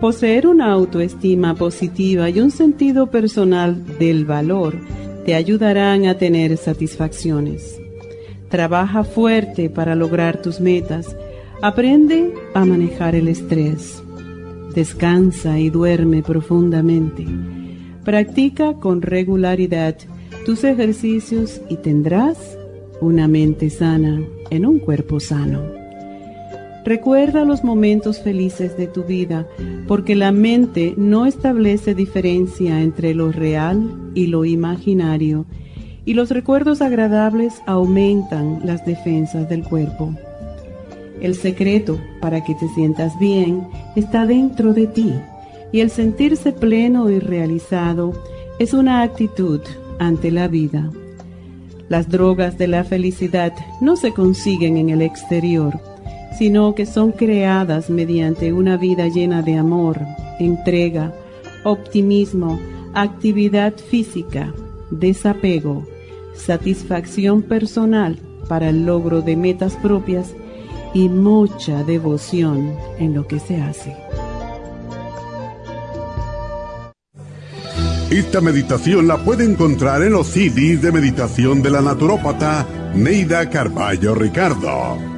Poseer una autoestima positiva y un sentido personal del valor te ayudarán a tener satisfacciones. Trabaja fuerte para lograr tus metas. Aprende a manejar el estrés. Descansa y duerme profundamente. Practica con regularidad tus ejercicios y tendrás una mente sana en un cuerpo sano. Recuerda los momentos felices de tu vida, porque la mente no establece diferencia entre lo real y lo imaginario, y los recuerdos agradables aumentan las defensas del cuerpo. El secreto para que te sientas bien está dentro de ti, y el sentirse pleno y realizado es una actitud ante la vida. Las drogas de la felicidad no se consiguen en el exterior, sino que son creadas mediante una vida llena de amor, entrega, optimismo, actividad física, desapego, satisfacción personal para el logro de metas propias y mucha devoción en lo que se hace. Esta meditación la puede encontrar en los CDs de meditación de la naturópata Neida Carballo Ricardo.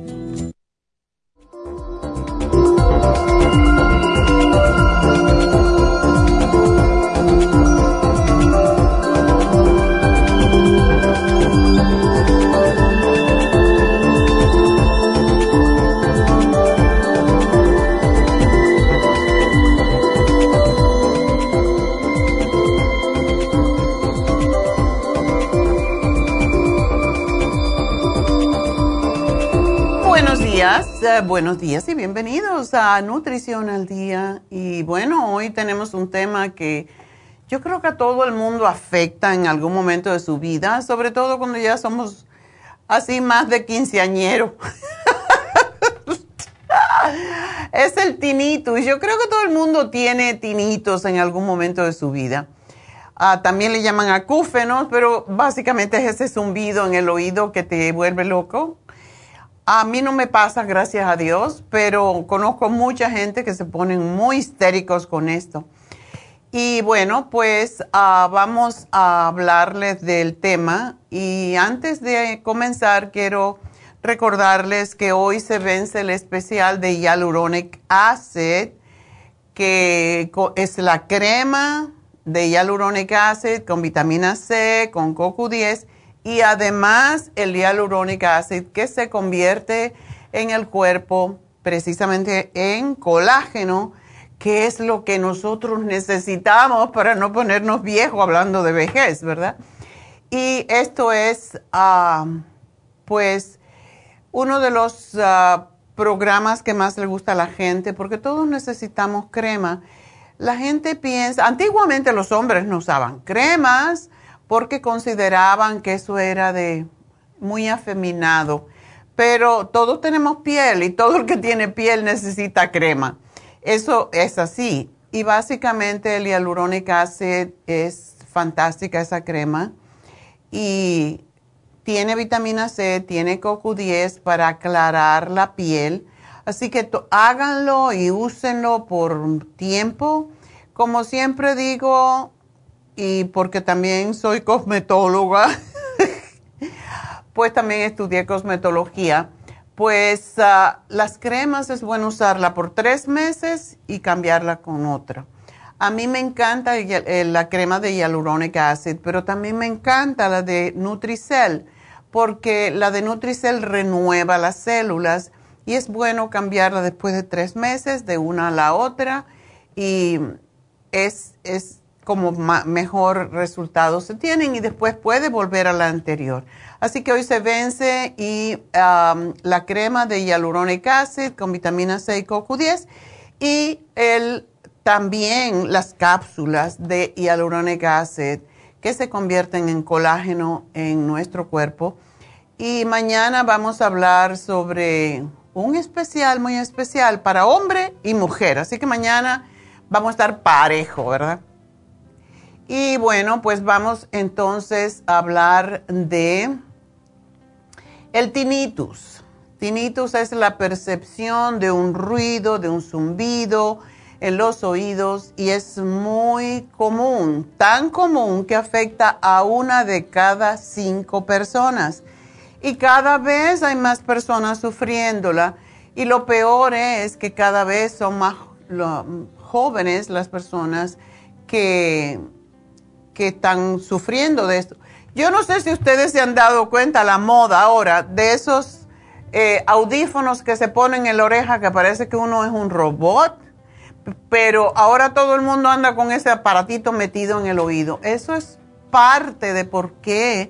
Eh, buenos días y bienvenidos a Nutrición al Día. Y bueno, hoy tenemos un tema que yo creo que a todo el mundo afecta en algún momento de su vida, sobre todo cuando ya somos así más de quinceañero. es el tinito y yo creo que todo el mundo tiene tinitos en algún momento de su vida. Ah, también le llaman acúfenos, pero básicamente es ese zumbido en el oído que te vuelve loco. A mí no me pasa, gracias a Dios, pero conozco mucha gente que se ponen muy histéricos con esto. Y bueno, pues ah, vamos a hablarles del tema. Y antes de comenzar, quiero recordarles que hoy se vence el especial de Hyaluronic Acid, que es la crema de Hyaluronic Acid con vitamina C, con CoQ10 y además el hyaluronic acid que se convierte en el cuerpo precisamente en colágeno, que es lo que nosotros necesitamos para no ponernos viejos hablando de vejez, ¿verdad? Y esto es, ah, pues, uno de los ah, programas que más le gusta a la gente, porque todos necesitamos crema. La gente piensa, antiguamente los hombres no usaban cremas porque consideraban que eso era de muy afeminado, pero todos tenemos piel y todo el que tiene piel necesita crema. Eso es así. Y básicamente el hialuronic acid es fantástica esa crema y tiene vitamina C, tiene CoQ10 para aclarar la piel. Así que háganlo y úsenlo por tiempo. Como siempre digo, y porque también soy cosmetóloga, pues también estudié cosmetología, pues ah, las cremas es bueno usarla por tres meses y cambiarla con otra. A mí me encanta la crema de hyaluronic acid, pero también me encanta la de Nutricel, porque la de Nutricel renueva las células y es bueno cambiarla después de tres meses de una a la otra y es, es como mejor resultado se tienen y después puede volver a la anterior. Así que hoy se vence y la crema de hyaluronic acid con vitamina C y CoQ10 y el también las cápsulas de hyaluronic acid que se convierten en colágeno en nuestro cuerpo. Y mañana vamos a hablar sobre un especial muy especial para hombre y mujer. Así que mañana vamos a estar parejo, ¿verdad? Y bueno, pues vamos entonces a hablar de el tinnitus. Tinnitus es la percepción de un ruido, de un zumbido, en los oídos y es muy común, tan común que afecta a una de cada cinco personas. Y cada vez hay más personas sufriéndola y lo peor es que cada vez son más jóvenes las personas que, que están sufriendo de esto. Yo no sé si ustedes se han dado cuenta la moda ahora de esos eh, audífonos que se ponen en la oreja que parece que uno es un robot pero ahora todo el mundo anda con ese aparatito metido en el oído. Eso es parte de por qué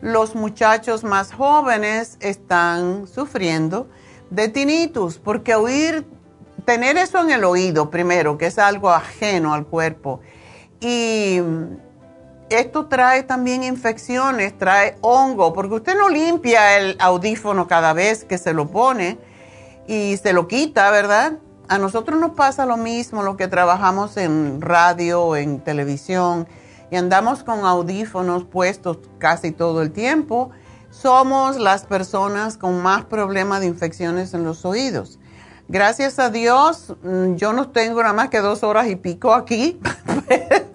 los muchachos más jóvenes están sufriendo de tinnitus, porque oír, tener eso en el oído primero, que es algo ajeno al cuerpo, y esto trae también infecciones, trae hongo, porque usted no limpia el audífono cada vez que se lo pone y se lo quita, ¿verdad? a nosotros nos pasa lo mismo, lo que trabajamos en radio, en televisión, y andamos con audífonos puestos casi todo el tiempo, somos las personas con más problemas de infecciones en los oídos. Gracias a Dios, mm, yo no tengo nada más que dos horas y pico aquí.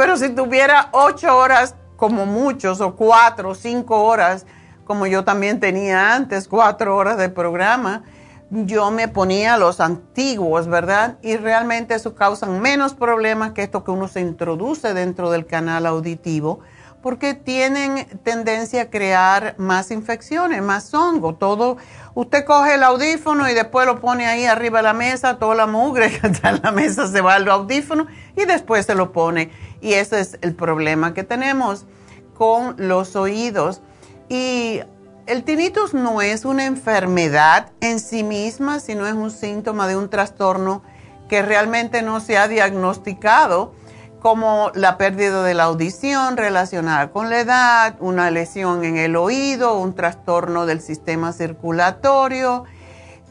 Pero si tuviera ocho horas como muchos, o cuatro o cinco horas, como yo también tenía antes, cuatro horas de programa, yo me ponía los antiguos, ¿verdad? Y realmente eso causa menos problemas que esto que uno se introduce dentro del canal auditivo, porque tienen tendencia a crear más infecciones, más hongo. Todo, usted coge el audífono y después lo pone ahí arriba de la mesa, toda la mugre que está en la mesa se va al audífono y después se lo pone. Y ese es el problema que tenemos con los oídos. Y el tinnitus no es una enfermedad en sí misma, sino es un síntoma de un trastorno que realmente no se ha diagnosticado, como la pérdida de la audición relacionada con la edad, una lesión en el oído, un trastorno del sistema circulatorio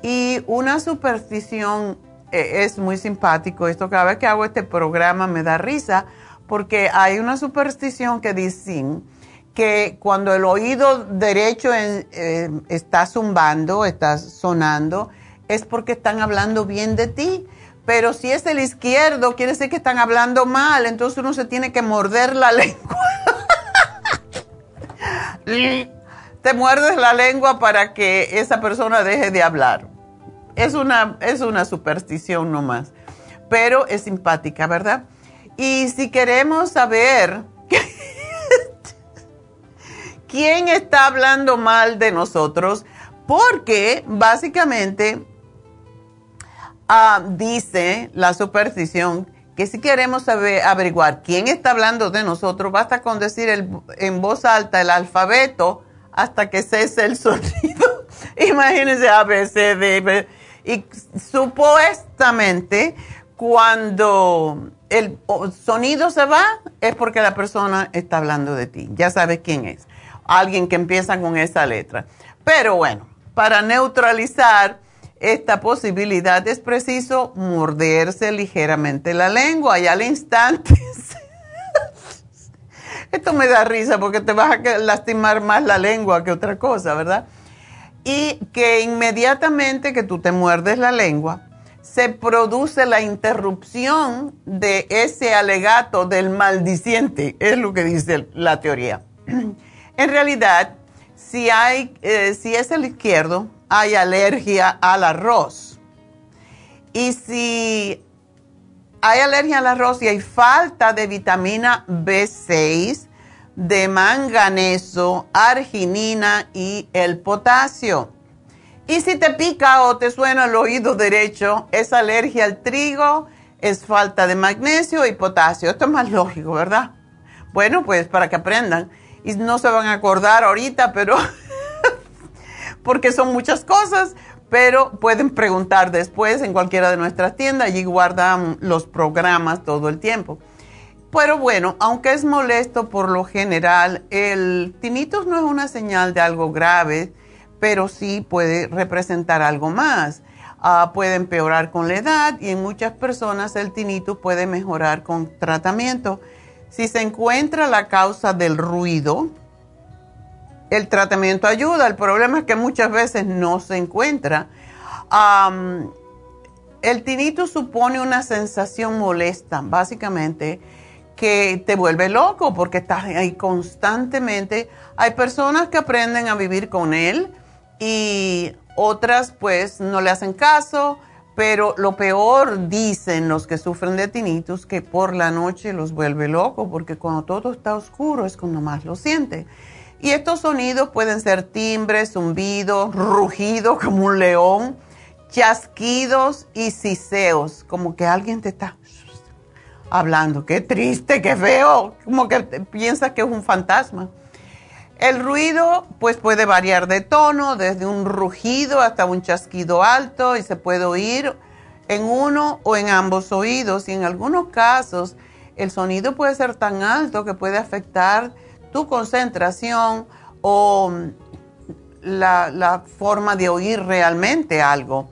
y una superstición. Eh, es muy simpático esto, cada vez que hago este programa me da risa porque hay una superstición que dicen que cuando el oído derecho eh, está zumbando, está sonando, es porque están hablando bien de ti. Pero si es el izquierdo, quiere decir que están hablando mal, entonces uno se tiene que morder la lengua. Te muerdes la lengua para que esa persona deje de hablar. Es una, es una superstición nomás, pero es simpática, ¿verdad? Y si queremos saber quién está hablando mal de nosotros, porque básicamente ah, dice la superstición que si queremos saber, averiguar quién está hablando de nosotros, basta con decir en voz alta el alfabeto hasta que cese el sonido. Imagínense A, B, C, D. Y supuestamente cuando el sonido se va es porque la persona está hablando de ti. Ya sabes quién es. Alguien que empieza con esa letra. Pero bueno, para neutralizar esta posibilidad es preciso morderse ligeramente la lengua y al instante... Esto me da risa porque te vas a lastimar más la lengua que otra cosa, ¿verdad? Y que inmediatamente que tú te muerdes la lengua, se produce la interrupción de ese alegato del maldiciente, es lo que dice la teoría. en realidad, si, hay, eh, si es el izquierdo, hay alergia al arroz. Y si hay alergia al arroz y hay falta de vitamina B6, de manganeso, arginina y el potasio. Y si te pica o te suena el oído derecho, es alergia al trigo, es falta de magnesio y potasio. Esto es más lógico, ¿verdad? Bueno, pues para que aprendan. Y no se van a acordar ahorita, pero porque son muchas cosas, pero pueden preguntar después en cualquiera de nuestras tiendas. Allí guardan los programas todo el tiempo. Pero bueno, aunque es molesto por lo general, el tinnitus no es una señal de algo grave pero sí puede representar algo más. Ah, puede empeorar con la edad y en muchas personas el tinnitus puede mejorar con tratamiento. Si se encuentra la causa del ruido, el tratamiento ayuda. El problema es que muchas veces no se encuentra. el tinnitus supone una sensación molesta, básicamente, que te vuelve loco porque estás ahí constantemente. Hay personas que aprenden a vivir con él y otras pues no le hacen caso, pero lo peor dicen los que sufren de tinnitus que por la noche los vuelve locos porque cuando todo está oscuro es cuando más lo siente. Y estos sonidos pueden ser timbres, zumbidos, rugidos como un león, chasquidos y siseos, como que alguien te está hablando. Qué triste, qué feo, como que piensas que es un fantasma. El ruido pues puede variar de tono, desde un rugido hasta un chasquido alto y se puede oír en uno o en ambos oídos y en algunos casos el sonido puede ser tan alto que puede afectar tu concentración o la, forma de oír realmente algo.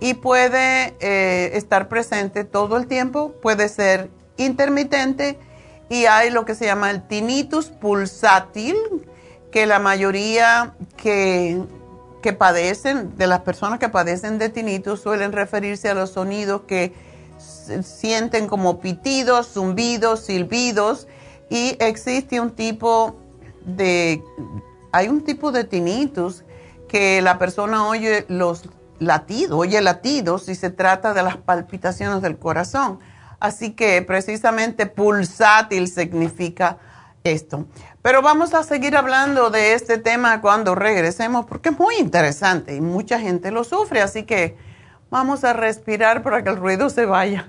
Y puede eh, estar presente todo el tiempo, puede ser intermitente y hay lo que se llama el tinnitus pulsátil, que la mayoría que, padecen, de las personas que padecen de tinnitus, suelen referirse a los sonidos que sienten como pitidos, zumbidos, silbidos, y existe un tipo de, hay un tipo de tinnitus que la persona oye los latidos, oye latidos si se trata de las palpitaciones del corazón. Así que precisamente pulsátil significa esto. Pero vamos a seguir hablando de este tema cuando regresemos porque es muy interesante y mucha gente lo sufre, así que vamos a respirar para que el ruido se vaya.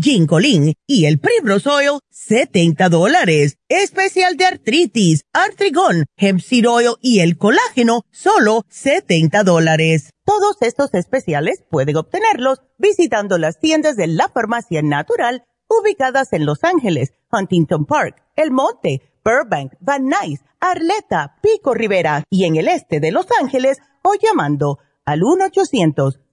Ginkolin y el Primrose Oil, 70 dólares. Especial de artritis, artrigón, hemp oil y el colágeno, solo 70 dólares. Todos estos especiales pueden obtenerlos visitando las tiendas de la farmacia natural ubicadas en Los Ángeles, Huntington Park, El Monte, Burbank, Van Nuys, Arleta, Pico Rivera y en el este de Los Ángeles o llamando al 1 800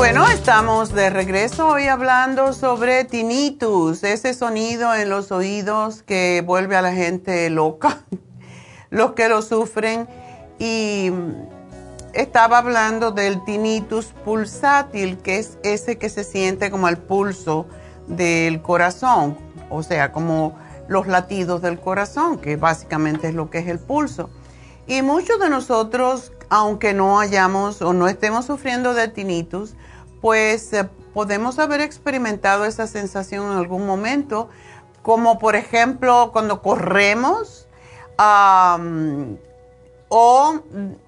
Bueno, estamos de regreso hoy hablando sobre tinnitus, ese sonido en los oídos que vuelve a la gente loca, los que lo sufren. Y estaba hablando del tinnitus pulsátil, que es ese que se siente como el pulso del corazón, o sea, como los latidos del corazón, que básicamente es lo que es el pulso. Y muchos de nosotros, aunque no hayamos o no estemos sufriendo de tinnitus, pues eh, podemos haber experimentado esa sensación en algún momento, como por ejemplo cuando corremos, o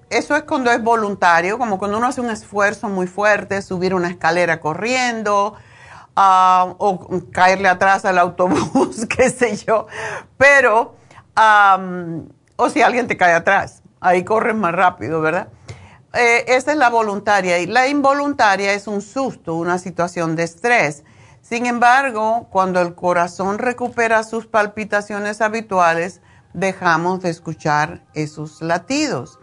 eso es cuando es voluntario, como cuando uno hace un esfuerzo muy fuerte, subir una escalera corriendo, o caerle atrás al autobús, qué sé yo, pero, o si alguien te cae atrás, ahí corres más rápido, ¿verdad? Eh, esa es la voluntaria y la involuntaria es un susto, una situación de estrés. Sin embargo, cuando el corazón recupera sus palpitaciones habituales, dejamos de escuchar esos latidos.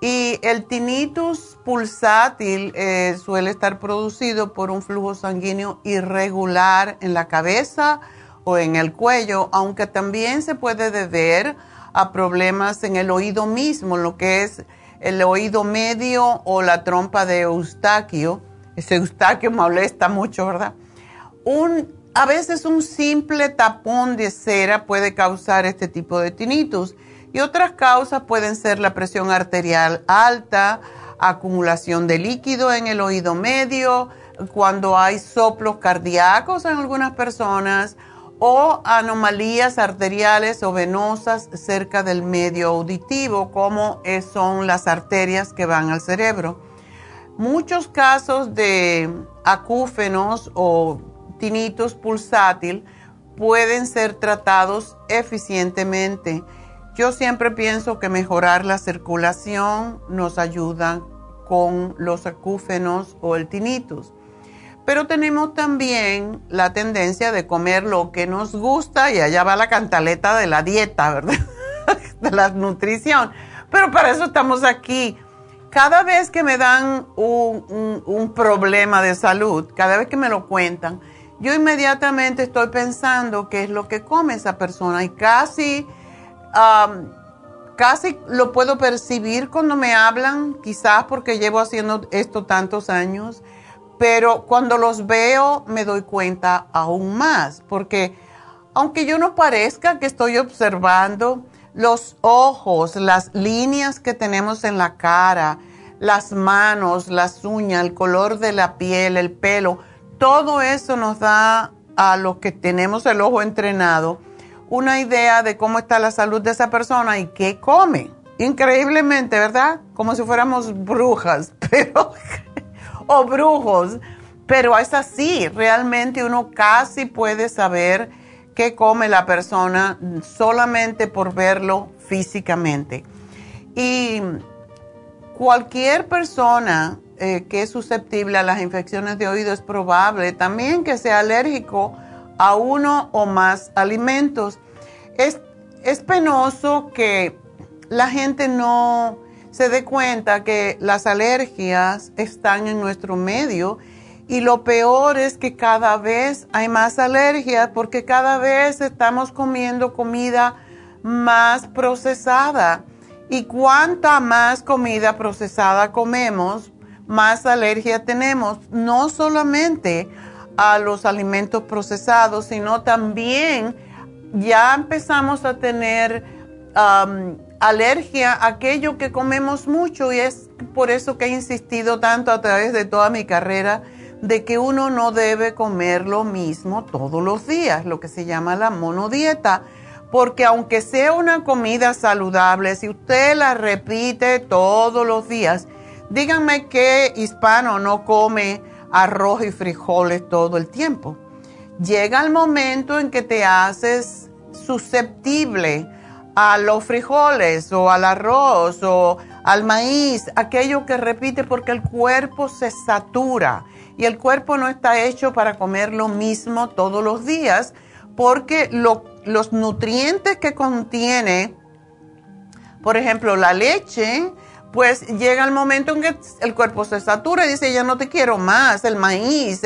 Y el tinnitus pulsátil eh, suele estar producido por un flujo sanguíneo irregular en la cabeza o en el cuello, aunque también se puede deber a problemas en el oído mismo, lo que es el oído medio o la trompa de Eustaquio. Ese Eustaquio molesta mucho, ¿verdad? Un, a veces un simple tapón de cera puede causar este tipo de tinnitus y otras causas pueden ser la presión arterial alta, acumulación de líquido en el oído medio, cuando hay soplos cardíacos en algunas personas o anomalías arteriales o venosas cerca del medio auditivo, como son las arterias que van al cerebro. Muchos casos de acúfenos o tinnitus pulsátil pueden ser tratados eficientemente. Yo siempre pienso que mejorar la circulación nos ayuda con los acúfenos o el tinnitus. Pero tenemos también la tendencia de comer lo que nos gusta y allá va la cantaleta de la dieta, ¿verdad? de la nutrición. Pero para eso estamos aquí. Cada vez que me dan un, problema de salud, cada vez que me lo cuentan, yo inmediatamente estoy pensando qué es lo que come esa persona y casi, casi lo puedo percibir cuando me hablan, quizás porque llevo haciendo esto tantos años pero cuando los veo me doy cuenta aún más, porque aunque yo no parezca que estoy observando los ojos, las líneas que tenemos en la cara, las manos, las uñas, el color de la piel, el pelo, todo eso nos da a los que tenemos el ojo entrenado una idea de cómo está la salud de esa persona y qué come. Increíblemente, ¿verdad? Como si fuéramos brujas, pero o brujos, pero es así, realmente uno casi puede saber qué come la persona solamente por verlo físicamente. Y cualquier persona eh, que es susceptible a las infecciones de oído es probable también que sea alérgico a uno o más alimentos. Es, es penoso que la gente no se dé cuenta que las alergias están en nuestro medio y lo peor es que cada vez hay más alergias porque cada vez estamos comiendo comida más procesada. Y cuanta más comida procesada comemos, más alergia tenemos, no solamente a los alimentos procesados, sino también ya empezamos a tener alergia a aquello que comemos mucho y es por eso que he insistido tanto a través de toda mi carrera de que uno no debe comer lo mismo todos los días, lo que se llama la monodieta, porque aunque sea una comida saludable, si usted la repite todos los días, díganme qué hispano no come arroz y frijoles todo el tiempo. Llega el momento en que te haces susceptible a los frijoles o al arroz o al maíz, aquello que repite porque el cuerpo se satura y el cuerpo no está hecho para comer lo mismo todos los días porque los nutrientes que contiene, por ejemplo, la leche, pues llega el momento en que el cuerpo se satura y dice, ya no te quiero más, el maíz,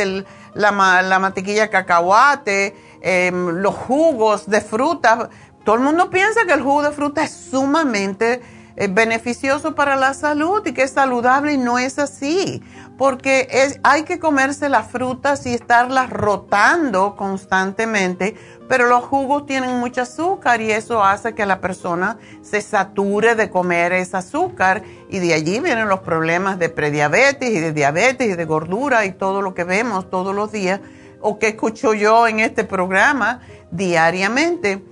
la, la, mantequilla cacahuate, em, los jugos de fruta. Todo el mundo piensa que el jugo de fruta es sumamente eh, beneficioso para la salud y que es saludable y no es así, porque es, hay que comerse las frutas y estarlas rotando constantemente, pero los jugos tienen mucho azúcar y eso hace que la persona se sature de comer ese azúcar y de allí vienen los problemas de prediabetes y de diabetes y de gordura y todo lo que vemos todos los días o que escucho yo en este programa diariamente.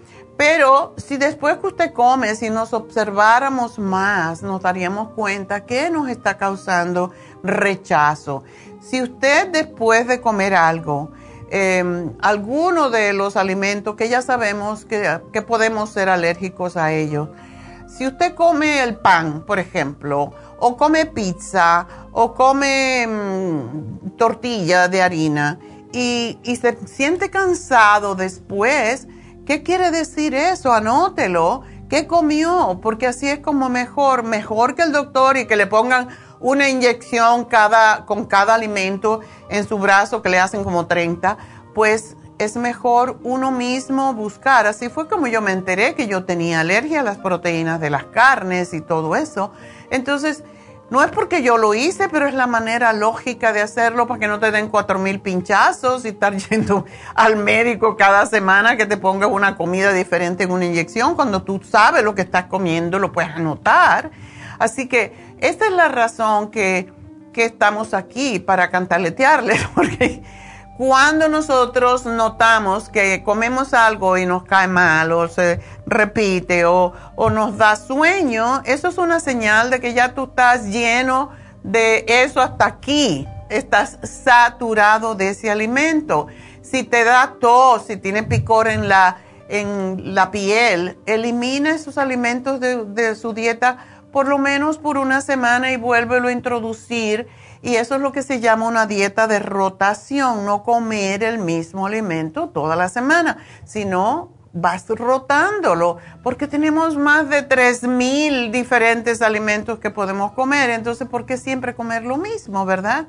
Pero si después que usted come, si nos observáramos más, nos daríamos cuenta que nos está causando rechazo. Si usted después de comer algo, em, alguno de los alimentos que ya sabemos que, que podemos ser alérgicos a ellos, si usted come el pan, por ejemplo, o come pizza, o come mm, tortilla de harina, y se siente cansado después, ¿Qué quiere decir eso? Anótelo. ¿Qué comió? Porque así es como mejor, mejor que el doctor y que le pongan una inyección cada, con cada alimento en su brazo, que le hacen como 30, pues es mejor uno mismo buscar. Así fue como yo me enteré que yo tenía alergia a las proteínas de las carnes y todo eso. Entonces, no es porque yo lo hice, pero es la manera lógica de hacerlo para que no te den cuatro mil pinchazos y estar yendo al médico cada semana que te ponga una comida diferente en una inyección. Cuando tú sabes lo que estás comiendo, lo puedes anotar. Así que esta es la razón que, que estamos aquí para cantaletearles, porque cuando nosotros notamos que comemos algo y nos cae mal o se repite o, nos da sueño, eso es una señal de que ya tú estás lleno de eso hasta aquí, estás saturado de ese alimento. Si te da tos, si tiene picor en la, en la piel, elimina esos alimentos de, de su dieta por lo menos por una semana y vuélvelo a introducir y eso es lo que se llama una dieta de rotación, no comer el mismo alimento toda la semana, sino vas rotándolo, porque tenemos más de 3.000 diferentes alimentos que podemos comer, entonces ¿por qué siempre comer lo mismo, verdad?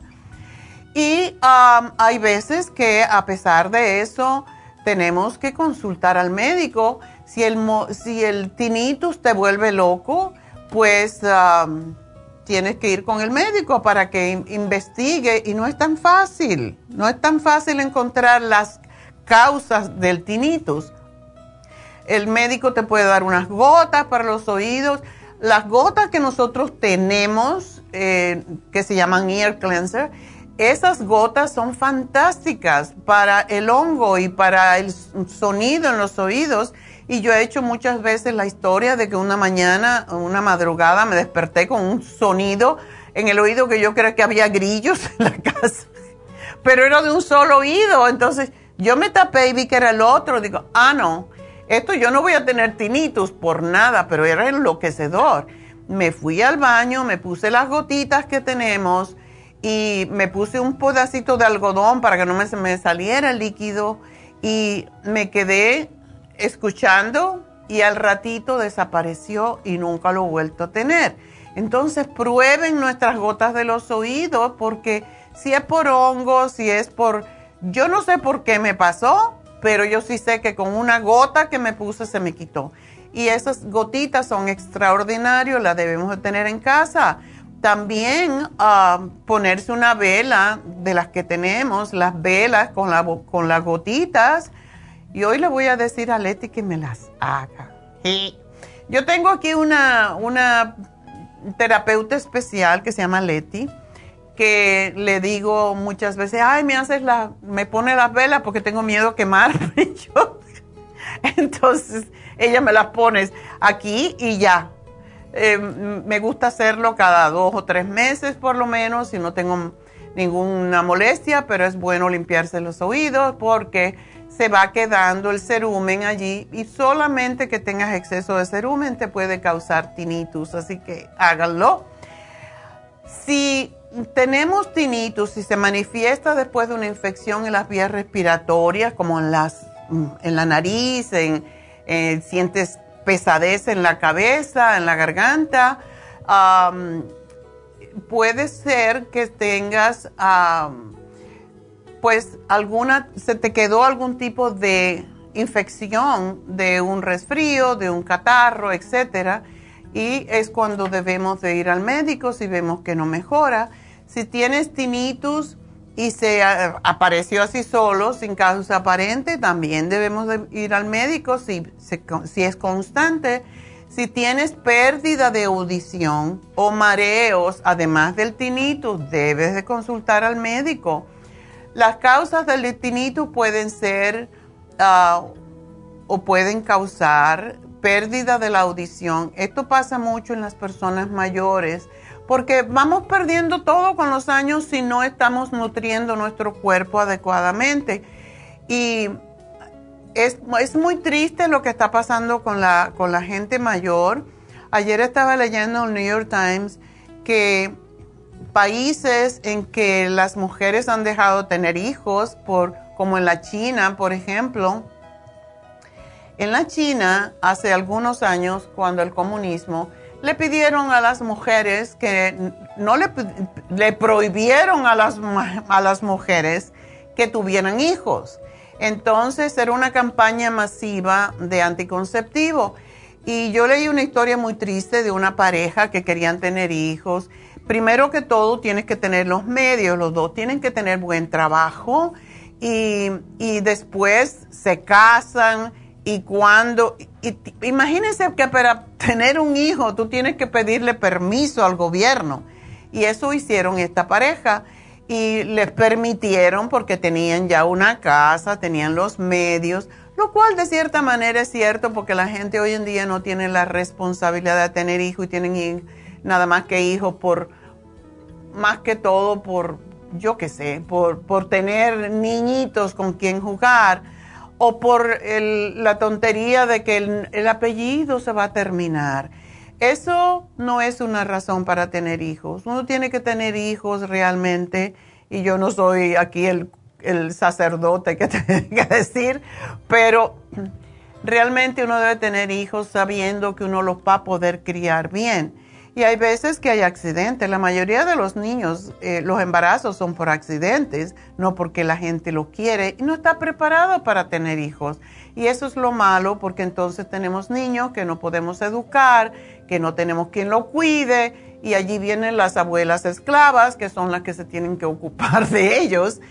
Y hay veces que a pesar de eso tenemos que consultar al médico. Si el, si el tinnitus te vuelve loco, pues tienes que ir con el médico para que investigue y no es tan fácil, no es tan fácil encontrar las causas del tinnitus. El médico te puede dar unas gotas para los oídos. Las gotas que nosotros tenemos, eh, que se llaman ear cleanser, esas gotas son fantásticas para el hongo y para el sonido en los oídos y yo he hecho muchas veces la historia de que una mañana, una madrugada, me desperté con un sonido en el oído que yo creía que había grillos en la casa, pero era de un solo oído. Entonces yo me tapé y vi que era el otro. Digo, ah, no, esto yo no voy a tener tinnitus por nada, pero era enloquecedor. Me fui al baño, me puse las gotitas que tenemos y me puse un pedacito de algodón para que no me, me saliera el líquido y me quedé escuchando y al ratito desapareció y nunca lo he vuelto a tener. Entonces prueben nuestras gotas de los oídos porque si es por hongos, si es por... Yo no sé por qué me pasó, pero yo sí sé que con una gota que me puse se me quitó. y esas gotitas son extraordinarios, las debemos de tener en casa. También ah, ponerse una vela de las que tenemos, las velas con, con las gotitas. Y hoy le voy a decir a Leti que me las haga. Yo tengo aquí una, una terapeuta especial que se llama Leti, que le digo muchas veces, ay, me haces la, me pone las velas porque tengo miedo a quemarme. Entonces, ella me las pone aquí y ya. Eh, me gusta hacerlo cada dos o tres meses por lo menos, si no tengo ninguna molestia, pero es bueno limpiarse los oídos porque se va quedando el cerumen allí y solamente que tengas exceso de cerumen te puede causar tinnitus, así que háganlo. Si tenemos tinnitus, si se manifiesta después de una infección en las vías respiratorias, como en, las, en la nariz, en, eh, sientes pesadez en la cabeza, en la garganta. puede ser que tengas, pues, alguna, se te quedó algún tipo de infección de un resfrío, de un catarro, etcétera, y es cuando debemos de ir al médico si vemos que no mejora. Si tienes tinnitus, y se apareció así solo, sin causa aparente, también debemos de ir al médico si, si es constante. Si tienes pérdida de audición o mareos, además del tinnitus, debes de consultar al médico. Las causas del tinnitus pueden ser ah, o pueden causar pérdida de la audición. Esto pasa mucho en las personas mayores porque vamos perdiendo todo con los años si no estamos nutriendo nuestro cuerpo adecuadamente. Y es, muy triste lo que está pasando con la, con la gente mayor. Ayer estaba leyendo en el New York Times que países en que las mujeres han dejado de tener hijos, por, como en la China, por ejemplo. En la China, hace algunos años, cuando el comunismo, le pidieron a las mujeres que no le, le prohibieron a las, a las mujeres que tuvieran hijos. Entonces era una campaña masiva de anticonceptivo. Y yo leí una historia muy triste de una pareja que querían tener hijos. Primero que todo, tienes que tener los medios, los dos tienen que tener buen trabajo y, y después se casan y cuando, imagínense que para tener un hijo tú tienes que pedirle permiso al gobierno. Y eso hicieron esta pareja y les permitieron porque tenían ya una casa, tenían los medios, lo cual de cierta manera es cierto porque la gente hoy en día no tiene la responsabilidad de tener hijos y tienen nada más que hijos por, más que todo por, yo qué sé, por, por tener niñitos con quien jugar o por la tontería de que el, apellido se va a terminar. Eso no es una razón para tener hijos. Uno tiene que tener hijos realmente, y yo no soy aquí el, el sacerdote que tenga que decir, pero realmente uno debe tener hijos sabiendo que uno los va a poder criar bien. Y hay veces que hay accidentes. La mayoría de los niños, eh, los embarazos son por accidentes, no porque la gente lo quiere y no está preparado para tener hijos. Y eso es lo malo porque entonces tenemos niños que no podemos educar, que no tenemos quien lo cuide y allí vienen las abuelas esclavas que son las que se tienen que ocupar de ellos.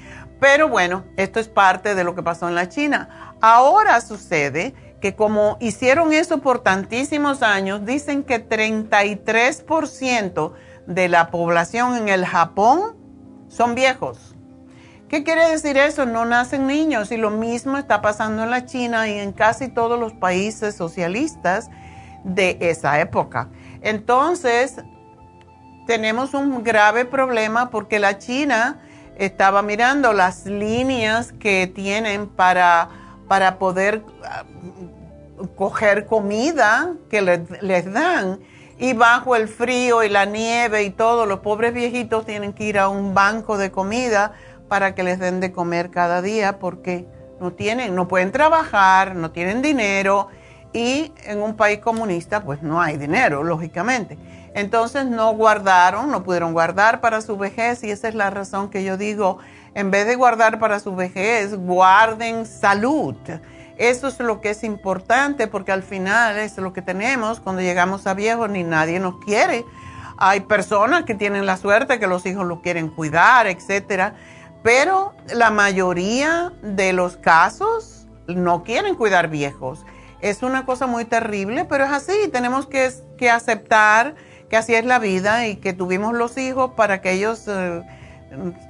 Pero bueno, esto es parte de lo que pasó en la China. Ahora sucede que como hicieron eso por tantísimos años, dicen que 33% de la población en el Japón son viejos. ¿Qué quiere decir eso? No nacen niños y lo mismo está pasando en la China y en casi todos los países socialistas de esa época. Entonces, tenemos un grave problema porque la China estaba mirando las líneas que tienen para para poder ah, coger comida que les, dan. Y bajo el frío y la nieve y todo, los pobres viejitos tienen que ir a un banco de comida para que les den de comer cada día porque no tienen, no pueden trabajar, no tienen dinero y en un país comunista pues no hay dinero, lógicamente. Entonces no guardaron, no pudieron guardar para su vejez y esa es la razón que yo digo, en vez de guardar para su vejez, guarden salud. Eso es lo que es importante porque al final es lo que tenemos cuando llegamos a viejos, ni nadie nos quiere. Hay personas que tienen la suerte que los hijos los quieren cuidar, etcétera, pero la mayoría de los casos no quieren cuidar viejos. Es una cosa muy terrible, pero es así. Tenemos que, que aceptar que así es la vida y que tuvimos los hijos para que ellos eh,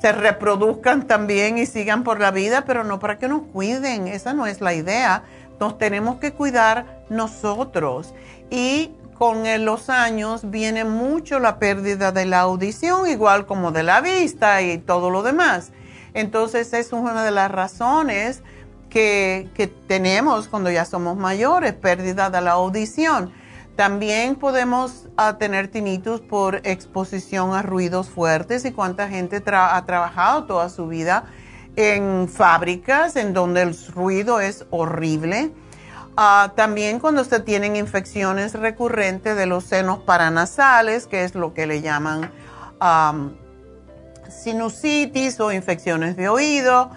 se reproduzcan también y sigan por la vida, pero no para que nos cuiden. Esa no es la idea. Nos tenemos que cuidar nosotros. Y con los años viene mucho la pérdida de la audición, igual como de la vista y todo lo demás. Entonces es una de las razones que, tenemos cuando ya somos mayores, pérdida de la audición. También podemos ah, tener tinnitus por exposición a ruidos fuertes y cuánta gente ha trabajado toda su vida en fábricas en donde el ruido es horrible. Ah, también cuando se tienen infecciones recurrentes de los senos paranasales, que es lo que le llaman sinusitis o infecciones de oído.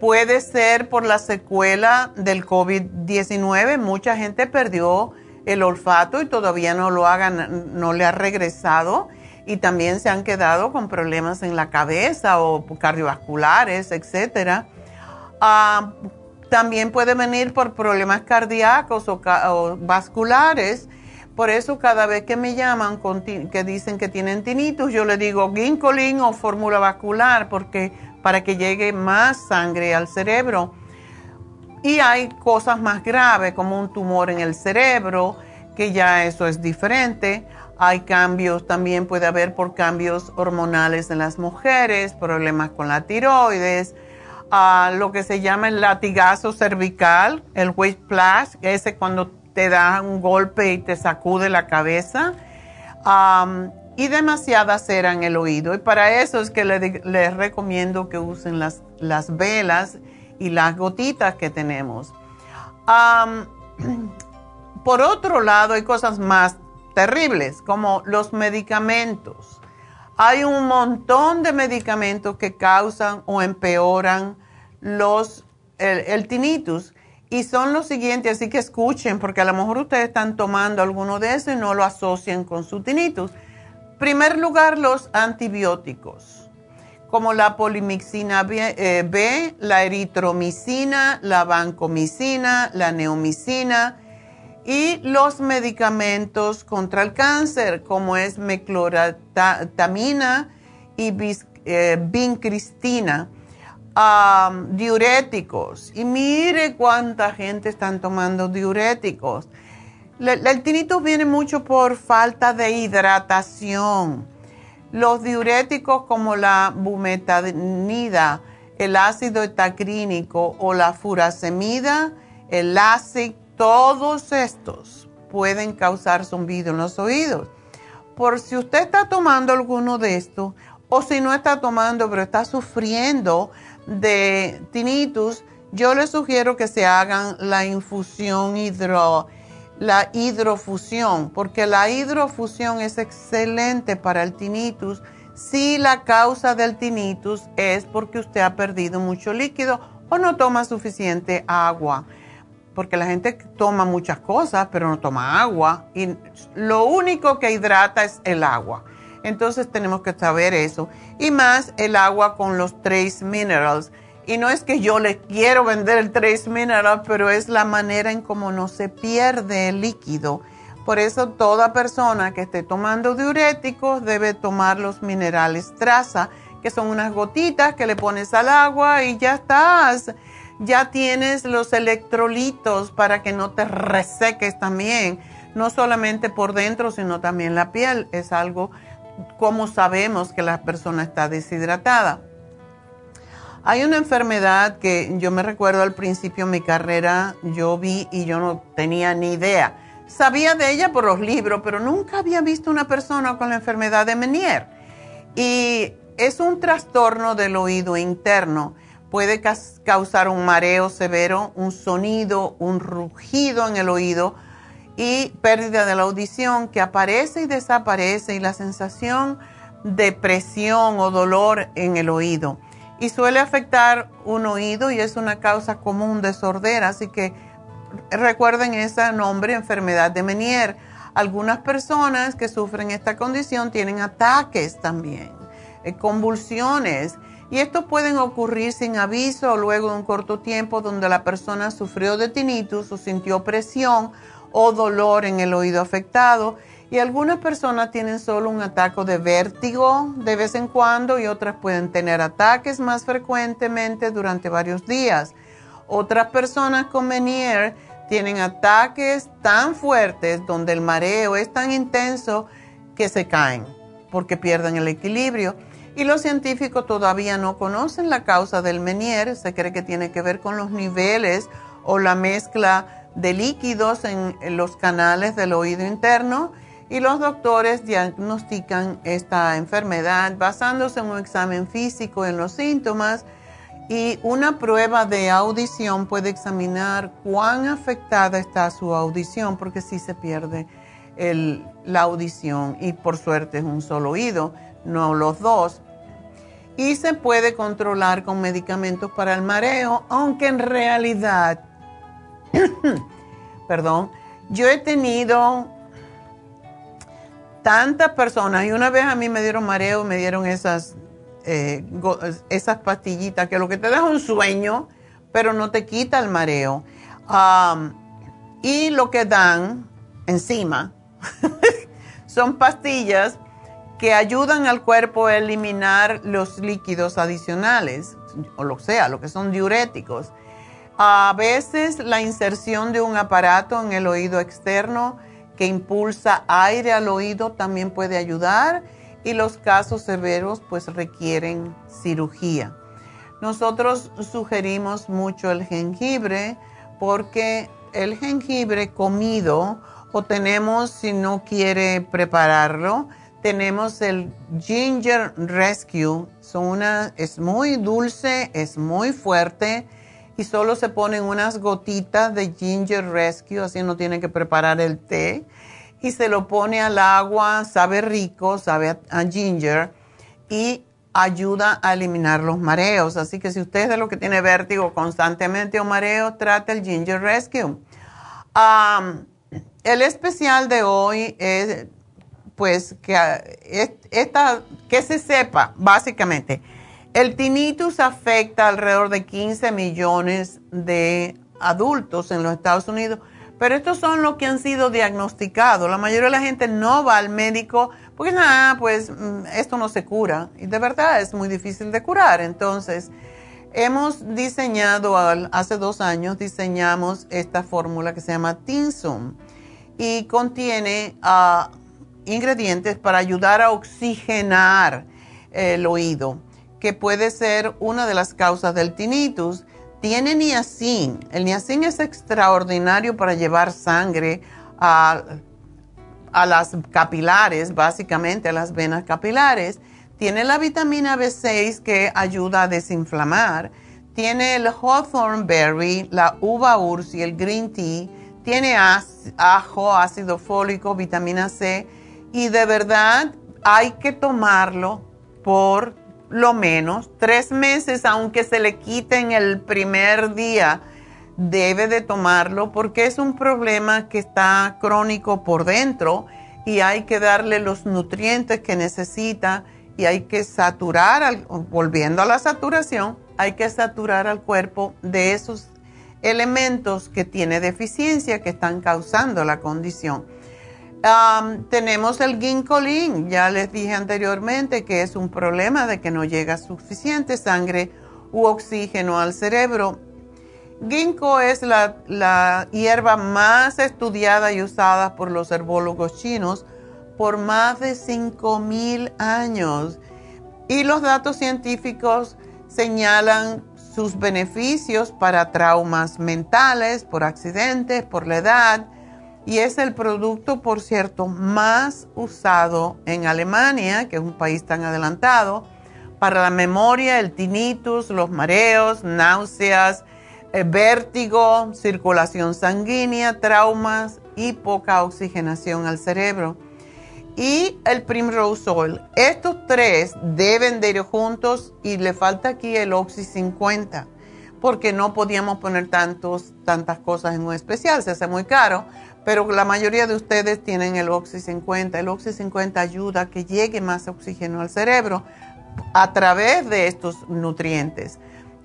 Puede ser por la secuela del COVID-19. Mucha gente perdió el olfato y todavía no lo hagan, no le ha regresado. Y también se han quedado con problemas en la cabeza o cardiovasculares, etc. Ah, también puede venir por problemas cardíacos o vasculares por eso cada vez que me llaman que dicen que tienen tinnitus, yo le digo ginkolin o fórmula vascular porque para que llegue más sangre al cerebro. Y hay cosas más graves como un tumor en el cerebro, que ya eso es diferente. Hay cambios, también puede haber por cambios hormonales en las mujeres, problemas con la tiroides, ah, lo que se llama el latigazo cervical, el whiplash, ese cuando te da un golpe y te sacude la cabeza. y demasiada cera en el oído. Y para eso es que les, recomiendo que usen las, las, velas y las gotitas que tenemos. por otro lado, hay cosas más terribles, como los medicamentos. Hay un montón de medicamentos que causan o empeoran los, el, el tinnitus y son los siguientes, así que escuchen, porque a lo mejor ustedes están tomando alguno de esos y no lo asocian con su tinnitus. primer lugar, los antibióticos, como la polimixina B, eh, la eritromicina, la vancomicina, la neomicina y los medicamentos contra el cáncer, como es mecloratamina y eh, vincristina diuréticos. Y mire cuánta gente están tomando diuréticos. el tinnitus viene mucho por falta de hidratación. Los diuréticos como la bumetanida, el ácido etacrínico o la furasemida, el ASIC, todos estos pueden causar zumbido en los oídos. Por si usted está tomando alguno de estos, o si no está tomando, pero está sufriendo de tinnitus, yo les sugiero que se hagan la infusión hidro, la hidrofusión, porque la hidrofusión es excelente para el tinnitus si la causa del tinnitus es porque usted ha perdido mucho líquido o no toma suficiente agua. Porque la gente toma muchas cosas, pero no toma agua. Y lo único que hidrata es el agua. Entonces tenemos que saber eso. Y más el agua con los trace minerals. Y no es que yo le quiero vender el trace mineral, pero es la manera en cómo no se pierde el líquido. Por eso toda persona que esté tomando diuréticos debe tomar los minerales traza, que son unas gotitas que le pones al agua y ya estás. Ya tienes los electrolitos para que no te reseques también, no solamente por dentro, sino también la piel. Es algo ¿cómo sabemos que la persona está deshidratada? Hay una enfermedad que yo me recuerdo al principio de mi carrera, yo vi y yo no tenía ni idea. Sabía de ella por los libros, pero nunca había visto una persona con la enfermedad de Menier. Y es un trastorno del oído interno. Puede causar un mareo severo, un sonido, un rugido en el oído y pérdida de la audición que aparece y desaparece y la sensación de presión o dolor en el oído. Y suele afectar un oído y es una causa común de sordera, así que recuerden ese nombre, enfermedad de Menier. Algunas personas que sufren esta condición tienen ataques también, eh, convulsiones. Y estos pueden ocurrir sin aviso o luego de un corto tiempo donde la persona sufrió de tinnitus o sintió presión o dolor en el oído afectado. Y algunas personas tienen solo un ataque de vértigo de vez en cuando y otras pueden tener ataques más frecuentemente durante varios días. Otras personas con Menier tienen ataques tan fuertes donde el mareo es tan intenso que se caen porque pierden el equilibrio. Y los científicos todavía no conocen la causa del Menier. Se cree que tiene que ver con los niveles o la mezcla de líquidos en, los canales del oído interno. Y los doctores diagnostican esta enfermedad basándose en un examen físico en los síntomas y una prueba de audición puede examinar cuán afectada está su audición, porque si se pierde la audición y por suerte es un solo oído, no los dos. Y se puede controlar con medicamentos para el mareo, aunque en realidad, perdón, yo he tenido tantas personas y una vez a mí me dieron mareo, me dieron esas eh, esas pastillitas que lo que te da es un sueño, pero no te quita el mareo. y lo que dan encima son pastillas que ayudan al cuerpo a eliminar los líquidos adicionales, o lo sea, lo que son diuréticos. A veces la inserción de un aparato en el oído externo que impulsa aire al oído también puede ayudar y los casos severos pues requieren cirugía. Nosotros sugerimos mucho el jengibre porque el jengibre comido o tenemos, si no quiere prepararlo, tenemos el Ginger Rescue. Son es muy dulce, es muy fuerte y solo se ponen unas gotitas de Ginger Rescue, así no tiene que preparar el té y se lo pone al agua, sabe rico, sabe a, ginger y ayuda a eliminar los mareos. Así que si usted es de lo que tiene vértigo constantemente o mareo, trate el Ginger Rescue. el especial de hoy es, pues, que, esta, que se sepa, básicamente, el tinnitus afecta alrededor de 15 millones de adultos en los Estados Unidos pero estos son los que han sido diagnosticados. La mayoría de la gente no va al médico porque nada, pues mm, esto no se cura. Y de verdad es muy difícil de curar. Entonces, hemos diseñado, hace dos años diseñamos esta fórmula que se llama Tinsum y contiene ah, ingredientes para ayudar a oxigenar el oído, que puede ser una de las causas del tinnitus tiene niacin. El niacin es extraordinario para llevar sangre a, las capilares, básicamente a las venas capilares. Tiene la vitamina B6 que ayuda a desinflamar. Tiene el hawthorn berry, la uva ursi, el green tea. Tiene ajo, ácido fólico, vitamina C. Y de verdad hay que tomarlo por lo menos tres meses, aunque se le quiten el primer día, debe de tomarlo porque es un problema que está crónico por dentro y hay que darle los nutrientes que necesita y hay que saturar, volviendo a la saturación, hay que saturar al cuerpo de esos elementos que tiene deficiencia que están causando la condición tenemos el ginkolin, ya les dije anteriormente que es un problema de que no llega suficiente sangre u oxígeno al cerebro. Ginkgo es la, la hierba más estudiada y usada por los herbólogos chinos por más de 5.000 años. Y los datos científicos señalan sus beneficios para traumas mentales, por accidentes, por la edad, y es el producto, por cierto, más usado en Alemania, que es un país tan adelantado, para la memoria, el tinnitus, los mareos, náuseas, eh, vértigo, circulación sanguínea, traumas y poca oxigenación al cerebro. Y el Primrose Oil. Estos tres deben de ir juntos y le falta aquí el Oxy 50 porque no podíamos poner tantos, tantas cosas en un especial, se hace muy caro, pero la mayoría de ustedes tienen el Oxy 50. El Oxy 50 ayuda a que llegue más oxígeno al cerebro a través de estos nutrientes.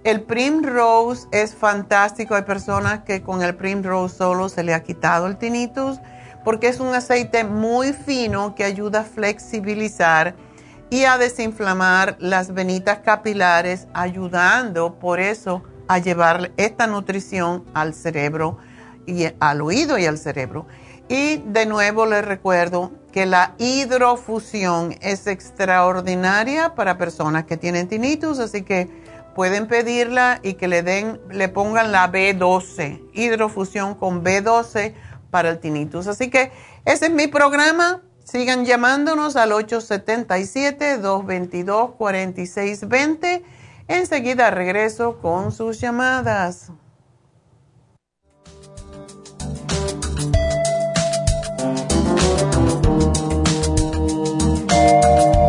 El Primrose es fantástico. Hay personas que con el Primrose solo se le ha quitado el tinnitus porque es un aceite muy fino que ayuda a flexibilizar y a desinflamar las venitas capilares, ayudando por eso a llevar esta nutrición al cerebro al oído y al cerebro. Y de nuevo les recuerdo que la hidrofusión es extraordinaria para personas que tienen tinnitus, así que pueden pedirla y que le den, le pongan la B12, hidrofusión con B12 para el tinnitus. Así que ese es mi programa. Sigan llamándonos al 877-222-4620. Enseguida regreso con sus llamadas. Un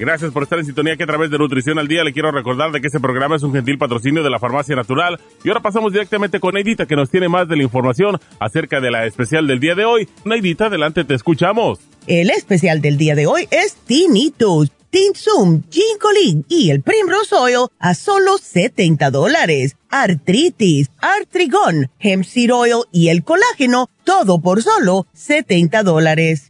Gracias por estar en sintonía que a través de Nutrición al Día le quiero recordar de que este programa es un gentil patrocinio de la Farmacia Natural. Y ahora pasamos directamente con Neidita que nos tiene más de la información acerca de la especial del día de hoy. Neidita, adelante, te escuchamos. El especial del día de hoy es Tinnitus, Tinsum, Ginkolin y el Primrose Oil a solo 70 dólares. Artritis, Artrigón, Hemp Seed Oil y el colágeno, todo por solo 70 dólares.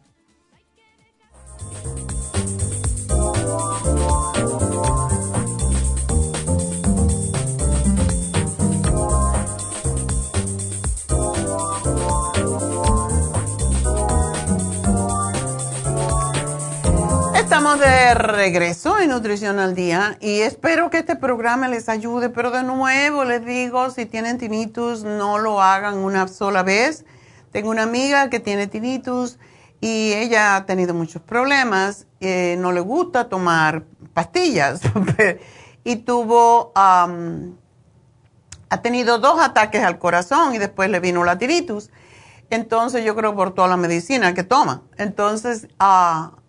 De regreso en Nutrición al Día y espero que este programa les ayude, pero de nuevo les digo, si tienen tinnitus, no lo hagan una sola vez. Tengo una amiga que tiene tinnitus y ella ha tenido muchos problemas, eh, no le gusta tomar pastillas y tuvo, ha tenido dos ataques al corazón y después le vino la tinnitus. Entonces yo creo por toda la medicina que toma. Entonces, uh,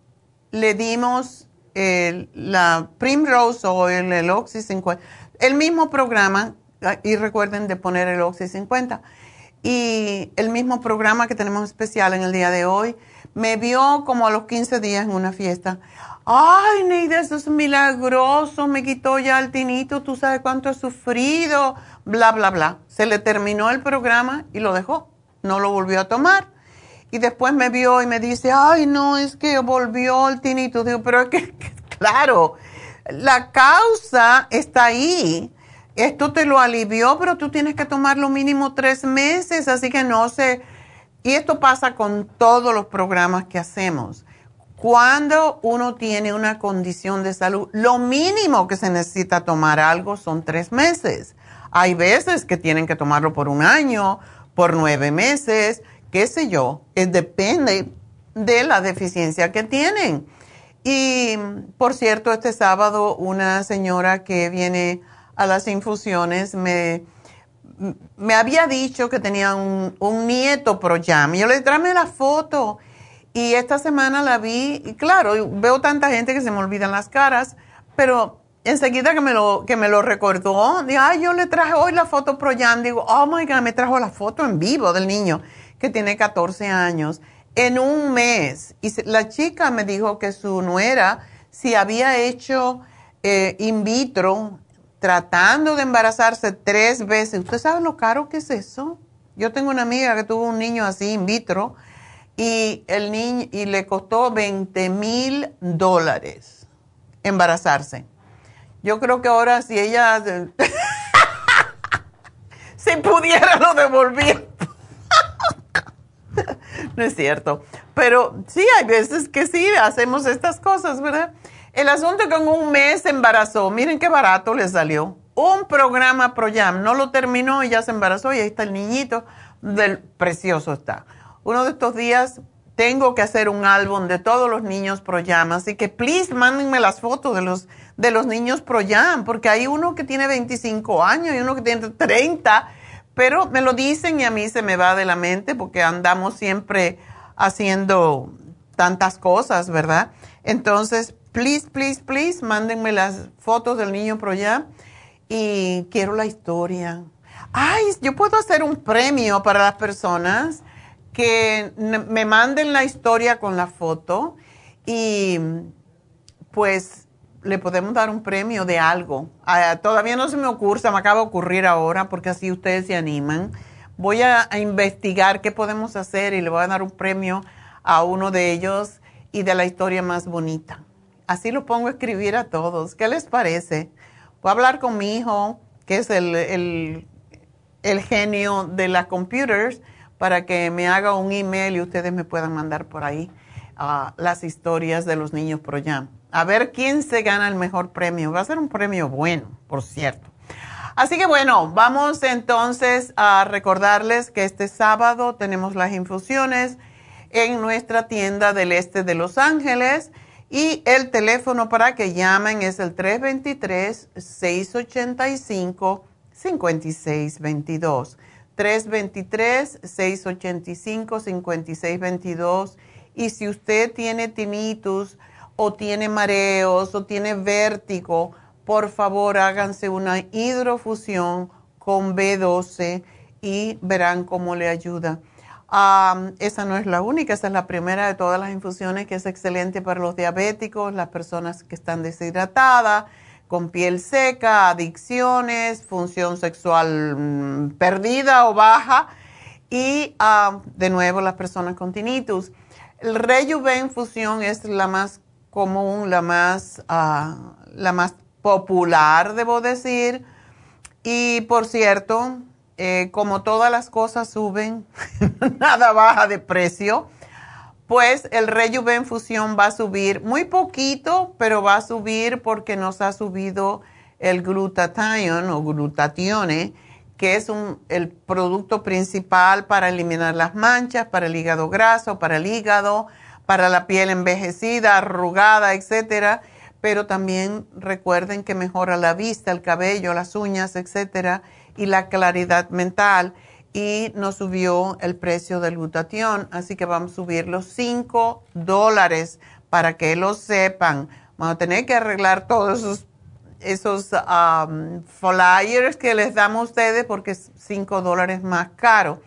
le dimos el, la Primrose o el Oxy 50, el mismo programa, y recuerden de poner el Oxy 50, y el mismo programa que tenemos especial en el día de hoy, me vio como a los 15 días en una fiesta. Ay, Neida, eso es milagroso, me quitó ya el tinito, tú sabes cuánto he sufrido, bla, bla, bla. Se le terminó el programa y lo dejó, no lo volvió a tomar y después me vio y me dice, ay, no, es que volvió el tinito. Digo, pero es que, claro, la causa está ahí. Esto te lo alivió, pero tú tienes que tomar lo mínimo tres meses, así que no sé. Y esto pasa con todos los programas que hacemos. Cuando uno tiene una condición de salud, lo mínimo que se necesita tomar algo son tres meses. Hay veces que tienen que tomarlo por un año, por nueve meses qué sé yo, depende de la deficiencia que tienen. Y por cierto, este sábado una señora que viene a las infusiones me, me había dicho que tenía un, nieto pro jam. Yo le traje la foto y esta semana la vi y claro, veo tanta gente que se me olvidan las caras, pero enseguida que me lo, que me lo recordó, dije, ay, yo le traje hoy la foto pro jam. Digo, oh my God, me trajo la foto en vivo del niño que tiene 14 años en un mes. Y la chica me dijo que su nuera, si había hecho eh, in vitro, tratando de embarazarse tres veces. ¿Usted sabe lo caro que es eso? Yo tengo una amiga que tuvo un niño así in vitro y el niño y le costó 20 mil dólares embarazarse. Yo creo que ahora si ella si pudiera lo devolvía. no es cierto. Pero sí, hay veces que sí, hacemos estas cosas, ¿verdad? El asunto que en un mes se embarazó. Miren qué barato le salió. Un programa ProYam. No lo terminó y ya se embarazó y ahí está el niñito. Del, precioso está. Uno de estos días tengo que hacer un álbum de todos los niños ProYam. Así que, please, mándenme las fotos de los, de los niños ProYam. Porque hay uno que tiene 25 años y uno que tiene 30 pero me lo dicen y a mí se me va de la mente porque andamos siempre haciendo tantas cosas, ¿verdad? Entonces, please, please, please, mándenme las fotos del niño pro allá y quiero la historia. Ay, yo puedo hacer un premio para las personas que me manden la historia con la foto y pues le podemos dar un premio de algo. Ah, todavía no se me ocurre, se me acaba de ocurrir ahora porque así ustedes se animan. Voy a, investigar qué podemos hacer y le voy a dar un premio a uno de ellos y de la historia más bonita. Así lo pongo a escribir a todos. ¿Qué les parece? Voy a hablar con mi hijo, que es el, el, genio de las computers, para que me haga un email y ustedes me puedan mandar por ahí ah, las historias de los niños pro jam a ver quién se gana el mejor premio. Va a ser un premio bueno, por cierto. Así que bueno, vamos entonces a recordarles que este sábado tenemos las infusiones en nuestra tienda del este de Los Ángeles y el teléfono para que llamen es el 323-685-5622. 323-685-5622 y si usted tiene tinnitus, o tiene mareos o tiene vértigo, por favor háganse una hidrofusión con B12 y verán cómo le ayuda. esa no es la única, esa es la primera de todas las infusiones que es excelente para los diabéticos, las personas que están deshidratadas, con piel seca, adicciones, función sexual mm, perdida o baja y de nuevo las personas con tinnitus. El Rejuven infusión es la más común, la más, ah, la más popular, debo decir. Y por cierto, eh, como todas las cosas suben, nada baja de precio, pues el Rejuven Fusión va a subir muy poquito, pero va a subir porque nos ha subido el glutathione o glutatione, que es un, el producto principal para eliminar las manchas, para el hígado graso, para el hígado, para la piel envejecida, arrugada, etcétera, pero también recuerden que mejora la vista, el cabello, las uñas, etcétera, y la claridad mental. Y nos subió el precio del glutatión, así que vamos a subir los 5 dólares para que lo sepan. Vamos a tener que arreglar todos esos, esos um, flyers que les damos a ustedes porque es 5 dólares más caro.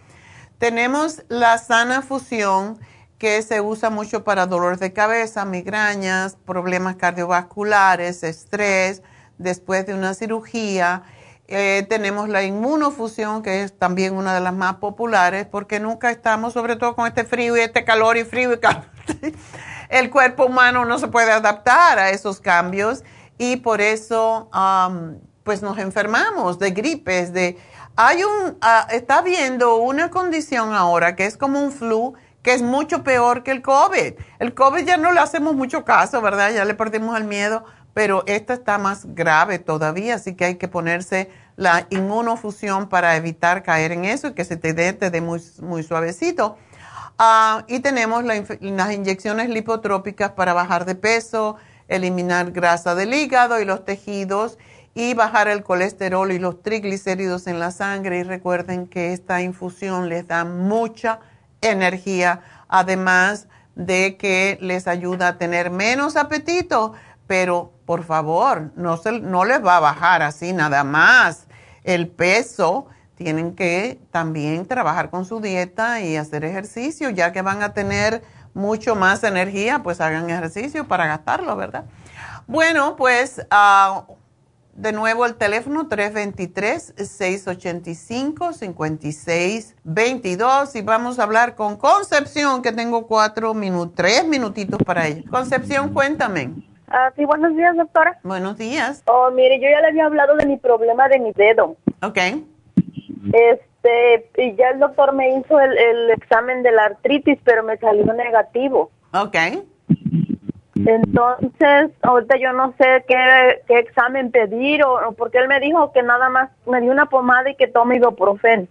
Tenemos la sana fusión que se usa mucho para dolor de cabeza, migrañas, problemas cardiovasculares, estrés, después de una cirugía. Eh, tenemos la inmunofusión, que es también una de las más populares, porque nunca estamos, sobre todo con este frío y este calor y frío y calor. El cuerpo humano no se puede adaptar a esos cambios y por eso pues nos enfermamos de gripes, de... Hay un, ah, está habiendo una condición ahora que es como un flu, que es mucho peor que el COVID. El COVID ya no le hacemos mucho caso, ¿verdad? Ya le perdimos el miedo, pero esta está más grave todavía, así que hay que ponerse la inmunofusión para evitar caer en eso y que se te dé, muy, muy suavecito. Ah, y tenemos las inyecciones lipotrópicas para bajar de peso, eliminar grasa del hígado y los tejidos y bajar el colesterol y los triglicéridos en la sangre. Y recuerden que esta infusión les da mucha energía, además de que les ayuda a tener menos apetito, pero por favor, no, se, no les va a bajar así nada más el peso. Tienen que también trabajar con su dieta y hacer ejercicio, ya que van a tener mucho más energía, pues hagan ejercicio para gastarlo, ¿verdad? Bueno, pues uh, de nuevo el teléfono 323-685-5622 y vamos a hablar con Concepción, que tengo cuatro minutos, tres minutitos para ella. Concepción, cuéntame. Ah, sí, buenos días, doctora. Buenos días. Oh, mire, yo ya le había hablado de mi problema de mi dedo. Ok. Este, y ya el doctor me hizo el, el examen de la artritis, pero me salió negativo. Ok. Entonces, ahorita yo no sé qué, qué examen pedir o, porque él me dijo que nada más me dio una pomada y que tome ibuprofen.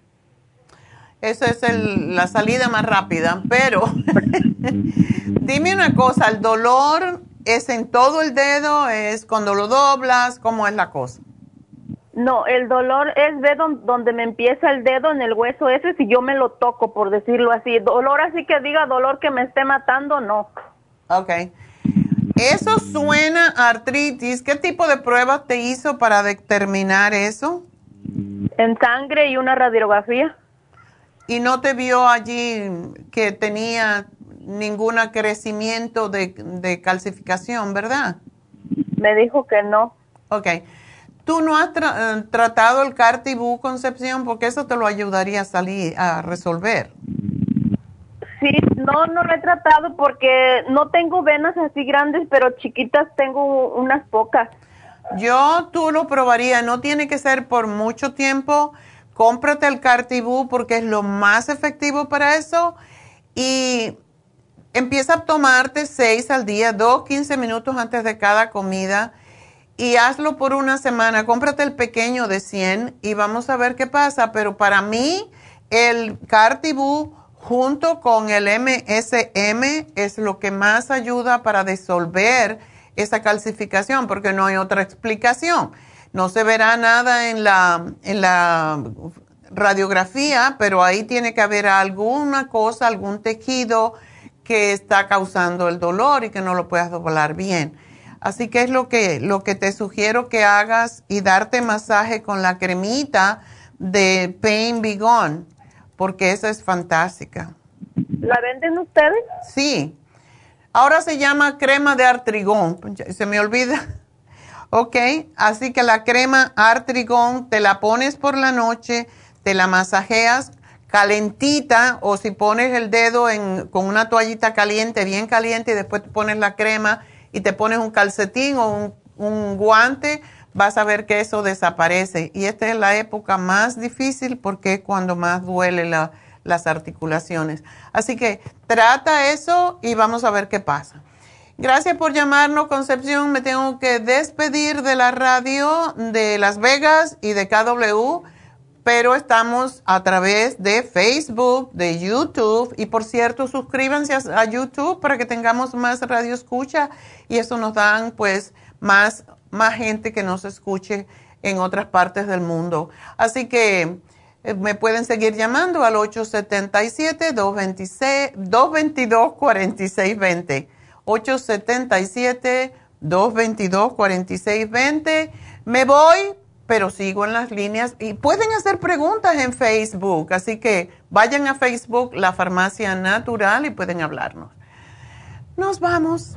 Esa es el, la salida más rápida, pero dime una cosa, ¿el dolor es en todo el dedo? ¿Es cuando lo doblas? ¿Cómo es la cosa? No, el dolor es de donde me empieza el dedo en el hueso ese si yo me lo toco, por decirlo así. Dolor así que diga dolor que me esté matando, no. Ok. Eso suena a artritis. ¿Qué tipo de pruebas te hizo para determinar eso? En sangre y una radiografía. ¿Y no te vio allí que tenía ningún crecimiento de, calcificación, verdad? Me dijo que no. Ok. ¿Tú no has tratado el Cartibú, Concepción? Porque eso te lo ayudaría a salir, a resolver. No, no lo he tratado porque no tengo venas así grandes, pero chiquitas tengo unas pocas. Yo tú lo probaría, no tiene que ser por mucho tiempo. Cómprate el Cartibú porque es lo más efectivo para eso y empieza a tomarte seis al día, dos, quince minutos antes de cada comida y hazlo por una semana. Cómprate el pequeño de 100 y vamos a ver qué pasa. Pero para mí, el Cartibú junto con el MSM es lo que más ayuda para disolver esa calcificación, porque no hay otra explicación. No se verá nada en la, en la radiografía, pero ahí tiene que haber alguna cosa, algún tejido que está causando el dolor y que no lo puedas doblar bien. Así que es lo que, lo que te sugiero que hagas y darte masaje con la cremita de Pain Be Gone porque esa es fantástica. ¿La venden ustedes? Sí. Ahora se llama crema de artrigón. Se me olvida. Ok, así que la crema artrigón te la pones por la noche, te la masajeas calentita o si pones el dedo en, con una toallita caliente, bien caliente, y después te pones la crema y te pones un calcetín o un, un guante, vas a ver que eso desaparece. Y esta es la época más difícil porque es cuando más duele las articulaciones. Así que trata eso y vamos a ver qué pasa. Gracias por llamarnos, Concepción. Me tengo que despedir de la radio de Las Vegas y de KW, pero estamos a través de Facebook, de YouTube. Y por cierto, suscríbanse a YouTube para que tengamos más radio escucha y eso nos dan pues más más gente que nos escuche en otras partes del mundo. Así que eh, me pueden seguir llamando al 877-222-4620. 877-222-4620. Me voy, pero sigo en las líneas y pueden hacer preguntas en Facebook. Así que vayan a Facebook, la farmacia natural, y pueden hablarnos. Nos vamos.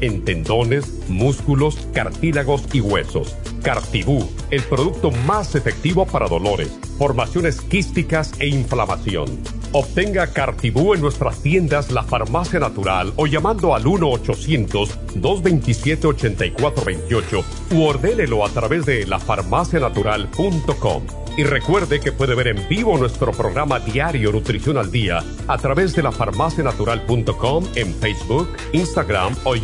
en tendones, músculos, cartílagos y huesos. Cartibú, el producto más efectivo para dolores, formaciones quísticas e inflamación. Obtenga Cartibú en nuestras tiendas La Farmacia Natural o llamando al 1-800-227-8428 u ordénelo a través de lafarmacianatural.com. Y recuerde que puede ver en vivo nuestro programa diario Nutrición al Día a través de lafarmacianatural.com en Facebook, Instagram o YouTube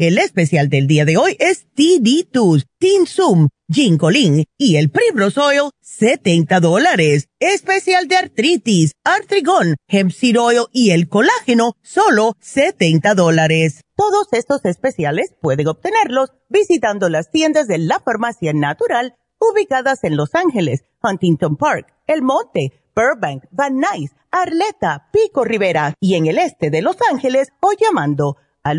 El especial del día de hoy es TD2, Tinsum, Ginkolin y el Primrose Oil, 70 dólares. Especial de artritis, Artrigón, Hemp Seed Oil y el colágeno, solo 70 dólares. Todos estos especiales pueden obtenerlos visitando las tiendas de la Farmacia Natural ubicadas en Los Ángeles, Huntington Park, El Monte, Burbank, Van Nuys, Arleta, Pico Rivera y en el este de Los Ángeles o llamando al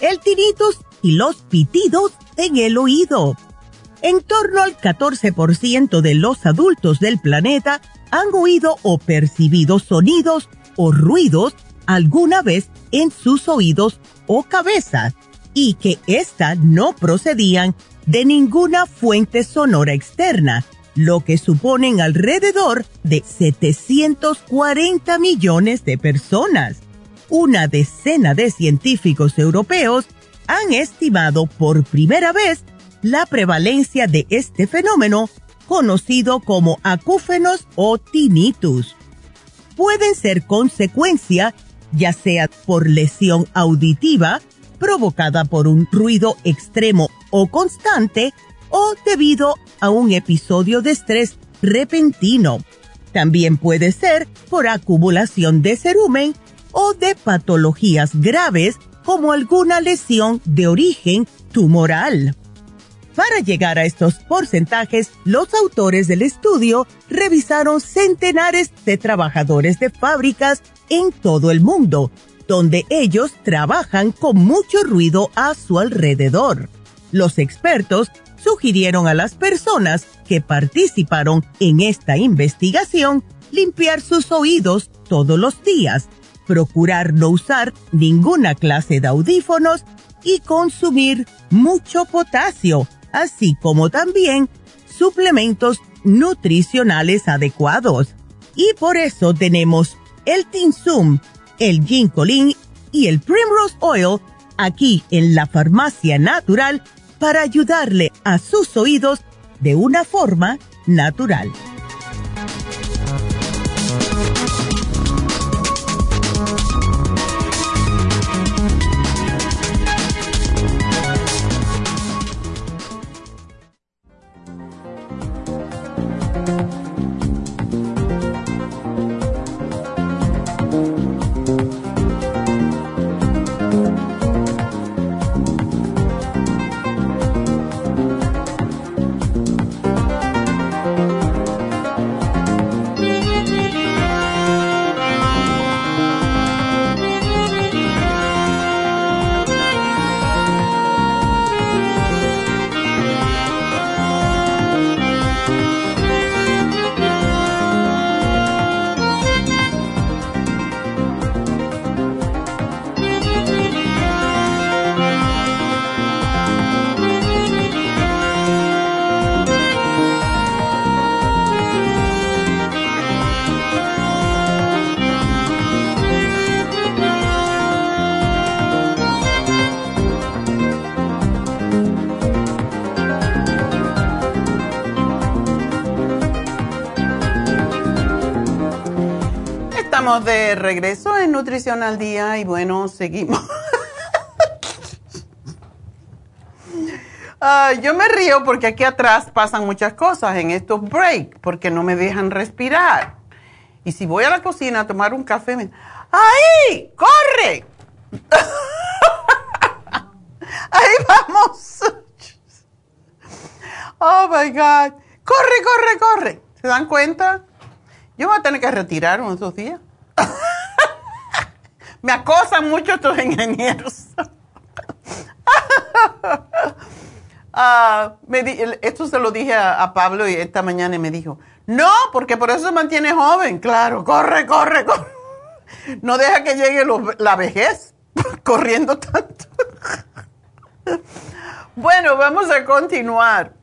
El tinnitus y los pitidos en el oído. En torno al 14% de los adultos del planeta han oído o percibido sonidos o ruidos alguna vez en sus oídos o cabezas y que éstas no procedían de ninguna fuente sonora externa, lo que suponen alrededor de 740 millones de personas una decena de científicos europeos han estimado por primera vez la prevalencia de este fenómeno conocido como acúfenos o tinnitus. Pueden ser consecuencia ya sea por lesión auditiva provocada por un ruido extremo o constante o debido a un episodio de estrés repentino. También puede ser por acumulación de cerumen o de patologías graves como alguna lesión de origen tumoral. Para llegar a estos porcentajes, los autores del estudio revisaron centenares de trabajadores de fábricas en todo el mundo, donde ellos trabajan con mucho ruido a su alrededor. Los expertos sugirieron a las personas que participaron en esta investigación limpiar sus oídos todos los días procurar no usar ninguna clase de audífonos y consumir mucho potasio, así como también suplementos nutricionales adecuados. Y por eso tenemos el Tinsum, el Ginkolin y el Primrose Oil aquí en la farmacia natural para ayudarle a sus oídos de una forma natural. De regreso en Nutrición al Día y bueno, seguimos. Ah, yo me río porque aquí atrás pasan muchas cosas en estos breaks, porque no me dejan respirar. Y si voy a la cocina a tomar un café, me... ¡Ahí! ¡Corre! Ahí vamos. Oh my God. Corre, corre, corre. ¿Se dan cuenta? Yo voy a tener que retirar uno de esos días. Me acosan mucho estos ingenieros. Ah, esto se lo dije a, Pablo y esta mañana y me dijo, no, porque por eso se mantiene joven. Claro, corre, corre, corre. No deja que llegue la vejez corriendo tanto. bueno, vamos a continuar.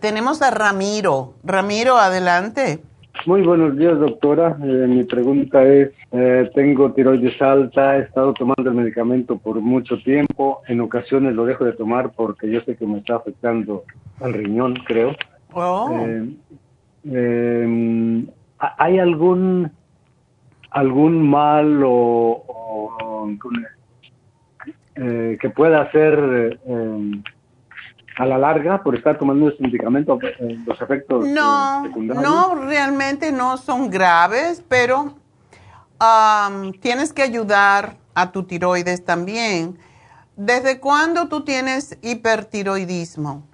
Tenemos a Ramiro. Ramiro, adelante. Muy buenos días, doctora. Eh, mi pregunta es, eh, tengo tiroides alta, he estado tomando el medicamento por mucho tiempo, en ocasiones lo dejo de tomar porque yo sé que me está afectando al riñón, creo. Oh. Eh, em, ¿Hay algún algún mal o, que pueda hacer em, a la larga por estar tomando este medicamento eh, los efectos eh, no, No, realmente no son graves, pero tienes que ayudar a tu tiroides también. ¿Desde cuándo tú tienes hipertiroidismo?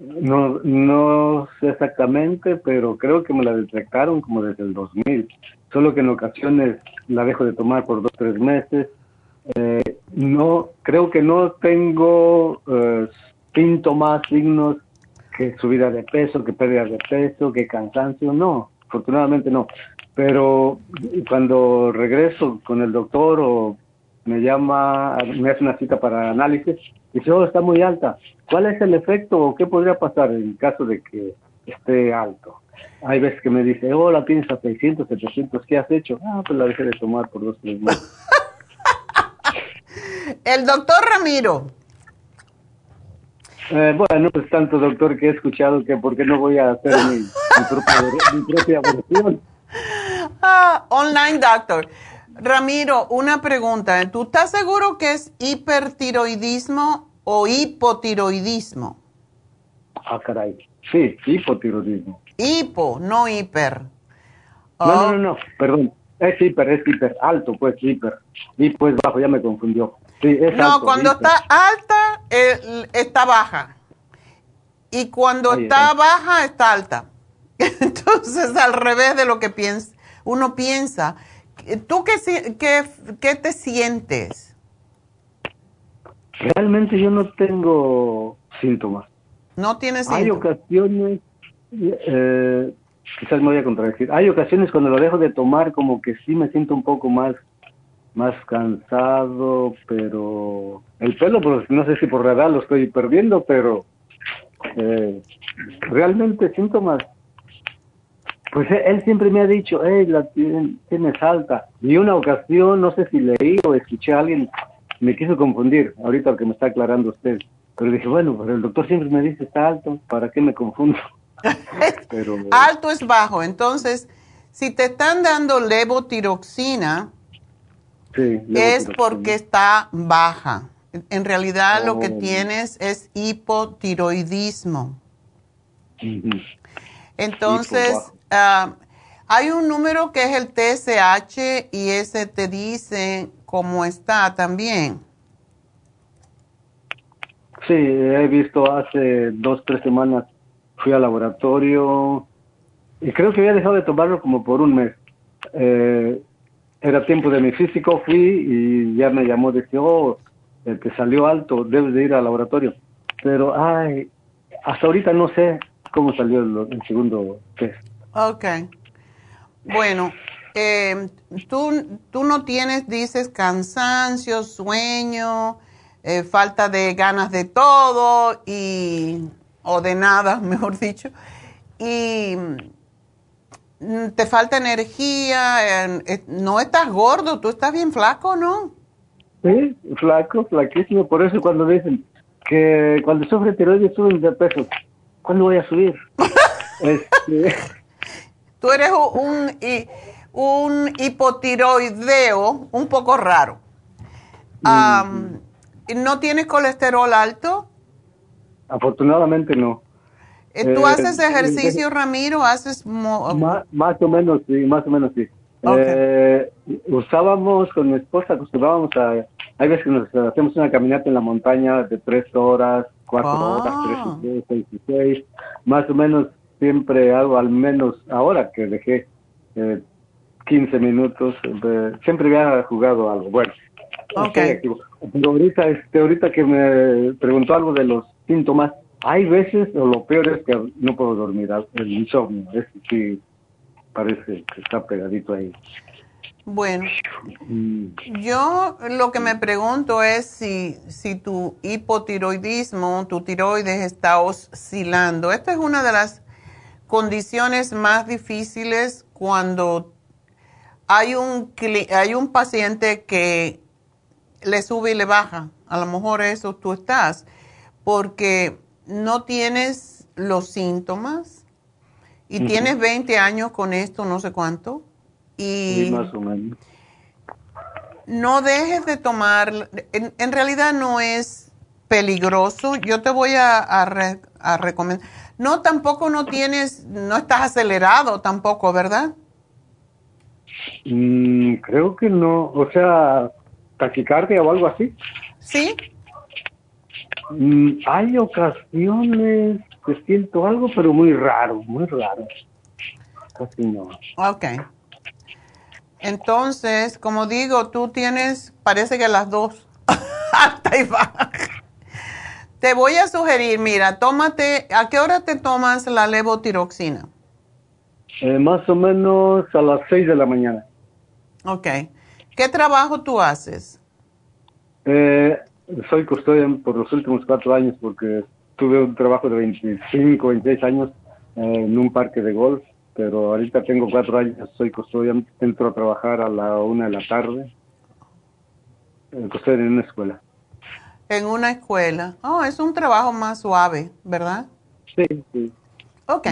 No, no sé exactamente, pero creo que me la detectaron como desde el 2000. Solo que en ocasiones la dejo de tomar por dos, tres meses eh, no, creo que no tengo eh, síntomas, signos que subida de peso, que pérdida de peso, que cansancio, no, afortunadamente no. Pero cuando regreso con el doctor o me llama, me hace una cita para análisis, dice, oh, está muy alta. ¿Cuál es el efecto o qué podría pasar en caso de que esté alto? Hay veces que me dice, oh, la tienes a 600, 700, ¿qué has hecho? Ah, pues la dejé de tomar por dos, tres meses. El doctor Ramiro. Eh, bueno, pues tanto doctor que he escuchado que por qué no voy a hacer mi, propia, versión. Ah, online doctor. Ramiro, una pregunta. ¿Tú estás seguro que es hipertiroidismo o hipotiroidismo? Ah, caray. Sí, hipotiroidismo. Hipo, no hiper. No, no, no, no, perdón. Es hiper, es hiper, alto, pues hiper. Y pues bajo, ya me confundió no, cuando está alta, eh, está baja. Y cuando está baja, está alta. Entonces, al revés de lo que piensa, uno piensa. ¿Tú qué, qué, qué te sientes? Realmente yo no tengo síntomas. ¿No tienes síntomas? Hay ocasiones, eh, quizás me voy a contradecir, hay ocasiones cuando lo dejo de tomar como que sí me siento un poco más más cansado, pero el pelo, pues no sé si por la edad lo estoy perdiendo, pero eh, realmente síntomas. Pues él siempre me ha dicho, hey, la tienes alta. Y una ocasión, no sé si leí o escuché a alguien, me quiso confundir, ahorita que me está aclarando usted. Pero dije, bueno, pero el doctor siempre me dice, está alto, ¿para qué me confundo? pero, alto es bajo, entonces, si te están dando levotiroxina, es porque está baja. En realidad lo que oh. tienes es hipotiroidismo. Entonces, ah, hay un número que es el TSH y ese te dice cómo está también. Sí, he visto hace dos, tres semanas, fui al laboratorio y creo que había dejado de tomarlo como por un mes. Eh, era tiempo de mi físico, fui y ya me llamó, dije, oh, el que salió alto, debes de ir al laboratorio. Pero, ay, hasta ahorita no sé cómo salió el, segundo test. Ok. Bueno, eh, tú, tú no tienes, dices, cansancio, sueño, eh, falta de ganas de todo y, o de nada, mejor dicho. Y te falta energía, eh, no estás gordo, tú estás bien flaco, ¿no? Sí, flaco, flaquísimo. Por eso cuando dicen que cuando sufre tiroides suben de peso, ¿cuándo voy a subir? Este, tú eres un... Un hipotiroideo un poco raro. Am, ¿No tienes colesterol alto? Afortunadamente no. Eh, ¿Tú Eh, haces ejercicio, Ramiro? ¿Haces mo- Má- más o menos sí, más o menos sí. Ok. Eh, usábamos con mi esposa, acostumbrábamos a, hay veces que nos hacemos una caminata en la montaña de tres horas, cuatro Ah. horas, tres y seis y seis, más o menos siempre hago al menos ahora que dejé eh, 15 minutos, siempre había jugado algo, bueno. Ok. estoy activo. Pero ahorita, este, ahorita que me preguntó algo de los síntomas, hay veces, o lo peor es que no puedo dormir, el insomnio, ese sí parece que está pegadito ahí. Bueno, Mm, yo lo que me pregunto es si, si tu hipotiroidismo, tu tiroides está oscilando. Esta es una de las condiciones más difíciles cuando hay un, hay un paciente que le sube y le baja. A lo mejor eso tú estás, porque no tienes los síntomas y tienes 20 años con esto, no sé cuánto. sí, Y más o menos. no dejes de tomar, en, en realidad no es peligroso. Yo te voy a, a, re- a recomendar. No, tampoco no tienes, no estás acelerado tampoco, ¿verdad? Mm, creo que no, o sea, taquicardia o algo así. Sí. Mm, hay ocasiones que siento algo, pero muy raro, muy raro. Casi no. Ok. Entonces, como digo, tú tienes, parece que las dos, alta y baja. Te voy a sugerir, mira, tómate, ¿a qué hora te tomas la levotiroxina? Eh, más o menos a las 6 de la mañana. Ok. ¿Qué trabajo tú haces? Eh, soy custodia por los últimos cuatro años porque tuve un trabajo de 25, 26 años eh, en un parque de golf, pero ahorita tengo cuatro años, soy custodia, entro a trabajar a la una de la tarde, eh, custodia en una escuela. En una escuela. Oh, es un trabajo más suave, ¿verdad? Sí, sí. Ok.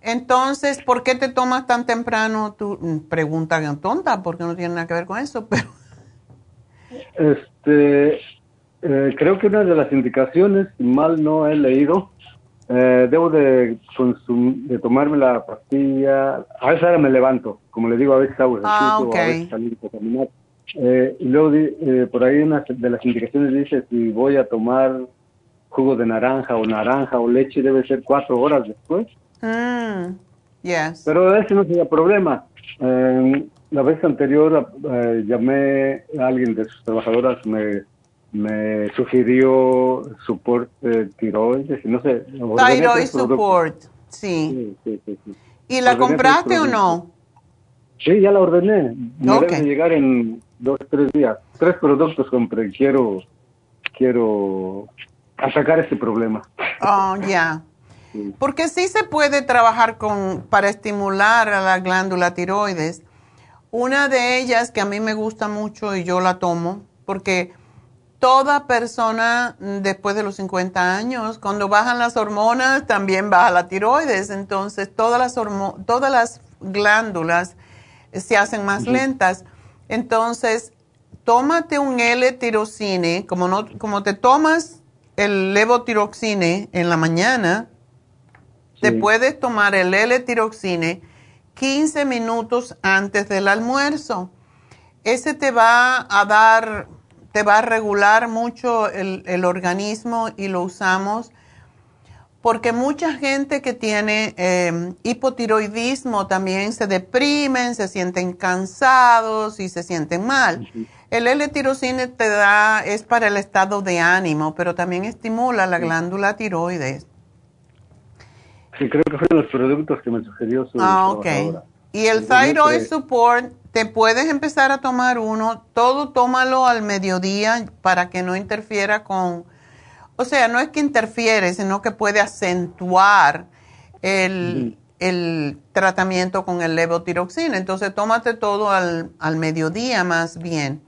Entonces, ¿por qué te tomas tan temprano? Tu mm, pregunta tonta, porque no tiene nada que ver con eso, pero Este, eh, creo que una de las indicaciones, mal no he leído, eh, debo de, consum- de tomarme la pastilla, a veces ahora me levanto, como le digo, a veces hago ejercicio, Ah, o ok. a veces salir a caminar. Eh, y luego eh, por ahí una de las indicaciones dice si voy a tomar jugo de naranja o naranja o leche debe ser cuatro horas después. Mm, yes. Pero ese no sería problema. Eh, la vez anterior eh, llamé a alguien de sus trabajadoras, me, me sugirió soporte tiroides, y no sé. Thyroid. Support, sí. Sí, sí, sí. ¿Y la Ordené compraste o no? Sí, ya la ordené. Me Ok. debe de llegar en dos, tres días. Tres productos compré. Quiero, quiero atacar este problema. Oh, ya. Porque sí se puede trabajar con para estimular a la glándula tiroides. Una de ellas que a mí me gusta mucho y yo la tomo, porque toda persona después de los 50 años, cuando bajan las hormonas, también baja la tiroides. Entonces, todas las, hormo- todas las glándulas se hacen más lentas. Entonces, tómate un L-tirocine, como, no, como te tomas el levotiroxine en la mañana, te puedes tomar el L-tiroxine 15 minutos antes del almuerzo. Ese te va a dar, te va a regular mucho el, el organismo y lo usamos porque mucha gente que tiene eh, hipotiroidismo también se deprimen, se sienten cansados y se sienten mal. El L-tirocine te da, es para el estado de ánimo, pero también estimula la glándula tiroides. Sí, creo que fueron los productos que me sugirió su Ah, ok. trabajadora. Y el Thyroid. Support, te puedes empezar a tomar uno, todo tómalo al mediodía para que no interfiera con, o sea, no es que interfiere, sino que puede acentuar el, el tratamiento con el levotiroxina. Entonces, tómate todo al, al mediodía más bien.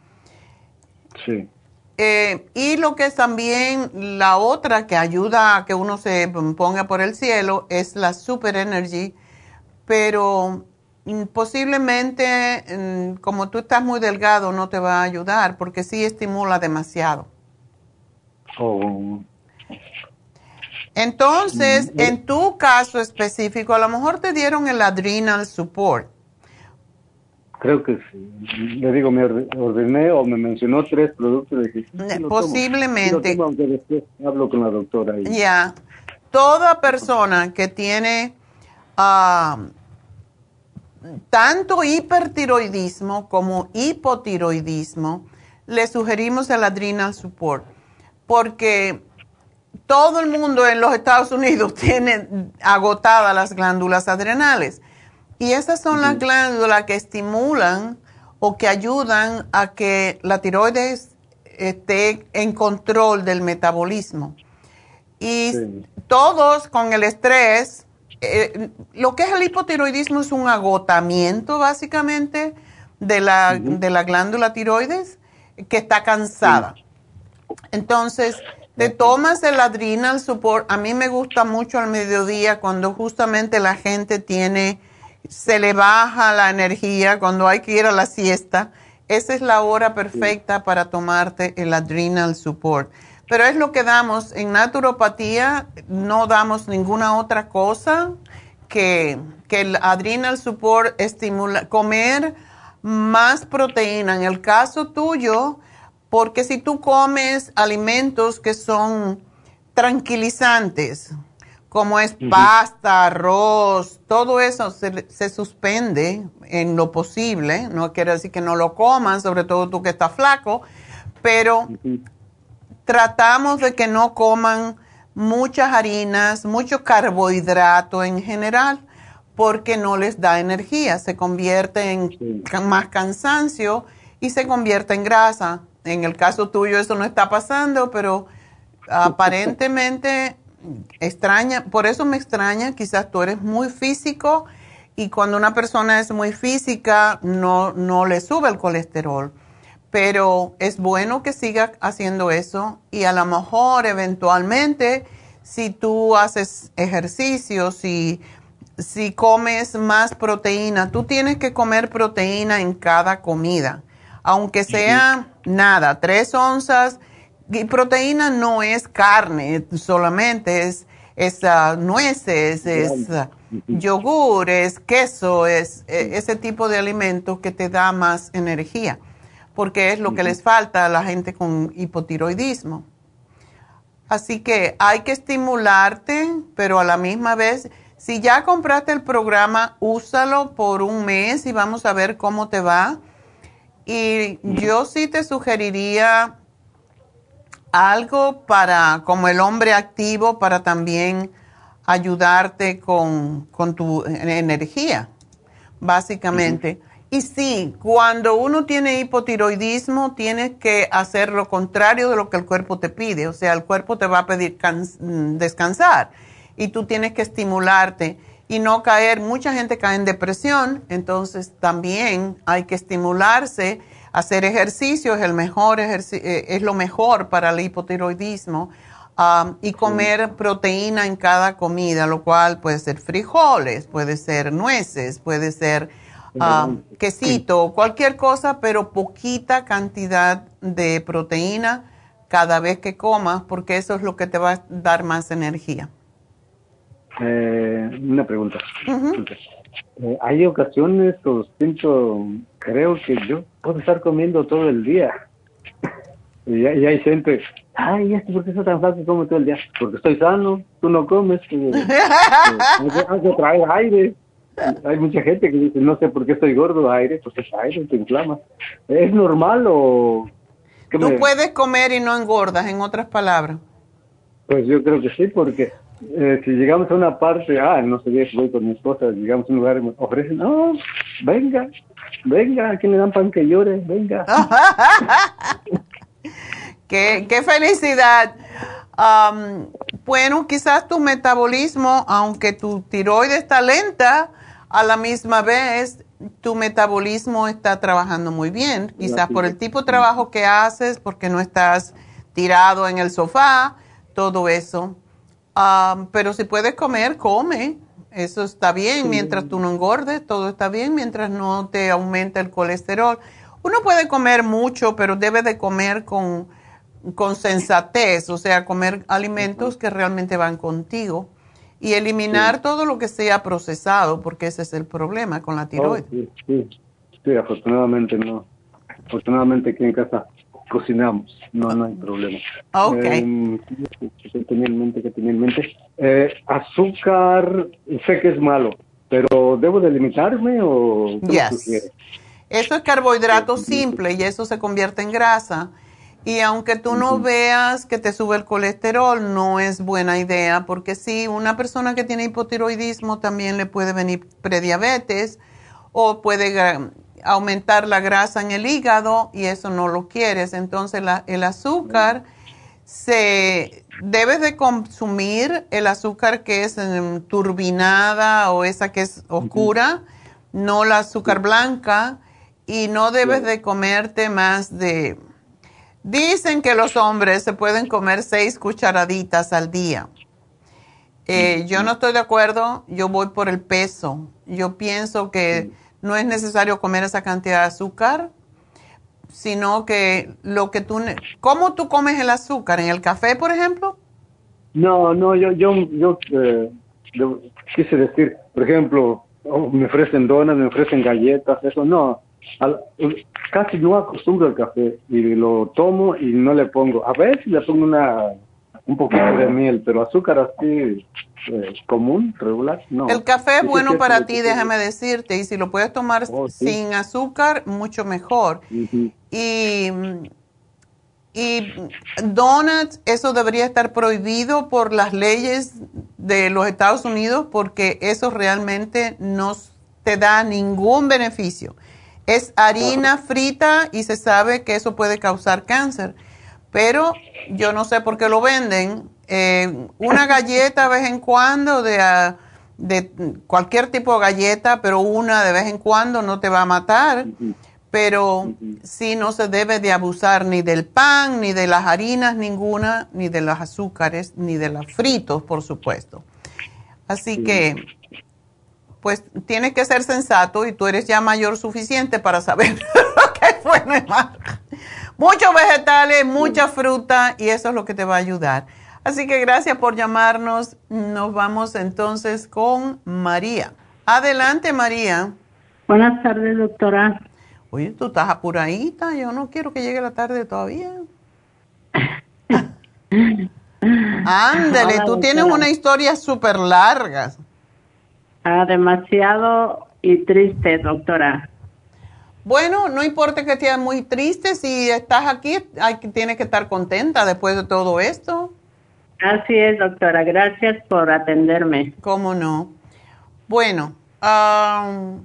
Sí. Eh, y lo que es también la otra que ayuda a que uno se ponga por el cielo es la Super Energy, pero posiblemente, mm, como tú estás muy delgado, no te va a ayudar porque sí estimula demasiado. Oh. Entonces, Mm, en tu caso específico, a lo mejor te dieron el adrenal support. Creo que sí. Le digo, me orde- ordené o me mencionó tres productos. tomo. posiblemente. Sí lo tomo, aunque después hablo con la doctora. Ya, toda persona que tiene ah, tanto hipertiroidismo como hipotiroidismo, le sugerimos el adrenal support, porque todo el mundo en los Estados Unidos tiene agotadas las glándulas adrenales. Y esas son las glándulas que estimulan o que ayudan a que la tiroides esté en control del metabolismo. Y Sí. todos con el estrés, eh, lo que es el hipotiroidismo es un agotamiento básicamente de la, de la glándula tiroides que está cansada. Entonces, te tomas el adrenal support. A mí me gusta mucho al mediodía cuando justamente la gente tiene, se le baja la energía, cuando hay que ir a la siesta. Esa es la hora perfecta para tomarte el adrenal support. Pero es lo que damos. En naturopatía no damos ninguna otra cosa que, que el adrenal support estimula, comer más proteína. En el caso tuyo, porque si tú comes alimentos que son tranquilizantes, como es pasta, arroz, todo eso se, se suspende en lo posible. No quiere decir que no lo comas, sobre todo tú que estás flaco, pero tratamos de que no coman muchas harinas, mucho carbohidrato en general, porque no les da energía, se convierte en Sí. más cansancio y se convierte en grasa. En el caso tuyo eso no está pasando, pero aparentemente extraña, por eso me extraña, quizás tú eres muy físico y cuando una persona es muy física no, no le sube el colesterol pero es bueno que sigas haciendo eso y a lo mejor eventualmente si tú haces ejercicio, si, si comes más proteína, tú tienes que comer proteína en cada comida, aunque sea nada, tres onzas. Y proteína no es carne solamente, es, es ah, nueces, es ah, yogur, es queso, es eh, ese tipo de alimentos que te da más energía porque es lo que les falta a la gente con hipotiroidismo. Así que hay que estimularte, pero a la misma vez, si ya compraste el programa, úsalo por un mes y vamos a ver cómo te va. Y yo sí te sugeriría algo para, como el hombre activo, para también ayudarte con, con tu energía, básicamente. Y sí, cuando uno tiene hipotiroidismo, tienes que hacer lo contrario de lo que el cuerpo te pide. O sea, el cuerpo te va a pedir mm, descansar y tú tienes que estimularte y no caer. Mucha gente cae en depresión, entonces también hay que estimularse. Hacer ejercicio es, el mejor eh, es lo mejor para el hipotiroidismo. Um, y comer proteína en cada comida, lo cual puede ser frijoles, puede ser nueces, puede ser ah, quesito, cualquier cosa, pero poquita cantidad de proteína cada vez que comas, porque eso es lo que te va a dar más energía. Eh, una pregunta. Eh, hay ocasiones o siento, creo que yo puedo estar comiendo todo el día. y, hay- y hay gente, ay, ¿esto por qué está tan fácil como todo el día? Porque estoy sano, tú no comes. hay que- hay que traer aire. Hay mucha gente que dice, no sé por qué estoy gordo, aire, pues es aire, te inflama. ¿Es normal o...? Tú me- puedes comer y no engordas, en otras palabras. Pues yo creo que sí, porque eh, si llegamos a una parte, ah, no sé voy con mi esposa, llegamos a un lugar y me ofrecen, no, venga, venga, aquí le dan pan que llore, venga. qué, qué felicidad. Am, bueno, quizás tu metabolismo, aunque tu tiroides está lenta, a la misma vez tu metabolismo está trabajando muy bien. Quizás por el tipo de trabajo que haces, porque no estás tirado en el sofá, todo eso. Pero si puedes comer, come. Eso está bien mientras tú no engordes, todo está bien mientras no te aumenta el colesterol. Uno puede comer mucho, pero debe de comer con, con sensatez, o sea, comer alimentos que realmente van contigo y eliminar todo lo que sea procesado, porque ese es el problema con la tiroides. Oh, sí, sí, afortunadamente no. Afortunadamente aquí en casa cocinamos, no, no hay problema. Ah, ok. Eh, que tenía en mente, que tenía en mente. Eh, azúcar, sé que es malo, pero ¿debo de limitarme o Yes. Eso es carbohidrato simple y eso se convierte en grasa. Y aunque tú no veas que te sube el colesterol, no es buena idea, porque sí, una persona que tiene hipotiroidismo también le puede venir prediabetes o puede aumentar la grasa en el hígado y eso no lo quieres. Entonces la- el azúcar se debes de consumir el azúcar que es em, turbinada o esa que es oscura, no la azúcar blanca y no debes de comerte más de dicen que los hombres se pueden comer seis cucharaditas al día. Eh, yo no estoy de acuerdo, yo voy por el peso. Yo pienso que no es necesario comer esa cantidad de azúcar, sino que lo que tú... ¿Cómo tú comes el azúcar? ¿En el café, por ejemplo? No, no, yo, yo, yo eh, yo quise decir, por ejemplo, oh, me ofrecen donas, me ofrecen galletas, eso no. Al- casi no acostumbro al café y lo tomo y no le pongo. A veces le pongo una un poquito de miel, pero azúcar así eh, común, regular, no. El café es bueno para ti, déjame decirte, y si lo puedes tomar Oh, sí. sin azúcar, mucho mejor. Y, y donuts, eso debería estar prohibido por las leyes de los Estados Unidos porque eso realmente no te da ningún beneficio. Es harina frita y se sabe que eso puede causar cáncer. Pero yo no sé por qué lo venden. Eh, una galleta de vez en cuando de, ah, de cualquier tipo de galleta, pero una de vez en cuando no te va a matar pero sí no se debe de abusar ni del pan, ni de las harinas ninguna, ni de los azúcares, ni de los fritos, por supuesto. Así que, pues tienes que ser sensato y tú eres ya mayor suficiente para saber lo que es bueno y malo. Muchos vegetales, mucha fruta y eso es lo que te va a ayudar. Así que gracias por llamarnos. Nos vamos entonces con María. Adelante, María. Buenas tardes, doctora. Oye, tú estás apuradita, yo no quiero que llegue la tarde todavía. Ándale, tú tienes una historia súper larga. Ah, demasiado y triste, doctora. Bueno, no importa que estés muy triste, si estás aquí, hay, que- tienes que estar contenta después de todo esto. Así es, doctora. Gracias por atenderme. ¿Cómo no? Bueno, am,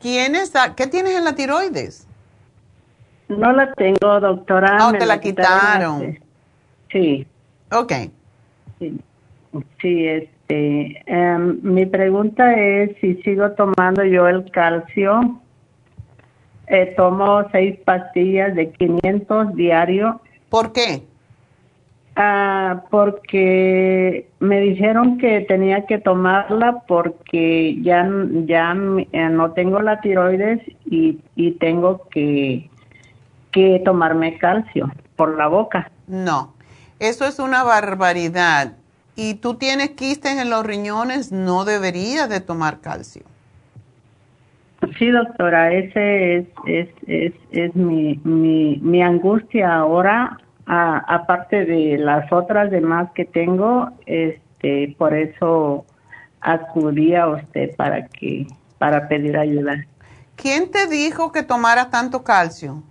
¿quién está- ¿qué tienes en la tiroides? No la tengo, doctora. Ah, me te la quitaron. Sí, Ok, sí, sí, este. em, mi pregunta es si sigo tomando yo el calcio. Eh, tomo seis pastillas de 500 diario. ¿por qué? Ah, porque me dijeron que tenía que tomarla porque ya, ya eh, no tengo la tiroides y, y tengo que, que tomarme calcio por la boca. No, eso es una barbaridad. Y tú tienes quistes en los riñones, no deberías de tomar calcio. Sí, doctora, ese es, es, es, es mi, mi, mi angustia ahora, aparte de las otras demás que tengo, este, por eso acudí a usted para que, para pedir ayuda. ¿Quién te dijo que tomaras tanto calcio?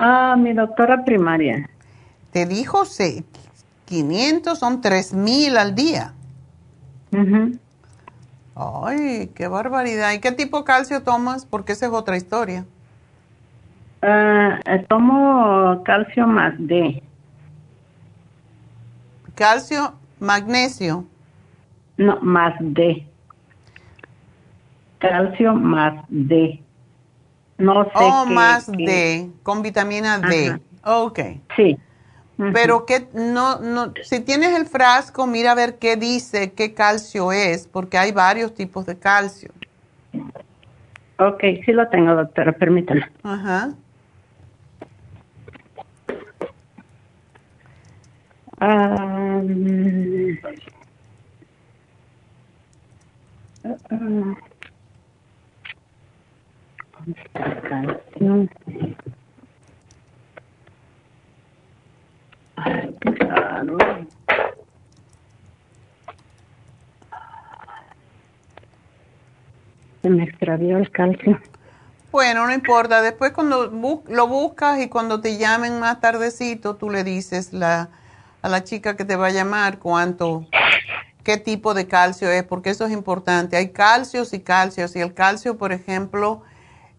Ah, mi doctora primaria. Te dijo sí, 500 son 3000 al día. Ay, qué barbaridad. ¿Y qué tipo de calcio tomas? Porque esa es otra historia. Ah, eh, tomo calcio más D. Calcio, magnesio. No, más D. Calcio más D. No sé Oh, qué- más qué- D, con vitamina D. Ajá. Ok. Sí. Pero que no, no, si tienes el frasco, mira a ver qué dice, qué calcio es, porque hay varios tipos de calcio. Ok, sí lo tengo, doctora, permítame. Ajá. Canción. Ay, qué Se me extravió el calcio. Bueno, no importa. Después cuando lo buscas y cuando te llamen más tardecito, tú le dices a la chica que te va a llamar cuánto, qué tipo de calcio es, porque eso es importante. Hay calcios y calcios. Y el calcio, por ejemplo,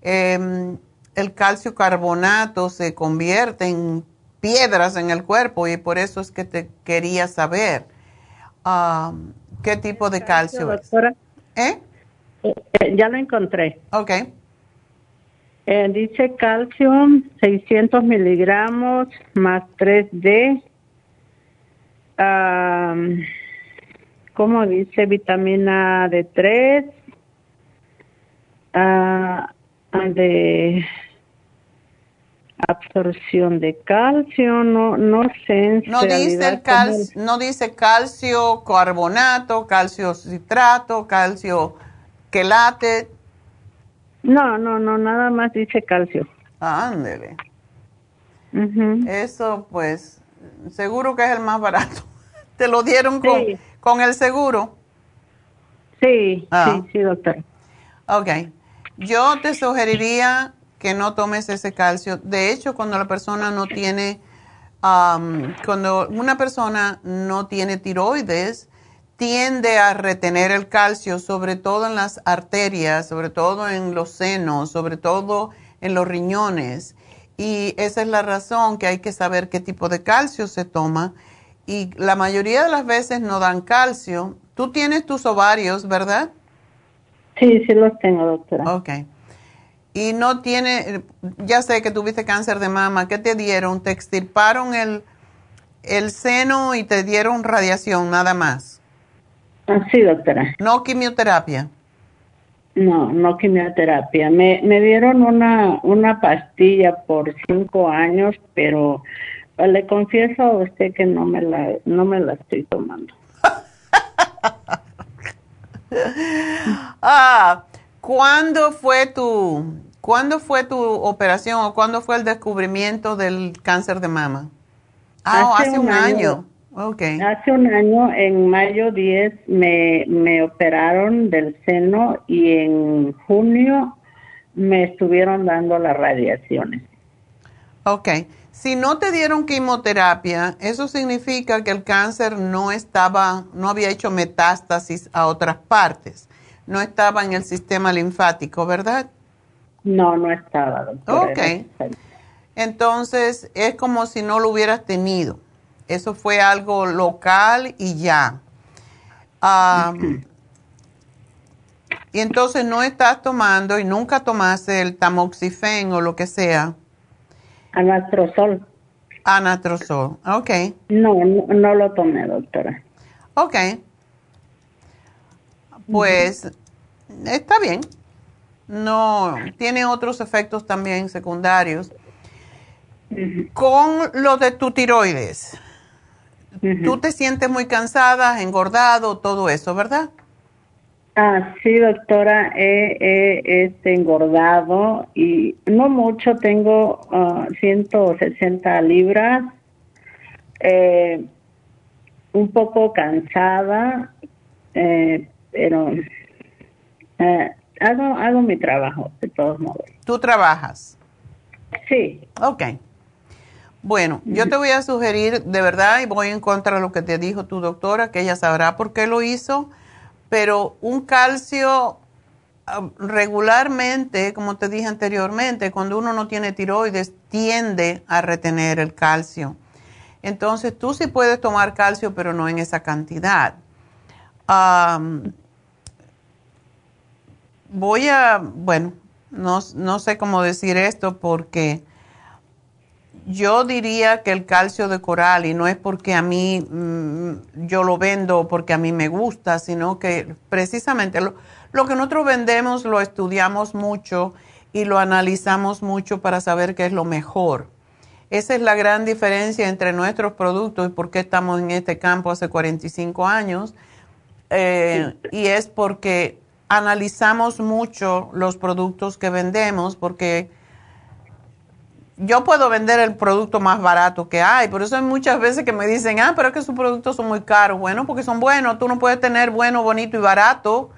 em, el calcio carbonato se convierte en piedras en el cuerpo y por eso es que te quería saber ah, qué tipo de calcio es. Doctora, ¿Eh? eh, ya lo encontré. Ok. Eh, dice calcium 600 miligramos más 3D. Am, ¿Cómo dice? Vitamina D3. ah, de absorción de calcio. No, no sé. No dice, el cal- no dice calcio carbonato, calcio citrato, calcio quelate. No, no, no, nada más dice calcio. Ándele. Ujú. Eso, pues, seguro que es el más barato. ¿Te lo dieron con, Sí. con el seguro? Sí, Ah. sí, sí, doctor. Ok. Yo te sugeriría que no tomes ese calcio. De hecho, cuando la persona no tiene, am, cuando una persona no tiene tiroides, tiende a retener el calcio, sobre todo en las arterias, sobre todo en los senos, sobre todo en los riñones. Y esa es la razón que hay que saber qué tipo de calcio se toma. Y la mayoría de las veces no dan calcio. Tú tienes tus ovarios, ¿verdad? Sí, sí los tengo, doctora. Ok. Y no tiene, ya sé que tuviste cáncer de mama, ¿qué te dieron? Te extirparon el, el seno y te dieron radiación, nada más. Sí, doctora. No quimioterapia. No, no quimioterapia. Me, me dieron una, una pastilla por cinco años, pero eh, le confieso a usted que no me la, no me la estoy tomando. Ah, ¿cuándo fue tu, cuándo fue tu operación o cuándo fue el descubrimiento del cáncer de mama? Ah, hace, un año. Ok. Hace un año, en mayo 10, me, me operaron del seno y en junio me estuvieron dando las radiaciones. Ok. Si no te dieron quimioterapia, eso significa que el cáncer no estaba, no había hecho metástasis a otras partes. No estaba en el sistema linfático, ¿verdad? No, no estaba, doctora. Ok. Entonces, es como si no lo hubieras tenido. Eso fue algo local y ya. Y entonces no estás tomando y nunca tomaste el tamoxifen o lo que sea. Anastrozol. Anatrozol. Ok. No, no, no lo tomé, doctora. Ok. Pues está bien. No, tiene otros efectos también secundarios. Con lo de tu tiroides, tú te sientes muy cansada, engordado, todo eso, ¿verdad? Ah, sí, doctora, he, he, este, engordado y no mucho, tengo ah, 160 libras, eh, un poco cansada, eh, pero eh, hago, hago mi trabajo, de todos modos. Tú trabajas. Sí. Ok. Bueno, yo te voy a sugerir, de verdad, y voy en contra de lo que te dijo tu doctora, que ella sabrá por qué lo hizo, pero un calcio ah, regularmente, como te dije anteriormente, cuando uno no tiene tiroides, tiende a retener el calcio. Entonces, tú sí puedes tomar calcio, pero no en esa cantidad. Am, voy a, bueno, no, no sé cómo decir esto porque yo diría que el calcio de coral, y no es porque a mí mm, yo lo vendo porque a mí me gusta, sino que precisamente lo, lo que nosotros vendemos lo estudiamos mucho y lo analizamos mucho para saber qué es lo mejor. Esa es la gran diferencia entre nuestros productos y por qué estamos en este campo hace 45 años. Eh, y es porque analizamos mucho los productos que vendemos, porque yo puedo vender el producto más barato que hay. Por eso hay muchas veces que me dicen, ah, pero es que sus productos son muy caros. Bueno, porque son buenos. Tú no puedes tener bueno, bonito y barato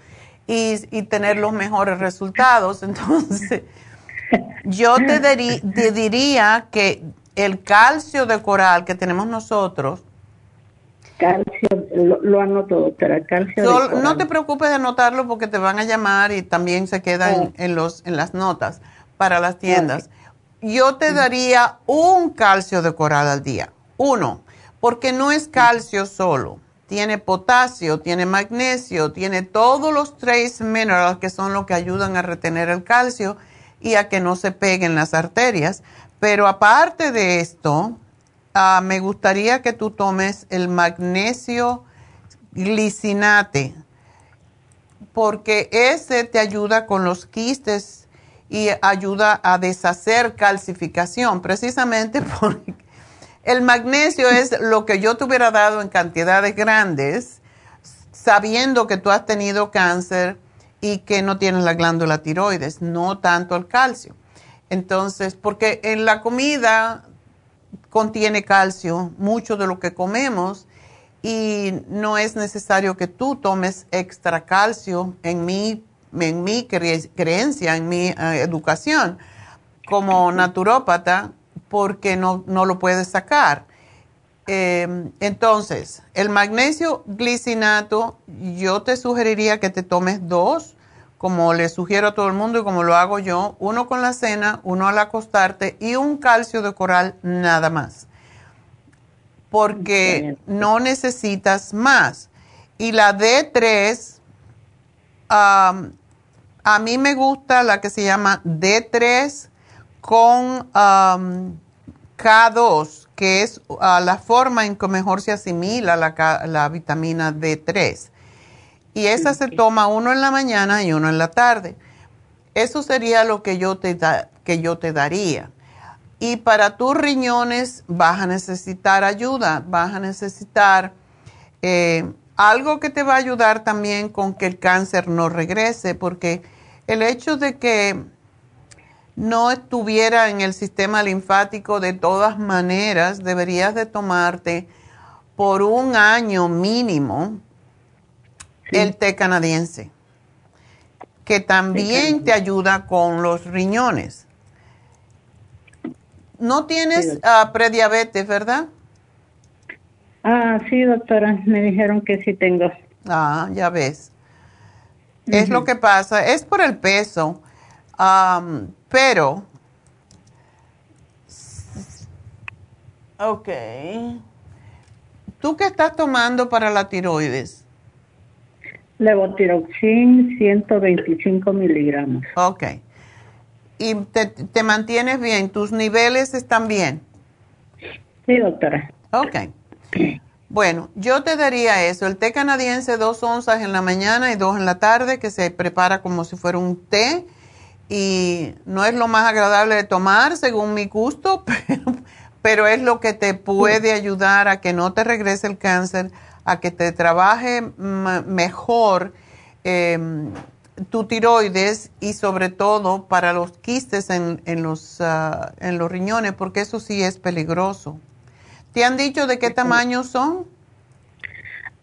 y, y tener los mejores resultados. Entonces, yo te, te diría que el calcio de coral que tenemos nosotros, calcio, lo, anoto, doctora, calcio. no te preocupes de anotarlo porque te van a llamar y también se quedan en, los, en las notas para las tiendas yo te daría un calcio de coral al día. Uno, porque no es calcio solo. Tiene potasio, tiene magnesio, tiene todos los trace minerals que son los que ayudan a retener el calcio y a que no se peguen las arterias. Pero aparte de esto, ah, me gustaría que tú tomes el magnesio glicinate, porque ese te ayuda con los quistes y ayuda a deshacer calcificación, precisamente porque el magnesio es lo que yo te hubiera dado en cantidades grandes, sabiendo que tú has tenido cáncer y que no tienes la glándula tiroides, no tanto el calcio. Entonces, porque en la comida contiene calcio, mucho de lo que comemos, y no es necesario que tú tomes extra calcio. En mi en mi creencia, en mi eh, educación como naturópata, porque no, no lo puedes sacar. Em, entonces, el magnesio glicinato, yo te sugeriría que te tomes dos, como le sugiero a todo el mundo y como lo hago yo, uno con la cena, uno al acostarte y un calcio de coral nada más, porque no necesitas más. Y la D3, a mí me gusta la que se llama D3 con um, K2, que es uh, la forma en que mejor se asimila la, vitamina D3. Y esa se toma uno en la mañana y uno en la tarde. Eso sería lo que yo te, que yo te daría. Y para tus riñones vas a necesitar ayuda, vas a necesitar eh, algo que te va a ayudar también con que el cáncer no regrese, porque el hecho de que no estuviera en el sistema linfático de todas maneras, deberías de tomarte por un año mínimo el té canadiense, que también te ayuda con los riñones. No tienes ah, prediabetes, ¿verdad? Ah, sí, doctora, me dijeron que sí tengo. Ah, ya ves. Es lo que pasa, es por el peso, pero, ok, ¿tú qué estás tomando para la tiroides? Levotiroxin 125 miligramos. Ok. ¿Y te, te mantienes bien? ¿Tus niveles están bien? Sí, doctora. Ok. Bueno, yo te daría eso, el té canadiense dos onzas en la mañana y dos en la tarde, que se prepara como si fuera un té y no es lo más agradable de tomar según mi gusto, pero, es lo que te puede ayudar a que no te regrese el cáncer, a que te trabaje mejor em, tu tiroides y sobre todo para los quistes en, los, ah, en los riñones, porque eso sí es peligroso. ¿Te han dicho de qué tamaño son?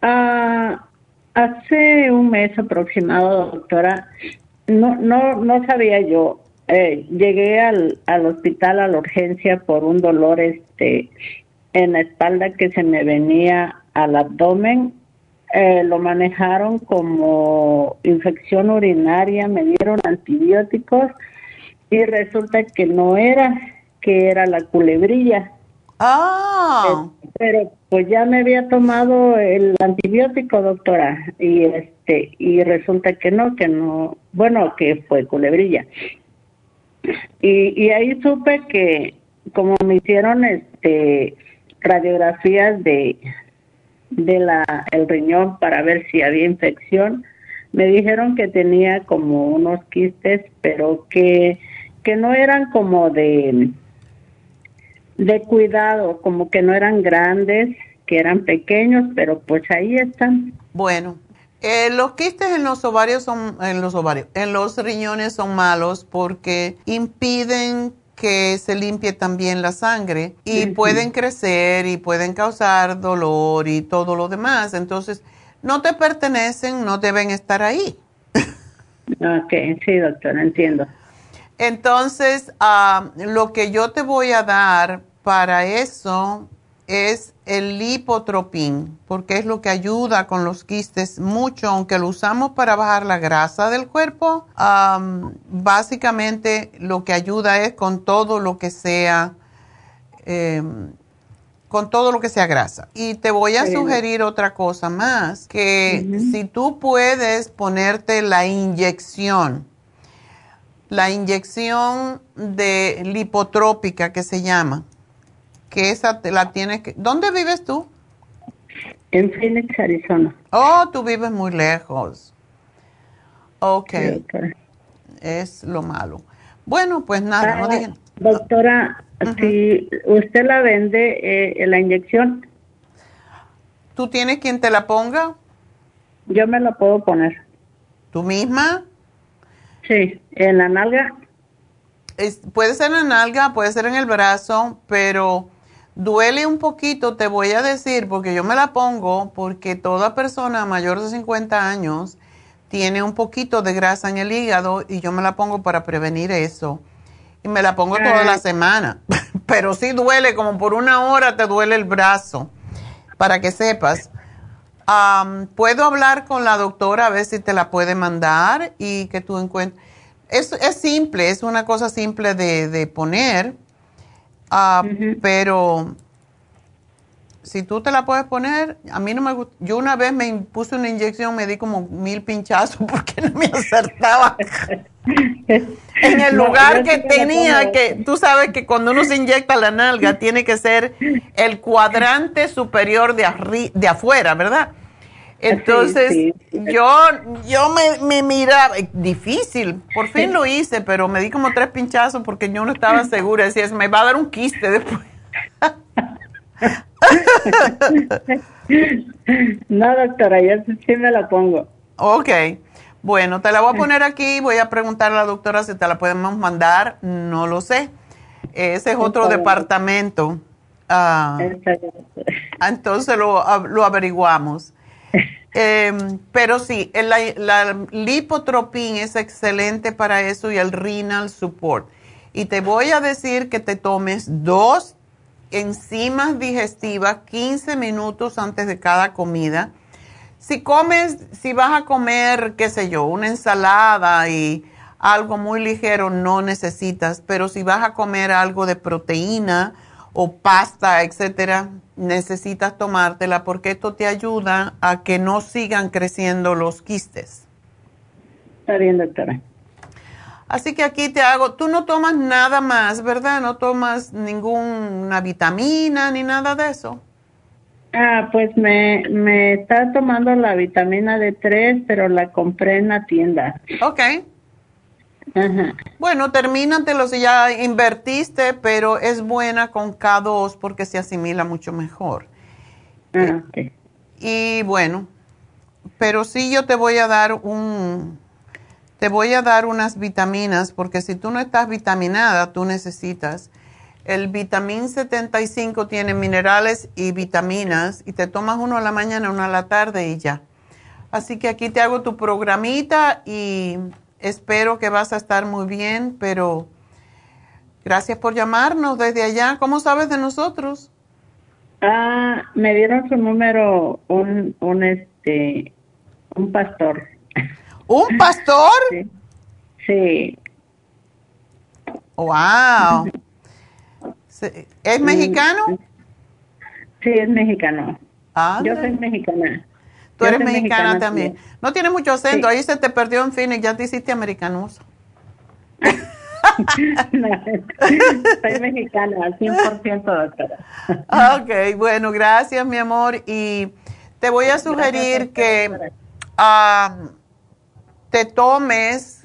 Ah, hace un mes aproximado, doctora, no, no, no sabía yo. Eh, llegué al, al hospital a la urgencia por un dolor este en la espalda que se me venía al abdomen. Eh, lo manejaron como infección urinaria, me dieron antibióticos y resulta que no era, que era la culebrilla. Ah. Pero pues ya me había tomado el antibiótico, doctora, y este y resulta que no, que no, bueno, que fue culebrilla. Y, y ahí supe que como me hicieron este radiografías de de la el riñón para ver si había infección, me dijeron que tenía como unos quistes, pero que que no eran como de de cuidado, como que no eran grandes, que eran pequeños, pero pues ahí están. Bueno, eh, los quistes en los ovarios son, en los ovarios, en los riñones son malos porque impiden que se limpie también la sangre y pueden crecer y pueden causar dolor y todo lo demás. Entonces, no te pertenecen, no deben estar ahí. ok, sí, doctor, entiendo. Entonces, ah, lo que yo te voy a dar para eso es el lipotropín, porque es lo que ayuda con los quistes mucho, aunque lo usamos para bajar la grasa del cuerpo. básicamente lo que ayuda es con todo lo que sea, em, con todo lo que sea grasa. Y te voy a sugerir otra cosa más, que si tú puedes ponerte la inyección, la inyección de lipotrópica que se llama, que esa te la tienes que... ¿Dónde vives tú? En Phoenix, Arizona. Oh, tú vives muy lejos. Ok. Es lo malo. Bueno, pues nada, no ah, Doctora, si usted la vende, eh, la inyección. ¿Tú tienes quien te la ponga? Yo me la puedo poner. ¿Tú misma? Sí, en la nalga. puede ser en la nalga, puede ser en el brazo, pero Duele un poquito, te voy a decir, porque yo me la pongo, porque toda persona mayor de 50 años tiene un poquito de grasa en el hígado y yo me la pongo para prevenir eso. Y me la pongo toda la semana. Pero sí duele, como por una hora te duele el brazo, para que sepas. Puedo hablar con la doctora a ver si te la puede mandar y que tú encuentres. Es, es simple, es una cosa simple de, de poner Ah, pero si tú te la puedes poner, a mí no me gusta. Yo una vez me puse una inyección, me di como mil pinchazos porque no me acertaba. en el lugar que tenía, que tú sabes que cuando uno se inyecta la nalga, tiene que ser el cuadrante superior de, de afuera, ¿verdad? Entonces, yo yo me, me miraba, difícil, por fin lo hice, pero me di como tres pinchazos porque yo no estaba segura, decía, me va a dar un quiste después. no, doctora, yo sí me la pongo. Ok, bueno, te la voy a poner aquí, voy a preguntar a la doctora si te la podemos mandar, no lo sé. Ese es otro departamento. Ah, entonces lo, lo averiguamos. Em, pero sí, la, la lipotropín es excelente para eso y el renal support. Y te voy a decir que te tomes dos enzimas digestivas 15 minutos antes de cada comida. Si comes, si vas a comer, qué sé yo, una ensalada y algo muy ligero, no necesitas, pero si vas a comer algo de proteína o pasta, etcétera, necesitas tomártela porque esto te ayuda a que no sigan creciendo los quistes. Está bien, doctora. Así que aquí te hago, tú no tomas nada más, ¿verdad? No tomas ninguna vitamina ni nada de eso. Ah, pues me, me está tomando la vitamina D3, pero la compré en la tienda. Ok. Bueno, termínatelo si ya invertiste, pero es buena con K2 porque se asimila mucho mejor. Ah, y bueno, pero sí yo te voy a dar un, te voy a dar unas vitaminas porque si tú no estás vitaminada, tú necesitas. El vitamín 75 tiene minerales y vitaminas y te tomas uno a la mañana, uno a la tarde y ya. Así que aquí te hago tu programita y Espero que vas a estar muy bien, pero gracias por llamarnos desde allá. ¿Cómo sabes de nosotros? Ah, me dieron su número un, un este, un pastor. ¿Un pastor? sí. sí. Wow. ¿Es mexicano? Sí, es mexicano. Ah, Yo soy mexicana. Tú eres mexicana, también. No tiene mucho acento. Ahí se te perdió en fin y ya te hiciste americanoso. Soy mexicana, 100% doctora. ok, bueno, gracias mi amor. Y te voy a sugerir que ah, te tomes,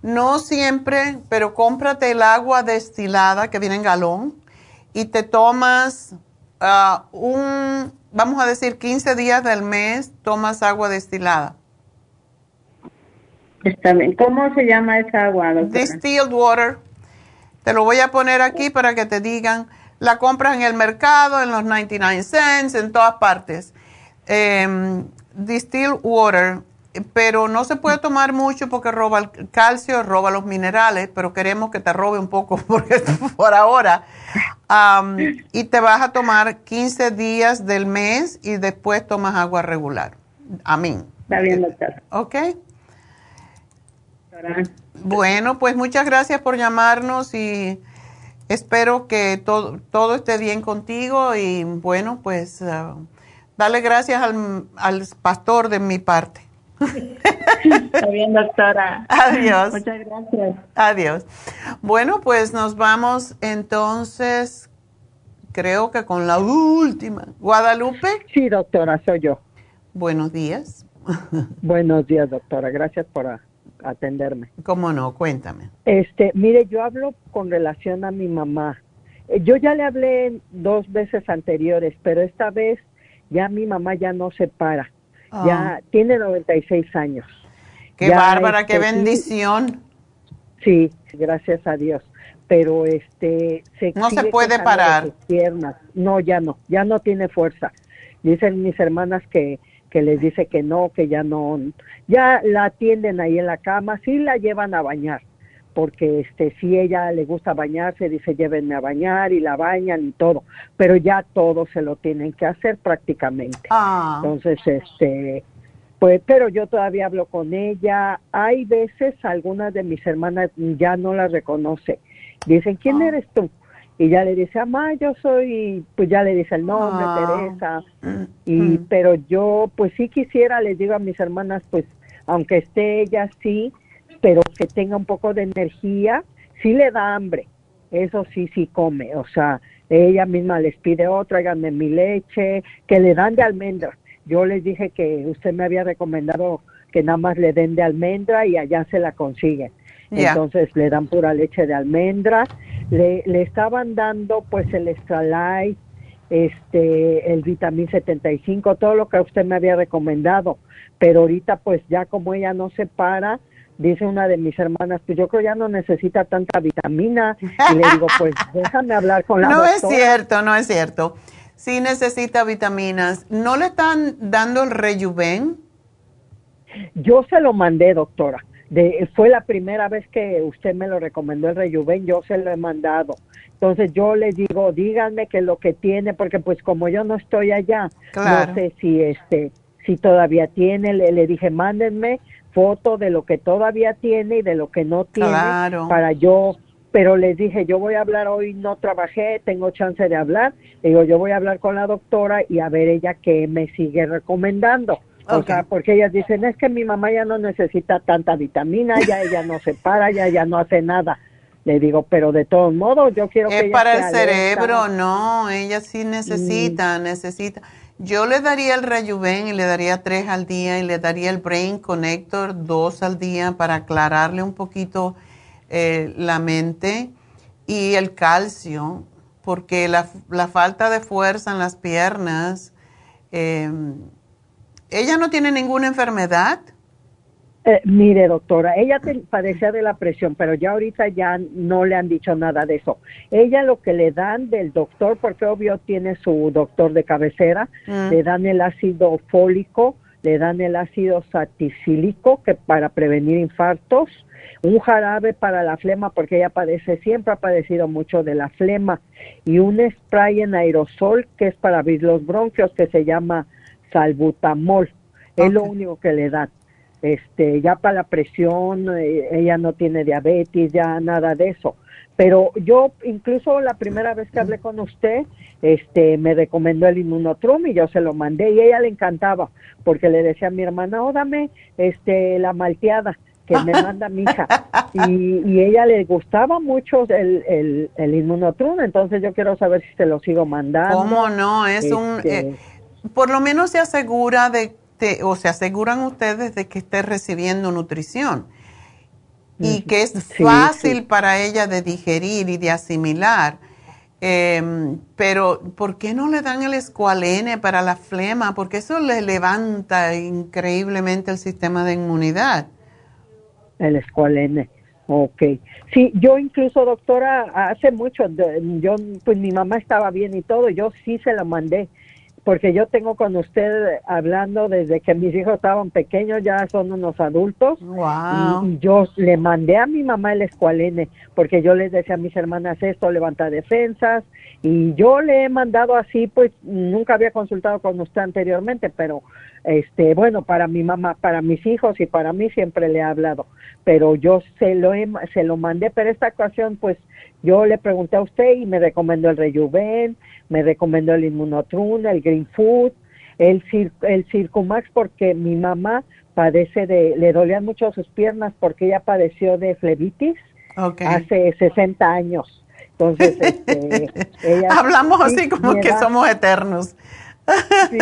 no siempre, pero cómprate el agua destilada que viene en galón y te tomas ah, un, vamos a decir, 15 días del mes, tomas agua destilada. Está bien. ¿Cómo se llama esa agua, doctora? Distilled water. Te lo voy a poner aquí para que te digan. La compras en el mercado, en los 99 cents, en todas partes. Eh, distilled water. Pero no se puede tomar mucho porque roba el calcio, roba los minerales, pero queremos que te robe un poco porque por ahora. Y te vas a tomar 15 días del mes y después tomas agua regular. Amén. Está bien, doctor. ¿Ok? Bueno, pues muchas gracias por llamarnos y espero que todo, todo esté bien contigo y bueno, pues uh, dale gracias al, al, pastor de mi parte. Está bien, doctora. Adiós. Muchas gracias. Adiós. Bueno, pues nos vamos entonces, creo que con la última. Guadalupe. Sí, doctora, soy yo. Buenos días. Buenos días, doctora. Gracias por atenderme. ¿Cómo no? Cuéntame. Este, mire, yo hablo con relación a mi mamá. Eh, yo ya le hablé dos veces anteriores, pero esta vez ya mi mamá ya no se para. Ya Ah. tiene 96 años. Qué Ya, bárbara, este, qué sí, bendición. Sí, gracias a Dios. Pero este se No se puede parar. sus piernas. No, ya no, ya no tiene fuerza. Dicen mis hermanas que que les dice que no, que ya no, ya la atienden ahí en la cama, sí la llevan a bañar, porque este si ella le gusta bañarse, dice llévenme a bañar y la bañan y todo, pero ya todo se lo tienen que hacer prácticamente. Ah. Entonces, este, pues, pero yo todavía hablo con ella. Hay veces algunas de mis hermanas ya no la reconoce. Dicen, ¿quién eres tú? Y ya le dice, mamá, yo soy, pues ya le dice el nombre, Ah. Teresa. Y, pero yo, pues sí quisiera, les digo a mis hermanas, pues, aunque esté ella sí, pero que tenga un poco de energía, sí le da hambre. Eso sí, sí come. O sea, ella misma les pide otra, tráiganme mi leche, que le dan de almendra. Yo les dije que usted me había recomendado que nada más le den de almendra y allá se la consiguen. Entonces le dan pura leche de almendra. Le, le estaban dando pues el extra light, este, el vitamin 75, todo lo que usted me había recomendado. Pero ahorita pues ya como ella no se para, dice una de mis hermanas, pues yo creo ya no necesita tanta vitamina. Y le digo, pues déjame hablar con la No es doctora. cierto, no es cierto. Sí necesita vitaminas. ¿No le están dando el rejuven? Yo se lo mandé, doctora. De, fue la primera vez que usted me lo recomendó el Rejuven, yo se lo he mandado. Entonces yo le digo, díganme que lo que tiene, porque pues como yo no estoy allá, Claro. no sé si este, si todavía tiene, le, le dije, mándenme foto de lo que todavía tiene y de lo que no tiene Claro. para yo, pero les dije, yo voy a hablar hoy, no trabajé, tengo chance de hablar, Le digo, yo voy a hablar con la doctora y a ver ella qué me sigue recomendando. O sea, porque ellas dicen, es que mi mamá ya no necesita tanta vitamina, ya ella no se para, ya ya no hace nada. Le digo, pero de todos modos, yo quiero que Es ella para el alerta. cerebro, no, ella sí necesita, Mm. necesita. Yo le daría el rejuven y le daría tres al día y le daría el Brain Connector dos al día para aclararle un poquito eh, la mente y el calcio, porque la, la falta de fuerza en las piernas, eh, ella no tiene ninguna enfermedad. Eh, mire, doctora, ella te- padecía de la presión, pero ya ahorita ya no le han dicho nada de eso. Ella lo que le dan del doctor, porque obvio tiene su doctor de cabecera, Mm. le dan el ácido fólico, le dan el ácido saticílico que para prevenir infartos, un jarabe para la flema, porque ella padece, siempre ha padecido mucho de la flema, y un spray en aerosol que es para abrir los bronquios, que se llama salbutamol. Es lo único que le dan. Este, ya para la presión, eh, ella no tiene diabetes, ya nada de eso. Pero yo, incluso la primera vez que hablé con usted, este, me recomendó el Inmunotrum y yo se lo mandé y ella le encantaba, porque le decía a mi hermana, oh, dame, este, la malteada, que me manda mi hija. Y, y ella le gustaba mucho el, el, el inmunotrum, entonces yo quiero saber si se lo sigo mandando. ¿Cómo no? Es un... Este, eh, por lo menos se asegura de, de- o se aseguran ustedes de que esté recibiendo nutrición y que es Sí, fácil sí. para ella de digerir y de asimilar. Em, pero, ¿por qué no le dan el escualene para la flema? Porque eso le levanta increíblemente el sistema de inmunidad. El escualene. Ok. Sí, yo incluso, doctora, hace mucho, yo, pues mi mamá estaba bien y todo, yo sí se la mandé, porque yo tengo con usted hablando desde que mis hijos estaban pequeños, ya son unos adultos. Wow. Y, y yo le mandé a mi mamá el escualene, porque yo les decía a mis hermanas esto, levanta defensas, y yo le he mandado así, pues nunca había consultado con usted anteriormente, pero este, bueno, para mi mamá, para mis hijos y para mí siempre le he hablado, pero yo se lo he, se lo mandé, pero esta ocasión pues yo le pregunté a usted y me recomendó el Rejuven, me recomendó el Inmunotrum, el Green Food, el, el Circumax porque mi mamá padece de, le dolían mucho sus piernas porque ella padeció de flebitis hace 60 años. Entonces, este, ella- Hablamos sí, así como que somos eternos. Sí,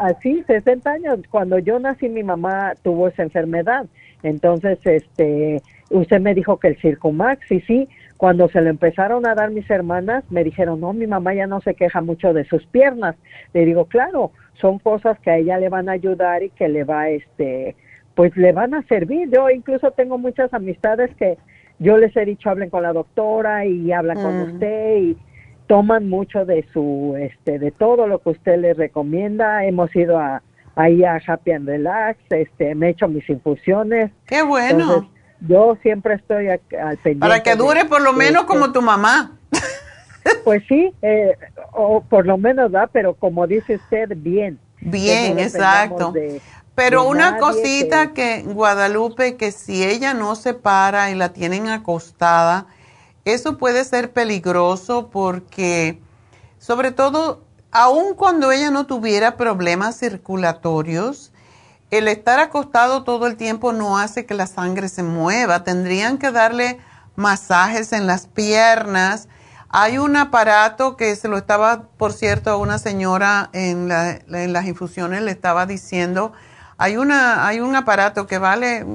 así, 60 años. Cuando yo nací, mi mamá tuvo esa enfermedad. Entonces, este, usted me dijo que el Circumax, y sí, cuando se lo empezaron a dar mis hermanas, me dijeron, no, mi mamá ya no se queja mucho de sus piernas. Le digo, claro, son cosas que a ella le van a ayudar y que le va, este, pues le van a servir. Yo incluso tengo muchas amistades que yo les he dicho, hablen con la doctora y hablan con Mm. usted y toman mucho de su, este, de todo lo que usted les recomienda. Hemos ido a, ahí a Happy and Relax, este, me he hecho mis infusiones. Qué bueno. Entonces, yo siempre estoy al pendiente. Para que dure por lo menos este- como tu mamá. Pues sí, eh, o por lo menos da, pero como dice usted, bien. Bien, exacto. de- Pero de una cosita que Guadalupe, que si ella no se para y la tienen acostada, eso puede ser peligroso porque, sobre todo, aun cuando ella no tuviera problemas circulatorios, el estar acostado todo el tiempo no hace que la sangre se mueva. Tendrían que darle masajes en las piernas. Hay un aparato que se lo estaba, por cierto, a una señora en, en las infusiones le estaba diciendo, hay, una, hay un aparato que vale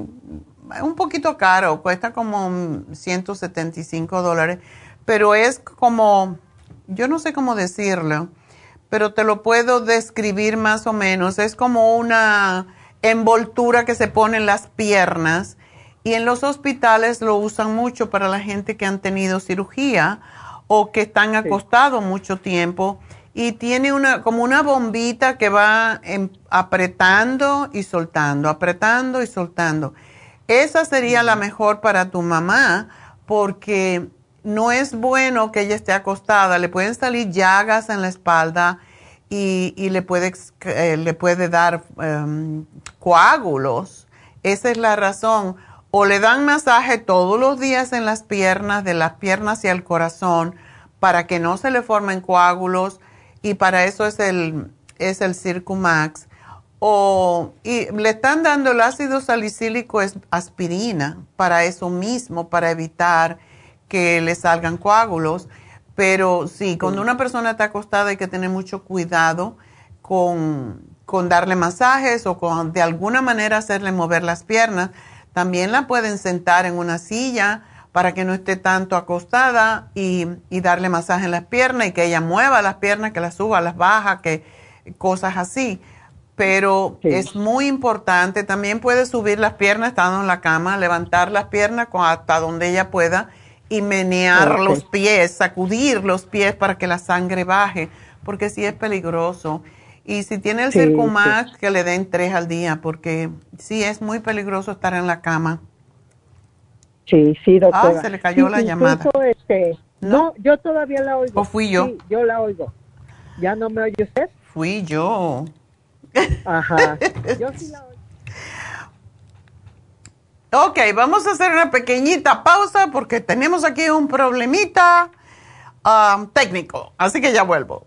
un poquito caro, cuesta como 175 dólares, pero es como, yo no sé cómo decirlo, pero te lo puedo describir más o menos. Es como una envoltura que se pone en las piernas y en los hospitales lo usan mucho para la gente que han tenido cirugía o que están acostados mucho tiempo y tiene una como una bombita que va em- apretando y soltando, apretando y soltando. Esa sería la mejor para tu mamá porque no es bueno que ella esté acostada, le pueden salir llagas en la espalda y, y le, puede, eh, le puede dar em, coágulos. Esa es la razón. O le dan masaje todos los días en las piernas, de las piernas hacia el corazón, para que no se le formen coágulos y para eso es el, es el Circumax. O y le están dando el ácido salicílico, es aspirina, para eso mismo, para evitar que le salgan coágulos. Pero sí, cuando una persona está acostada hay que tener mucho cuidado con, con darle masajes o con de alguna manera hacerle mover las piernas. También la pueden sentar en una silla para que no esté tanto acostada y, y darle masaje en las piernas y que ella mueva las piernas, que las suba, las baja, que cosas así. Pero es muy importante, también puede subir las piernas estando en la cama, levantar las piernas hasta donde ella pueda y menear los pies, sacudir los pies para que la sangre baje, porque sí es peligroso. Y si tiene el Sí, Circumax, que le den tres al día, porque sí es muy peligroso estar en la cama. Sí, sí, doctora. Ah, se le cayó Sí, la llamada. Este, no, yo todavía la oigo. ¿O fui yo? Sí, yo la oigo. ¿Ya no me oye usted? Fui yo. Ajá. Yo sí la. Ok, vamos a hacer una pequeñita pausa porque tenemos aquí un problemita ah, técnico, así que ya vuelvo.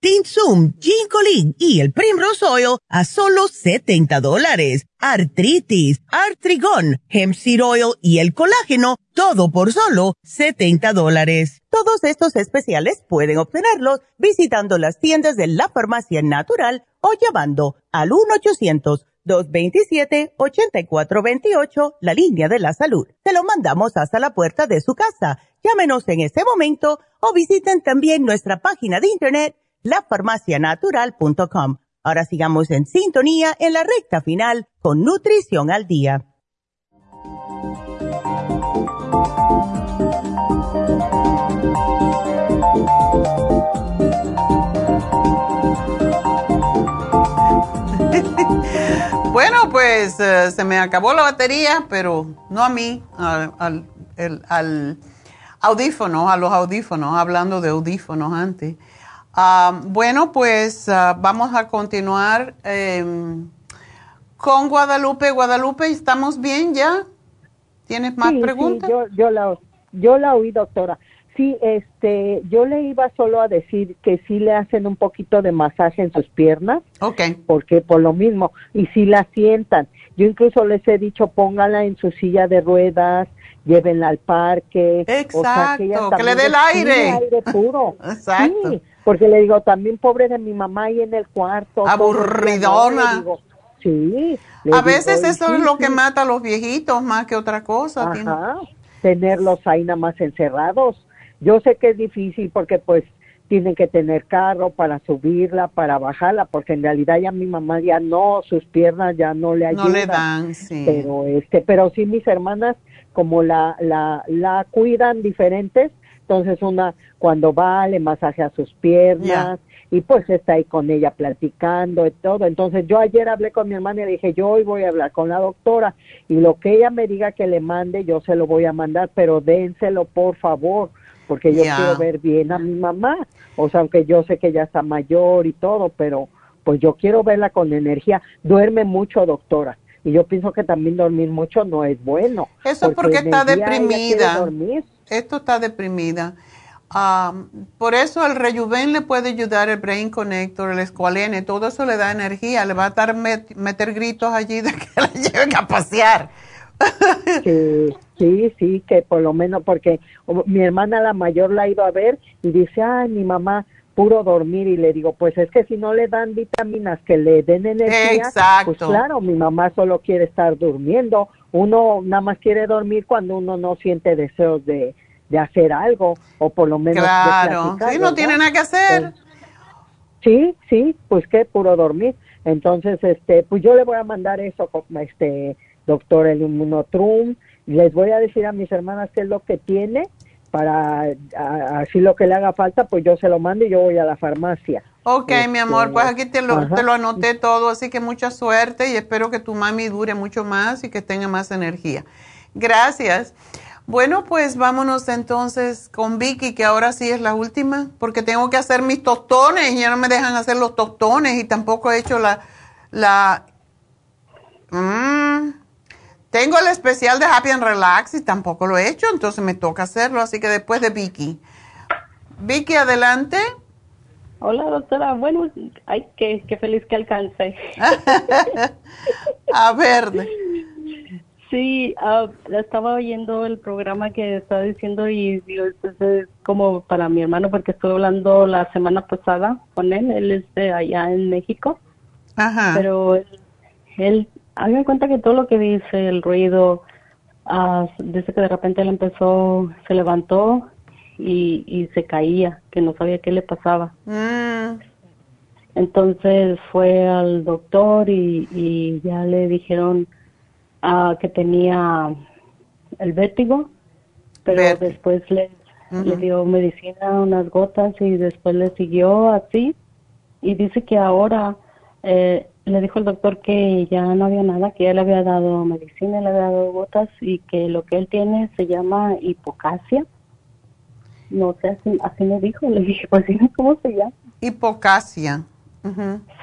Tinsum, Ginkolin y el Primrose Oil a solo 70 dólares. Artritis, Artrigón, Hemp Seed Oil y el colágeno, todo por solo 70 dólares. Todos estos especiales pueden obtenerlos visitando las tiendas de la farmacia natural o llamando al 1-800-227-8428, la línea de la salud. Se lo mandamos hasta la puerta de su casa. Llámenos en este momento o visiten también nuestra página de internet lafarmacianatural.com. Ahora sigamos en sintonía en la recta final con Nutrición al Día. bueno, pues uh, se me acabó la batería, pero no a mí, al, al, al audífono, a los audífonos, hablando de audífonos antes. Uh, bueno, pues uh, vamos a continuar eh, con Guadalupe. Guadalupe, ¿estamos bien ya? ¿Tienes más sí, preguntas? Sí, yo, yo, la, yo la oí, doctora. Sí, este, yo le iba solo a decir que sí le hacen un poquito de masaje en sus piernas. Ok. Porque por lo mismo, y si la sientan. Yo incluso les he dicho, póngala en su silla de ruedas, llévenla al parque. Exacto, o sea, que, que le dé el aire. aire puro. Exacto. Sí, porque le digo, también pobre de mi mamá ahí en el cuarto. Aburridona. Le digo, sí. le A veces eso sí, es lo que mata a los viejitos más que otra cosa. Ajá, tenerlos ahí nada más encerrados. Yo sé que es difícil porque pues tienen que tener carro para subirla, para bajarla, porque en realidad ya mi mamá ya no, sus piernas ya no le ayudan. No le dan, sí. Pero este, pero sí mis hermanas como la la la cuidan diferentes, entonces una cuando va le masajea sus piernas y pues está ahí con ella platicando y todo. Entonces yo ayer hablé con mi hermana y le dije, yo hoy voy a hablar con la doctora y lo que ella me diga que le mande, yo se lo voy a mandar, pero dénselo por favor, porque yo Ya. quiero ver bien a mi mamá. O sea, aunque yo sé que ella está mayor y todo, pero pues yo quiero verla con energía. Duerme mucho, doctora. y yo pienso que también dormir mucho no es bueno. Eso es porque está deprimida. Esto está deprimida. Ah, por eso el Rejuven le puede ayudar, el Brain Connector, el Esqualene, todo eso le da energía, le va a estar meter gritos allí de que la lleven a pasear. Sí, sí, sí, que por lo menos, porque mi hermana la mayor la ha ido a ver y dice, ay, mi mamá, puro dormir y le digo, pues es que si no le dan vitaminas que le den energía, pues claro, mi mamá solo quiere estar durmiendo. Uno nada más quiere dormir cuando uno no siente deseos de, de hacer algo o por lo menos claro, sí, no tiene nada que hacer. sí, sí, pues qué puro dormir. Entonces, este, pues yo le voy a mandar eso, este, doctor, el inmunotrum. Les voy a decir a mis hermanas qué es lo que tiene para así lo que le haga falta, pues yo se lo mando y yo voy a la farmacia. Ok, mi amor, este, pues aquí te lo, te lo anoté todo, así que mucha suerte y espero que tu mami dure mucho más y que tenga más energía. Gracias. Bueno, pues vámonos entonces con Vicky, que ahora sí es la última, porque tengo que hacer mis tostones y ya no me dejan hacer los tostones y tampoco he hecho la... la mm, tengo el especial de Happy and Relax y tampoco lo he hecho, entonces me toca hacerlo, así que después de Vicky. Vicky, adelante. Hola, doctora. Bueno, ay, qué, qué feliz que alcance. A ver. Sí, uh, estaba oyendo el programa que estaba diciendo y digo, pues, es como para mi hermano porque estuve hablando la semana pasada con él, él es de allá en México. Ajá. Pero él, él hagan cuenta que todo lo que dice, el ruido, uh, dice que de repente él empezó, se levantó y, y se caía, que no sabía qué le pasaba. Mm. Entonces fue al doctor y, y ya le dijeron uh, que tenía el vértigo, pero después le, le dio medicina, unas gotas y después le siguió así y dice que ahora eh, le dijo el doctor que ya no había nada, que ya le había dado medicina, le había dado gotas y que lo que él tiene se llama hipocasia. No sé, así, así me dijo. Le dije, pues ¿cómo se llama? Hipocasia.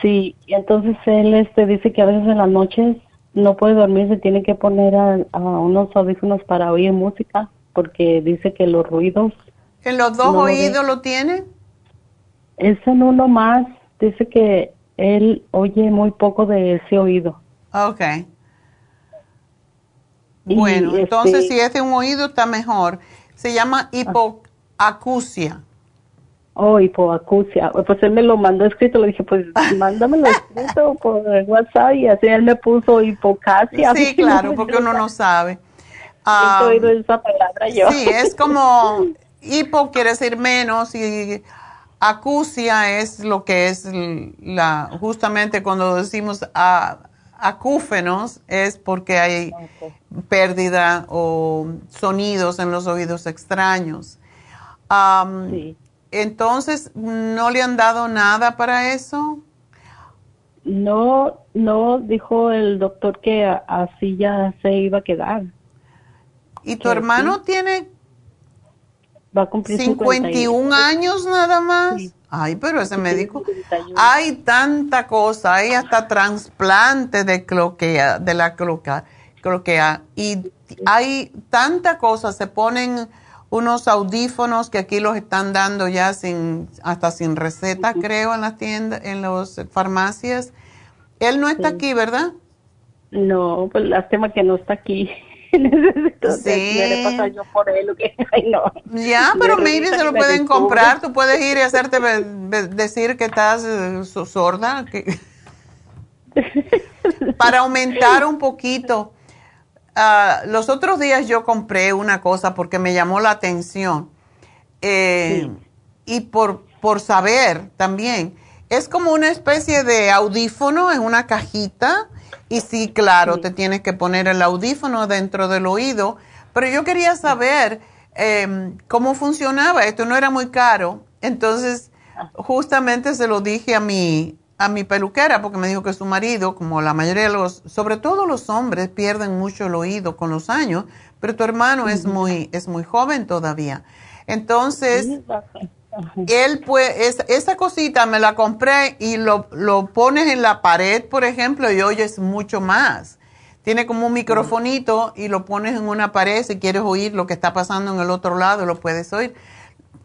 Sí, y entonces él este, dice que a veces en las noches no puede dormir, se tiene que poner a, unos audífonos para oír música porque dice que los ruidos... ¿En los dos oídos lo tiene? Es en uno más, dice que él oye muy poco de ese oído. Ok. Bueno, este entonces si es de un oído está mejor. Se llama hipoacusia. Oh, hipoacusia. Pues él me lo mandó escrito, le dije, pues mándamelo escrito por WhatsApp y así él me puso hipocasia. Sí, claro, porque uno no sabe. Um, oído esa palabra yo. Sí, es como hipo quiere decir menos y acusia es lo que es la, justamente cuando decimos acúfenos es porque hay pérdida o sonidos en los oídos extraños. Entonces, ¿no le han dado nada para eso? No, no, dijo el doctor que así ya se iba a quedar. ¿Y tu hermano tiene Va a cumplir 51 años nada más. Ay, pero ese médico. Hay tanta cosa, hay hasta trasplante de cloquea, de la cloquea, cloquea. Y hay tanta cosa, se ponen unos audífonos que aquí los están dando ya sin, hasta sin receta, creo, en las tiendas, en las farmacias. Él no está aquí, ¿verdad? No, pues lástima que no está aquí. sí. yo por él. Ya, pero maybe se lo pueden comprar. Tú puedes ir y hacerte decir que estás eh, sorda. Que Para aumentar un poquito. Ah, los otros días yo compré una cosa porque me llamó la atención. Eh, y por, por saber también. Es como una especie de audífono en una cajita y sí, claro, te tienes que poner el audífono dentro del oído, pero yo quería saber em, cómo funcionaba. Esto no era muy caro, entonces justamente se lo dije a mi, a mi peluquera porque me dijo que su marido, como la mayoría de los, sobre todo los hombres, pierden mucho el oído con los años, pero tu hermano es muy, es muy joven todavía. Entonces, él pues, esa cosita me la compré y lo, lo, pones en la pared, por ejemplo, y oyes mucho más. Tiene como un microfonito y lo pones en una pared si quieres oír lo que está pasando en el otro lado, lo puedes oír.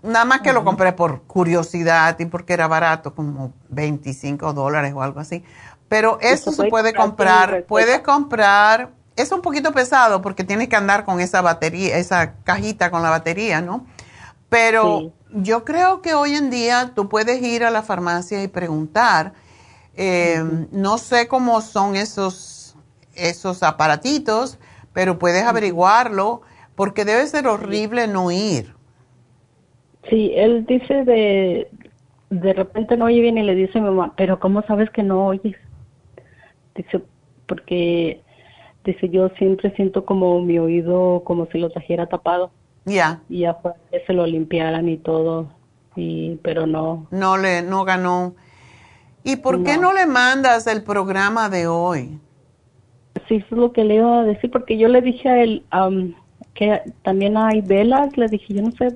Nada más que lo compré por curiosidad y porque era barato, como 25 dólares o algo así. Pero eso se puede comprar, puedes comprar, es un poquito pesado porque tienes que andar con esa batería, esa cajita con la batería, ¿no? Pero yo creo que hoy en día tú puedes ir a la farmacia y preguntar, eh, no sé cómo son esos, esos aparatitos, pero puedes averiguarlo porque debe ser horrible no ir. Sí, él dice de, de repente no oye bien y le dice a mi mamá, pero ¿cómo sabes que no oyes? Dice, porque, dice, yo siempre siento como mi oído como si lo trajera tapado. Ya. Y afuera que se lo limpiaran y todo, y, pero no. No le, no ganó. ¿Y por qué no le mandas el programa de hoy? Sí, eso es lo que le iba a decir, porque yo le dije a él que también hay velas, le dije, yo no sé,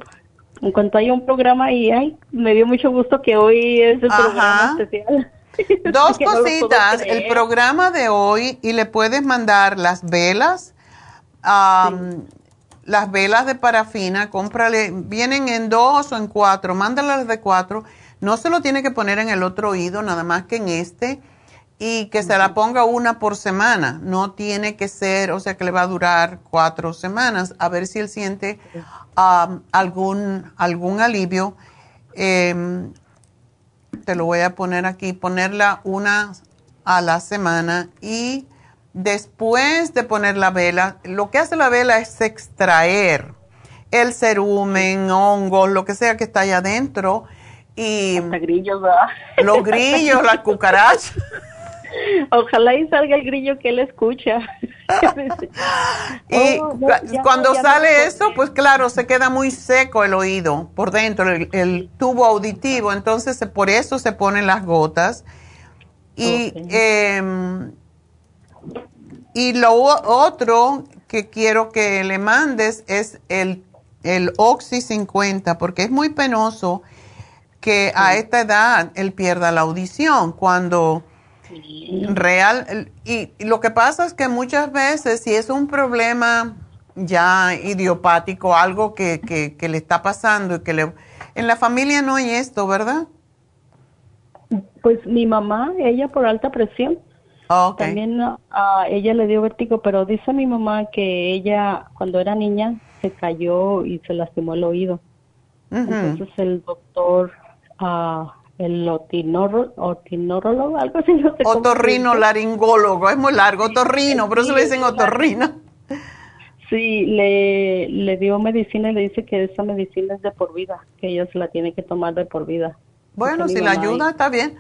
en cuanto haya un programa ahí, ay, me dio mucho gusto que hoy es el programa especial. Dos cositas, el programa de hoy y le puedes mandar las velas, las velas de parafina, cómprale, vienen en dos o en cuatro, mándalas de cuatro, no se lo tiene que poner en el otro oído, nada más que en este, y que se la ponga una por semana, no tiene que ser, o sea que le va a durar cuatro semanas, a ver si él siente algún, algún alivio. Em, te lo voy a poner aquí, ponerla una a la semana y después de poner la vela, lo que hace la vela es extraer el cerumen, hongos, lo que sea que está ahí adentro y los grillos, los grillos, las cucarachas. Ojalá y salga el grillo que él escucha. y oh, cuando sale eso, pues claro, se queda muy seco el oído por dentro, el, tubo auditivo, entonces por eso se ponen las gotas. Y, em, y lo otro que quiero que le mandes es el, el Oxy 50, porque es muy penoso que a esta edad él pierda la audición cuando Real. Y, lo que pasa es que muchas veces, si es un problema ya idiopático, algo que, que, le está pasando y que le... En la familia no hay esto, ¿verdad? Pues mi mamá, ella por alta presión. Ah, También a ella le dio vértigo, pero dice mi mamá que ella cuando era niña se cayó y se lastimó el oído. Entonces el doctor uh, el otinorro, algo así. No otorrino laringólogo, es muy largo, otorrino, pero eso le dicen otorrino. Sí, le, le dio medicina y le dice que esa medicina es de por vida, que ella se la tiene que tomar de por vida. Bueno, si la ayuda está bien,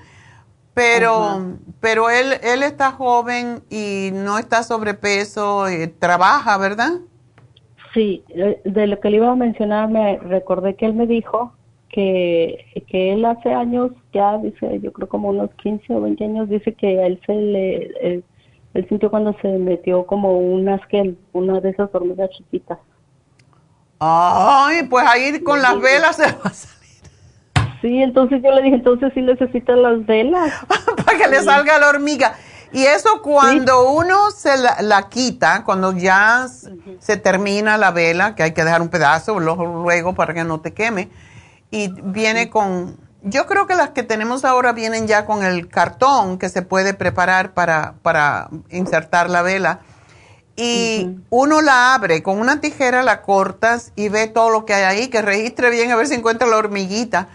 pero pero él él está joven y no está sobrepeso, y trabaja, ¿verdad? Sí, de lo que le iba a mencionar me recordé que él me dijo que, que él hace años, ya dice, yo creo como unos 15 o 20 años, dice que a él se le, él, sintió cuando se metió como una que una de esas hormigas chiquitas. Ay, pues ahí con las velas se va a salir. Sí, entonces yo le dije, entonces sí necesitan las velas. Para que le salga la hormiga. Y eso cuando uno se la, quita, cuando ya se termina la vela, que hay que dejar un pedazo luego para que no te queme, y viene con, yo creo que las que tenemos ahora vienen ya con el cartón que se puede preparar para, para insertar la vela. Y uno la abre, con una tijera la cortas y ve todo lo que hay ahí, que registre bien a ver si encuentra la hormiguita.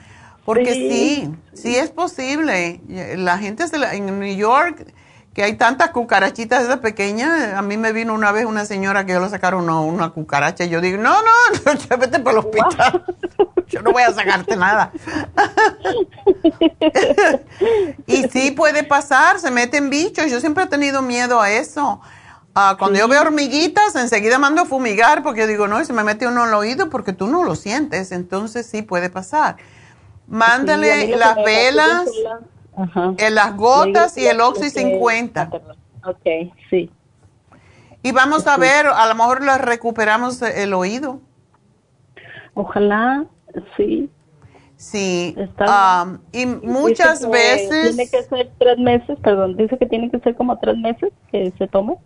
Porque sí, sí, es posible. La gente se en New York que hay tantas cucarachitas esas pequeñas. A mí me vino una vez una señora que yo le sacaron una, una cucaracha y yo digo, no, no, no vete para el hospital. Yo no voy a sacarte nada. y sí puede pasar, se meten bichos. Yo siempre he tenido miedo a eso. Ah, cuando yo veo hormiguitas, enseguida mando a fumigar porque yo digo, no, se me mete uno en el oído porque tú no lo sientes. Entonces sí puede pasar. Mándale las velas en las gotas y el Oxy 50. Ok, sí. Y vamos a ver, a lo mejor le recuperamos el oído. Ojalá, sí. Sí, um, y muchas veces... Tiene que ser tres meses, perdón, dice que tiene que ser como tres meses que se tome.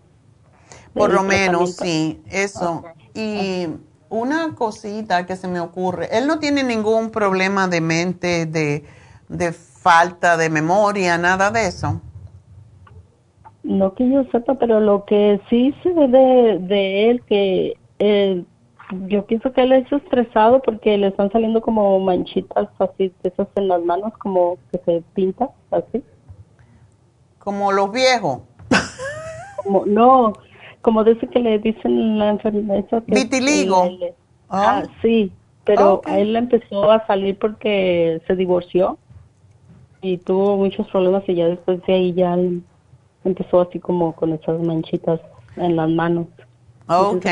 Por lo menos, sí, eso. Y una cosita que se me ocurre, él no tiene ningún problema de mente, de, de falta de memoria, nada de eso. No que yo sepa, pero lo que sí se ve de, de él que eh, yo pienso que él es estresado porque le están saliendo como manchitas así, esas en las manos, como que se pinta así. Como los viejos. Como, no, como dice que le dicen la enfermedad. Vitiligo. le- le- ah, sí, pero a él le empezó a salir porque se divorció y tuvo muchos problemas y ya después de ahí ya empezó así como con esas manchitas en las manos. Que Ok.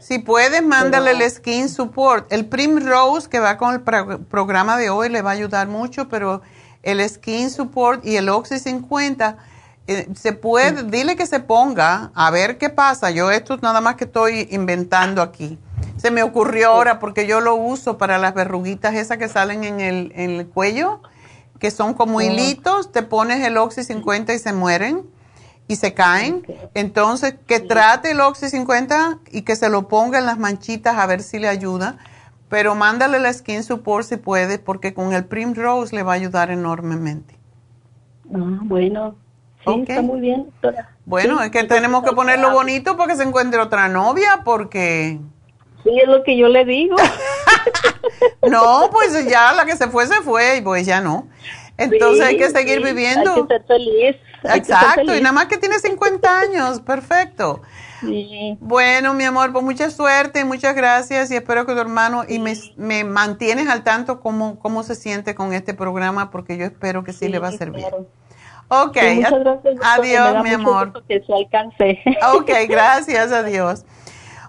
Si puedes, mándale el Skin Support. El Primrose que va con el pro- programa de hoy le va a ayudar mucho, pero el Skin Support y el Oxy 50, eh, se puede, dile que se ponga, a ver qué pasa. Yo esto nada más que estoy inventando aquí. Se me ocurrió ahora porque yo lo uso para las verruguitas esas que salen en el, en el cuello, que son como Oh. hilitos, te pones el Oxy 50 y se mueren y se caen. Entonces, que trate el Oxy 50 y que se lo ponga en las manchitas a ver si le ayuda. Pero mándale la Skin Support si puede, porque con el Primrose le va a ayudar enormemente. Ah, bueno, sí, está muy bien, doctora. Bueno, Sí, es que tenemos que ponerlo bonito para que se encuentre otra novia, porque... Sí, es lo que yo le digo. No, pues ya la que se fue, se fue, y pues ya no. Entonces Sí, hay que seguir sí, viviendo. Hay que ser feliz. hay que ser Exacto, y nada más que tiene 50 años, perfecto. Sí. Bueno, mi amor, pues mucha suerte, muchas gracias y espero que tu hermano y me, me mantienes al tanto cómo, cómo se siente con este programa porque yo espero que sí, le va a servir. claro. Ok, Sí, muchas gracias, adiós, mi amor. Que se alcance. Ok, gracias, adiós.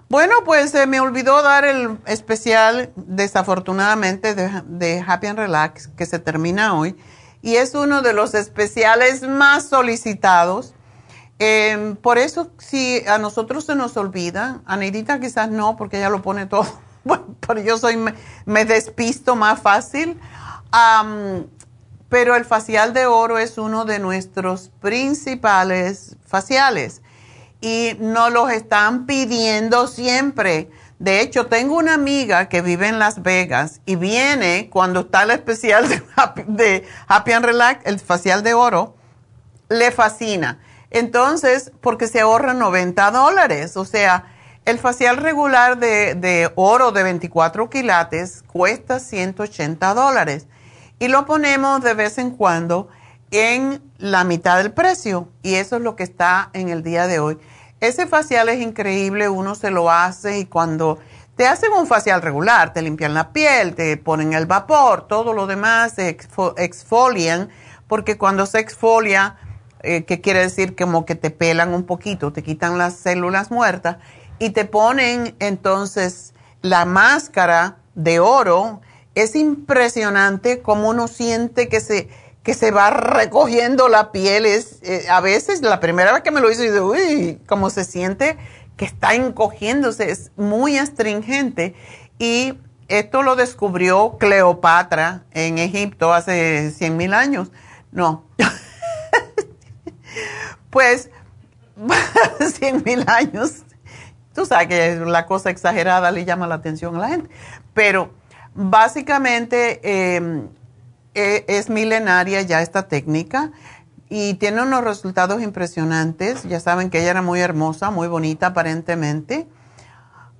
Bueno, pues se me olvidó dar el especial, desafortunadamente, de, de Happy and Relax, que se termina hoy. Y es uno de los especiales más solicitados. Eh, por eso, si a nosotros se nos olvida, a Neidita quizás no, porque ella lo pone todo. Bueno, pero yo soy, me, me despisto más fácil. Am, pero el facial de oro es uno de nuestros principales faciales y nos los están pidiendo siempre. De hecho, tengo una amiga que vive en Las Vegas y viene cuando está el especial de Happy, de Happy and Relax, el facial de oro, le fascina. Entonces, porque se ahorra 90 dólares. O sea, el facial regular de, de oro de 24 quilates cuesta 180 dólares. Y lo ponemos de vez en cuando en la mitad del precio. Y eso es lo que está en el día de hoy. Ese facial es increíble, uno se lo hace y cuando te hacen un facial regular, te limpian la piel, te ponen el vapor, todo lo demás se exfo- exfolian, porque cuando se exfolia, eh, que quiere decir como que te pelan un poquito, te quitan las células muertas y te ponen entonces la máscara de oro. Es impresionante cómo uno siente que se, que se va recogiendo la piel. Es, eh, a veces, la primera vez que me lo hice, yo digo, uy, cómo se siente que está encogiéndose, es muy astringente. Y esto lo descubrió Cleopatra en Egipto hace 100 mil años. No, pues 100 mil años. Tú sabes que la cosa exagerada le llama la atención a la gente. Pero básicamente eh, eh, es milenaria ya esta técnica y tiene unos resultados impresionantes. Ya saben que ella era muy hermosa, muy bonita aparentemente.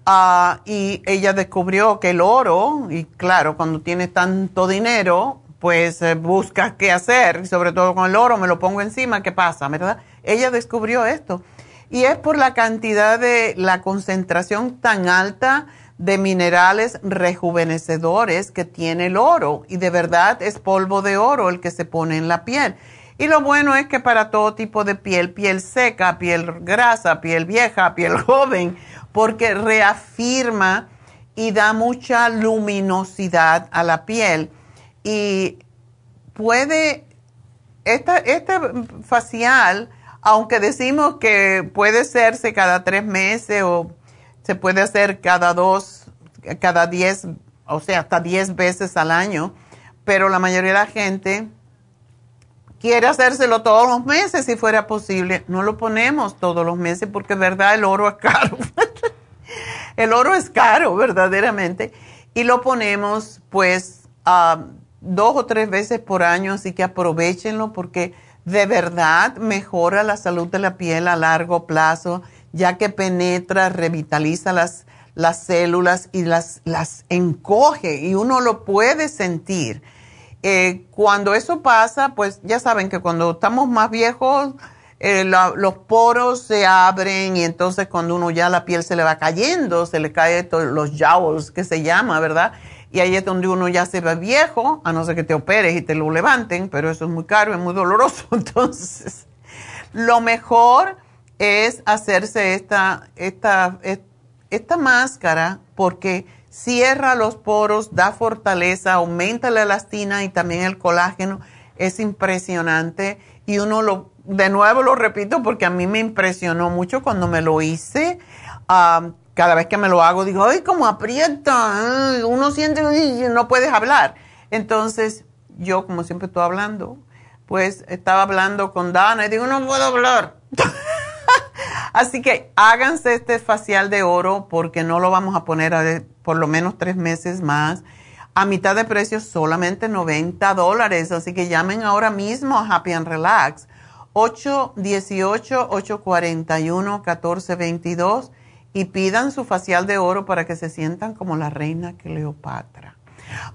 Ah, y ella descubrió que el oro, y claro, cuando tienes tanto dinero, pues eh, buscas qué hacer, sobre todo con el oro, me lo pongo encima, ¿qué pasa, verdad? Ella descubrió esto. Y es por la cantidad de, la concentración tan alta de minerales rejuvenecedores que tiene el oro. Y de verdad es polvo de oro el que se pone en la piel. Y lo bueno es que para todo tipo de piel, piel seca, piel grasa, piel vieja, piel joven, porque reafirma y da mucha luminosidad a la piel. Y puede, esta, este facial, aunque decimos que puede hacerse cada tres meses o se puede hacer cada dos, cada diez, o sea, hasta diez veces al año, pero la mayoría de la gente quiere hacérselo todos los meses si fuera posible. No lo ponemos todos los meses porque, verdad, el oro es caro. el oro es caro, verdaderamente. Y lo ponemos, pues, dos o tres veces por año, así que aprovechenlo porque de verdad mejora la salud de la piel a largo plazo, ya que penetra, revitaliza las, las células y las, las encoge y uno lo puede sentir. Eh, cuando eso pasa, pues ya saben que cuando estamos más viejos, eh, los poros se abren y entonces cuando uno ya la piel se le va cayendo, se le caen los jowls que se llama, ¿verdad? Y ahí es donde uno ya se ve viejo, a no ser que te operes y te lo levanten, pero eso es muy caro, es muy doloroso. Entonces, lo mejor es hacerse esta, esta, esta máscara porque cierra los poros, da fortaleza, aumenta la elastina y también el colágeno. Es impresionante y uno lo, de nuevo lo repito porque a mí me impresionó mucho cuando me lo hice. cada vez que me lo hago digo, ay, cómo aprieta, uno siente, y no puedes hablar. Entonces, yo como siempre estoy hablando, pues estaba hablando con Dana y digo, no puedo hablar. Así que háganse este facial de oro porque no lo vamos a poner a por lo menos tres meses más. A mitad de precio solamente 90 dólares. Así que llamen ahora mismo a Happy and Relax. 818-841-1422 y pidan su facial de oro para que se sientan como la reina Cleopatra.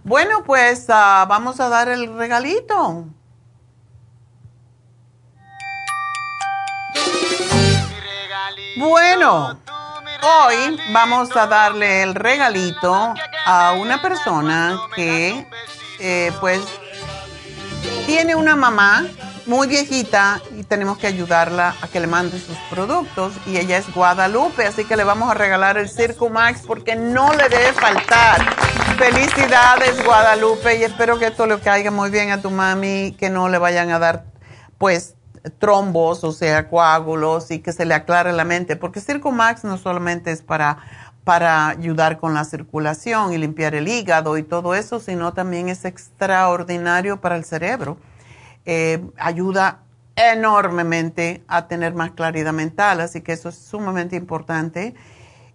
Bueno, pues ah, vamos a dar el regalito. Bueno, hoy vamos a darle el regalito a una persona que eh, pues tiene una mamá muy viejita y tenemos que ayudarla a que le mande sus productos y ella es Guadalupe, así que le vamos a regalar el Circo Max porque no le debe faltar. Felicidades Guadalupe y espero que esto le caiga muy bien a tu mami, que no le vayan a dar pues trombos, o sea, coágulos y que se le aclare la mente, porque Circumax no solamente es para, para ayudar con la circulación y limpiar el hígado y todo eso, sino también es extraordinario para el cerebro. Eh, ayuda enormemente a tener más claridad mental, así que eso es sumamente importante.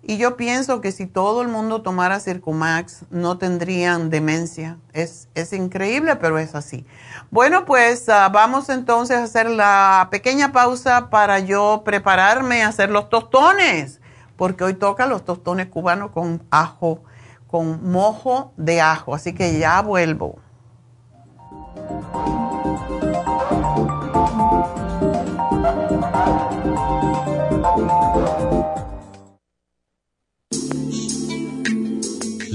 Y yo pienso que si todo el mundo tomara Circumax, no tendrían demencia. Es, es increíble, pero es así. Bueno, pues ah, vamos entonces a hacer la pequeña pausa para yo prepararme a hacer los tostones, porque hoy toca los tostones cubanos con ajo, con mojo de ajo. Así que ya vuelvo.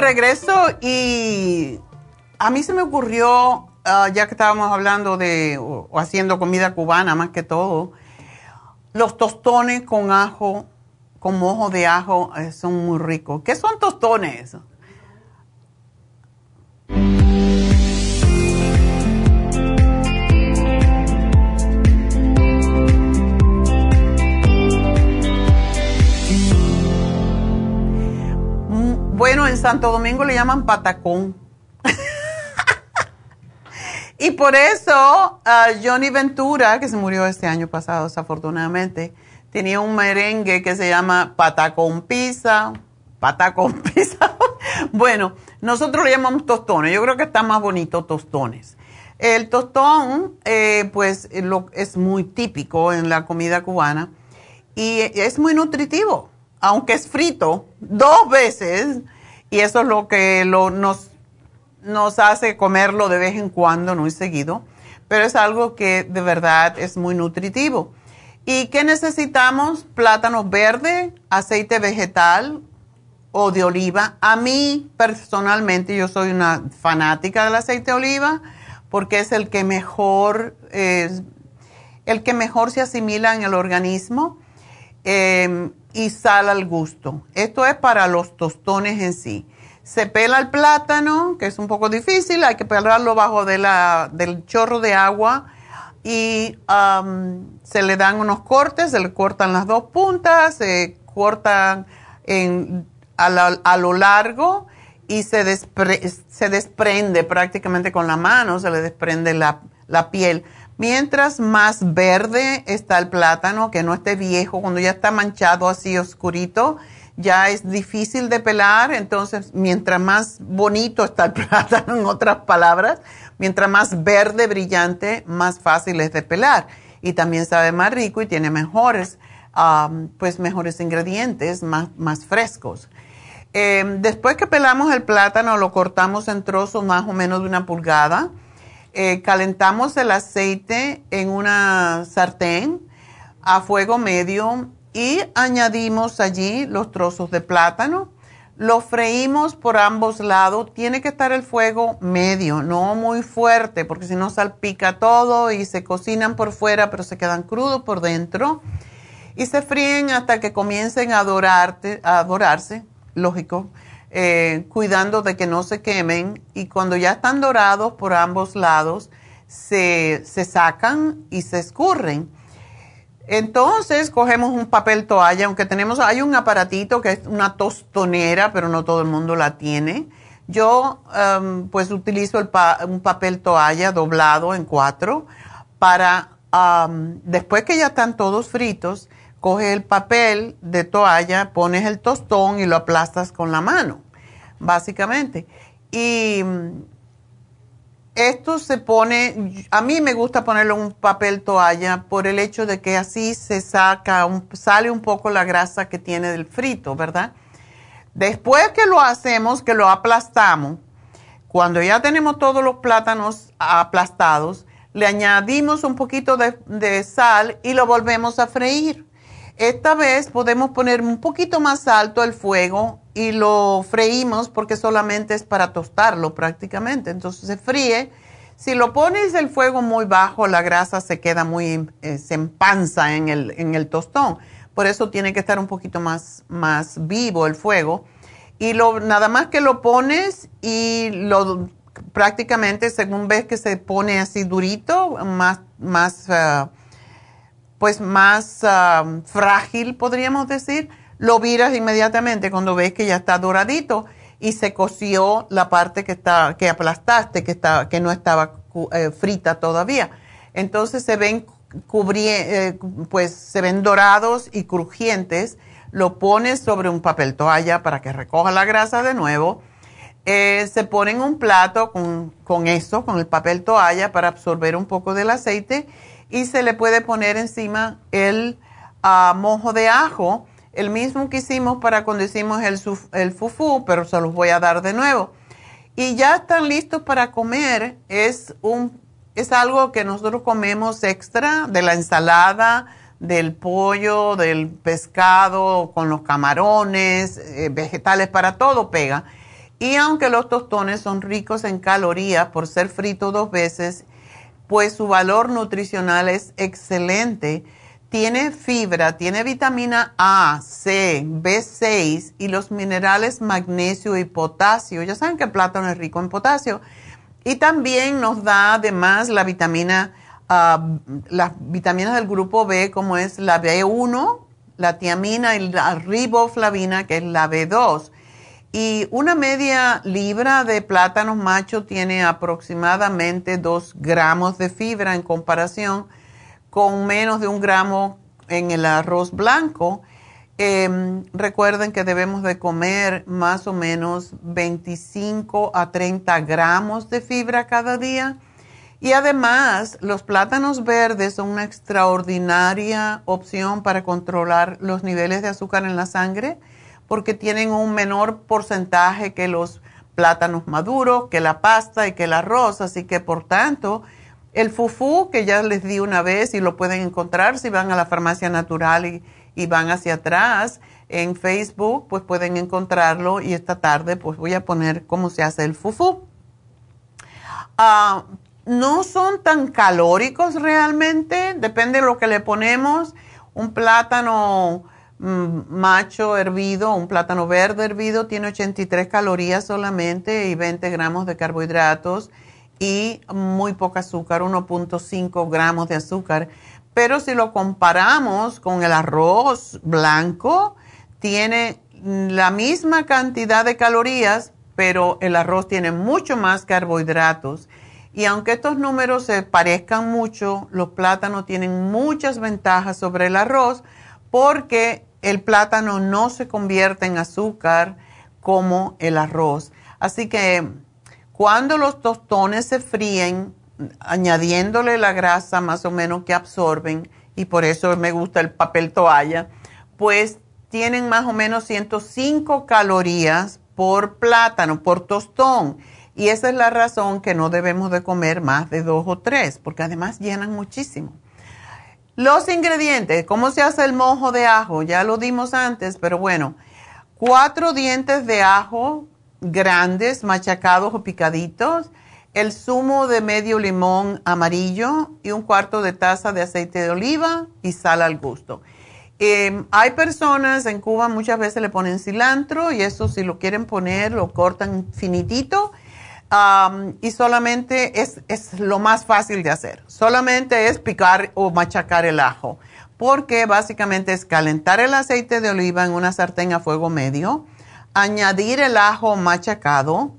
Regreso y a mí se me ocurrió, ah, ya que estábamos hablando de, o, haciendo comida cubana más que todo, los tostones con ajo, con mojo de ajo, eh, son muy ricos. ¿Qué son tostones? Bueno, en Santo Domingo le llaman patacón. y por eso Johnny Ventura, que se murió este año pasado desafortunadamente, tenía un merengue que se llama patacón pizza, patacón pizza. bueno, nosotros le llamamos tostones. Yo creo que está más bonito tostones. El tostón, eh, pues, lo, es muy típico en la comida cubana y es muy nutritivo aunque es frito, dos veces, y eso es lo que nos, nos hace comerlo de vez en cuando, no muy seguido, pero es algo que de verdad es muy nutritivo. ¿Y qué necesitamos? Plátano verde, aceite vegetal o de oliva. A mí personalmente yo soy una fanática del aceite de oliva porque es el que mejor, el que mejor se asimila en el organismo. Em, y sal al gusto. Esto es para los tostones en sí. Se pela el plátano, que es un poco difícil, hay que pelarlo bajo de la, del chorro de agua y se le dan unos cortes, se le cortan las dos puntas, se cortan a, lo largo y se, se desprende prácticamente con la mano, se le desprende la, la piel Mientras más verde está el plátano, que no esté viejo, cuando ya está manchado así oscurito, ya es difícil de pelar. Entonces, mientras más bonito está el plátano, en otras palabras, mientras más verde, brillante, más fácil es de pelar. Y también sabe más rico y tiene mejores, pues mejores ingredientes, más, más frescos. Em, después que pelamos el plátano, lo cortamos en trozos más o menos de una pulgada eh, calentamos el aceite en una sartén a fuego medio y añadimos allí los trozos de plátano. Lo freímos por ambos lados. Tiene que estar el fuego medio, no muy fuerte, porque si no salpica todo y se cocinan por fuera, pero se quedan crudos por dentro. Y se fríen hasta que comiencen a, a dorarse, lógico eh, cuidando de que no se quemen y cuando ya están dorados por ambos lados, se, sacan y se escurren. Entonces cogemos un papel toalla, aunque tenemos, hay un aparatito que es una tostonera, pero no todo el mundo la tiene. Yo um, pues utilizo un papel toalla doblado en cuatro para, después que ya están todos fritos, coges el papel de toalla, pones el tostón y lo aplastas con la mano, básicamente. Y mm, esto se pone, a mí me gusta ponerlo en un papel toalla por el hecho de que así se saca, sale un poco la grasa que tiene del frito, ¿verdad? Después que lo hacemos, que lo aplastamos, cuando ya tenemos todos los plátanos aplastados, le añadimos un poquito de sal y lo volvemos a freír esta vez podemos poner un poquito más alto el fuego y lo freímos porque solamente es para tostarlo prácticamente. Entonces se fríe. Si lo pones el fuego muy bajo, la grasa se queda muy, eh, se en el, en el tostón. por eso tiene que estar un poquito más, más vivo el fuego. Y lo, nada más que lo pones y lo prácticamente según ves que se pone así durito, más, más ah, pues más ah, frágil podríamos decir, lo viras inmediatamente cuando ves que ya está doradito y se coció la parte que está que aplastaste, que está que no estaba eh, frita todavía. Entonces se ven eh, pues se ven dorados y crujientes. Lo pones sobre un papel toalla para que recoja la grasa de nuevo. Eh, se pone en un plato con, con eso, con el papel toalla para absorber un poco del aceite y se le puede poner encima el ah, mojo de ajo el mismo que hicimos para cuando hicimos el, el fufú, pero se los voy a dar de nuevo. Y ya están listos para comer. Es, un, es algo que nosotros comemos extra de la ensalada, del pollo, del pescado, con los camarones, eh, vegetales, para todo pega. Y aunque los tostones son ricos en calorías por ser fritos dos veces, pues su valor nutricional es excelente tiene fibra, tiene vitamina A, C, B6 y los minerales magnesio y potasio. Ya saben que el plátano es rico en potasio. Y también nos da además la vitamina, ah, las vitaminas del grupo B, como es la B1, la tiamina y la riboflavina, que es la B2. Y una media libra de plátanos macho tiene aproximadamente 2 gramos de fibra en comparación con menos de un gramo en el arroz blanco. Em, recuerden que debemos de comer más o menos 25 a 30 gramos de fibra cada día. Y además, los plátanos verdes son una extraordinaria opción para controlar los niveles de azúcar en la sangre porque tienen un menor porcentaje que los plátanos maduros, que la pasta y que el arroz. Así que, por tanto, el fufú, que ya les di una vez y lo pueden encontrar si van a la farmacia natural y, van hacia atrás en Facebook, pues pueden encontrarlo y esta tarde pues voy a poner cómo se hace el fufú. Ah, no son tan calóricos realmente, depende de lo que le ponemos. Un plátano macho hervido, un plátano verde hervido tiene 83 calorías solamente y 20 gramos de carbohidratos y muy poca azúcar, 1.5 gramos de azúcar. Pero si lo comparamos con el arroz blanco, tiene la misma cantidad de calorías, pero el arroz tiene mucho más carbohidratos. Y aunque estos números se parezcan mucho, los plátanos tienen muchas ventajas sobre el arroz porque el plátano no se convierte en azúcar como el arroz. Así que cuando los tostones se fríen, añadiéndole la grasa más o menos que absorben, y por eso me gusta el papel toalla, pues tienen más o menos 105 calorías por plátano, por tostón. Y esa es la razón que no debemos de comer más de dos o tres, porque además llenan muchísimo. Los ingredientes, ¿cómo se hace el mojo de ajo? Ya lo dimos antes, pero bueno, cuatro dientes de ajo grandes, machacados o picaditos, el zumo de medio limón amarillo y un cuarto de taza de aceite de oliva y sal al gusto. Em, hay personas en Cuba muchas veces le ponen cilantro y eso si lo quieren poner lo cortan finitito y solamente es, es lo más fácil de hacer. Solamente es picar o machacar el ajo porque básicamente es calentar el aceite de oliva en una sartén a fuego medio añadir el ajo machacado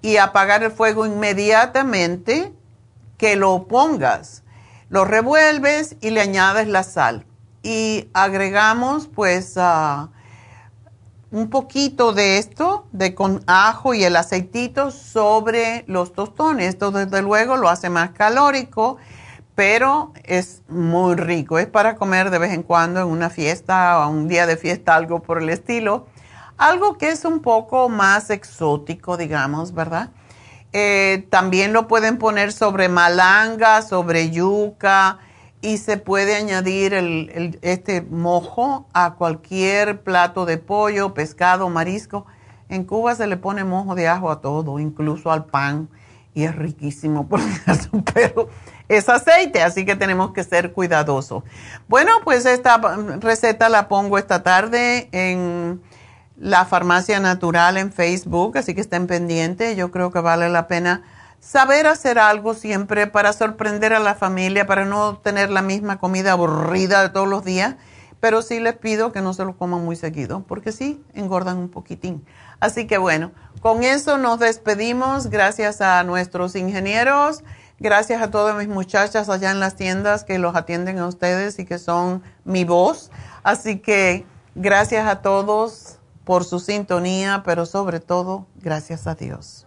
y apagar el fuego inmediatamente que lo pongas. Lo revuelves y le añades la sal. Y agregamos pues ah, un poquito de esto, de con ajo y el aceitito sobre los tostones. Esto desde luego lo hace más calórico, pero es muy rico. Es para comer de vez en cuando en una fiesta o un día de fiesta, algo por el estilo algo que es un poco más exótico, digamos, ¿verdad? Eh, también lo pueden poner sobre malanga, sobre yuca y se puede añadir este mojo a cualquier plato de pollo, pescado, marisco. En Cuba se le pone mojo de ajo a todo, incluso al pan, y es riquísimo, por pero es aceite, así que tenemos que ser cuidadosos. Bueno, pues esta receta la pongo esta tarde en la farmacia natural en Facebook, así que estén pendientes. Yo creo que vale la pena saber hacer algo siempre para sorprender a la familia, para no tener la misma comida aburrida de todos los días. Pero sí les pido que no se lo coman muy seguido, porque sí, engordan un poquitín. Así que bueno, con eso nos despedimos. Gracias a nuestros ingenieros. Gracias a todas mis muchachas allá en las tiendas que los atienden a ustedes y que son mi voz. Así que gracias a todos por su sintonía, pero sobre todo, gracias a Dios.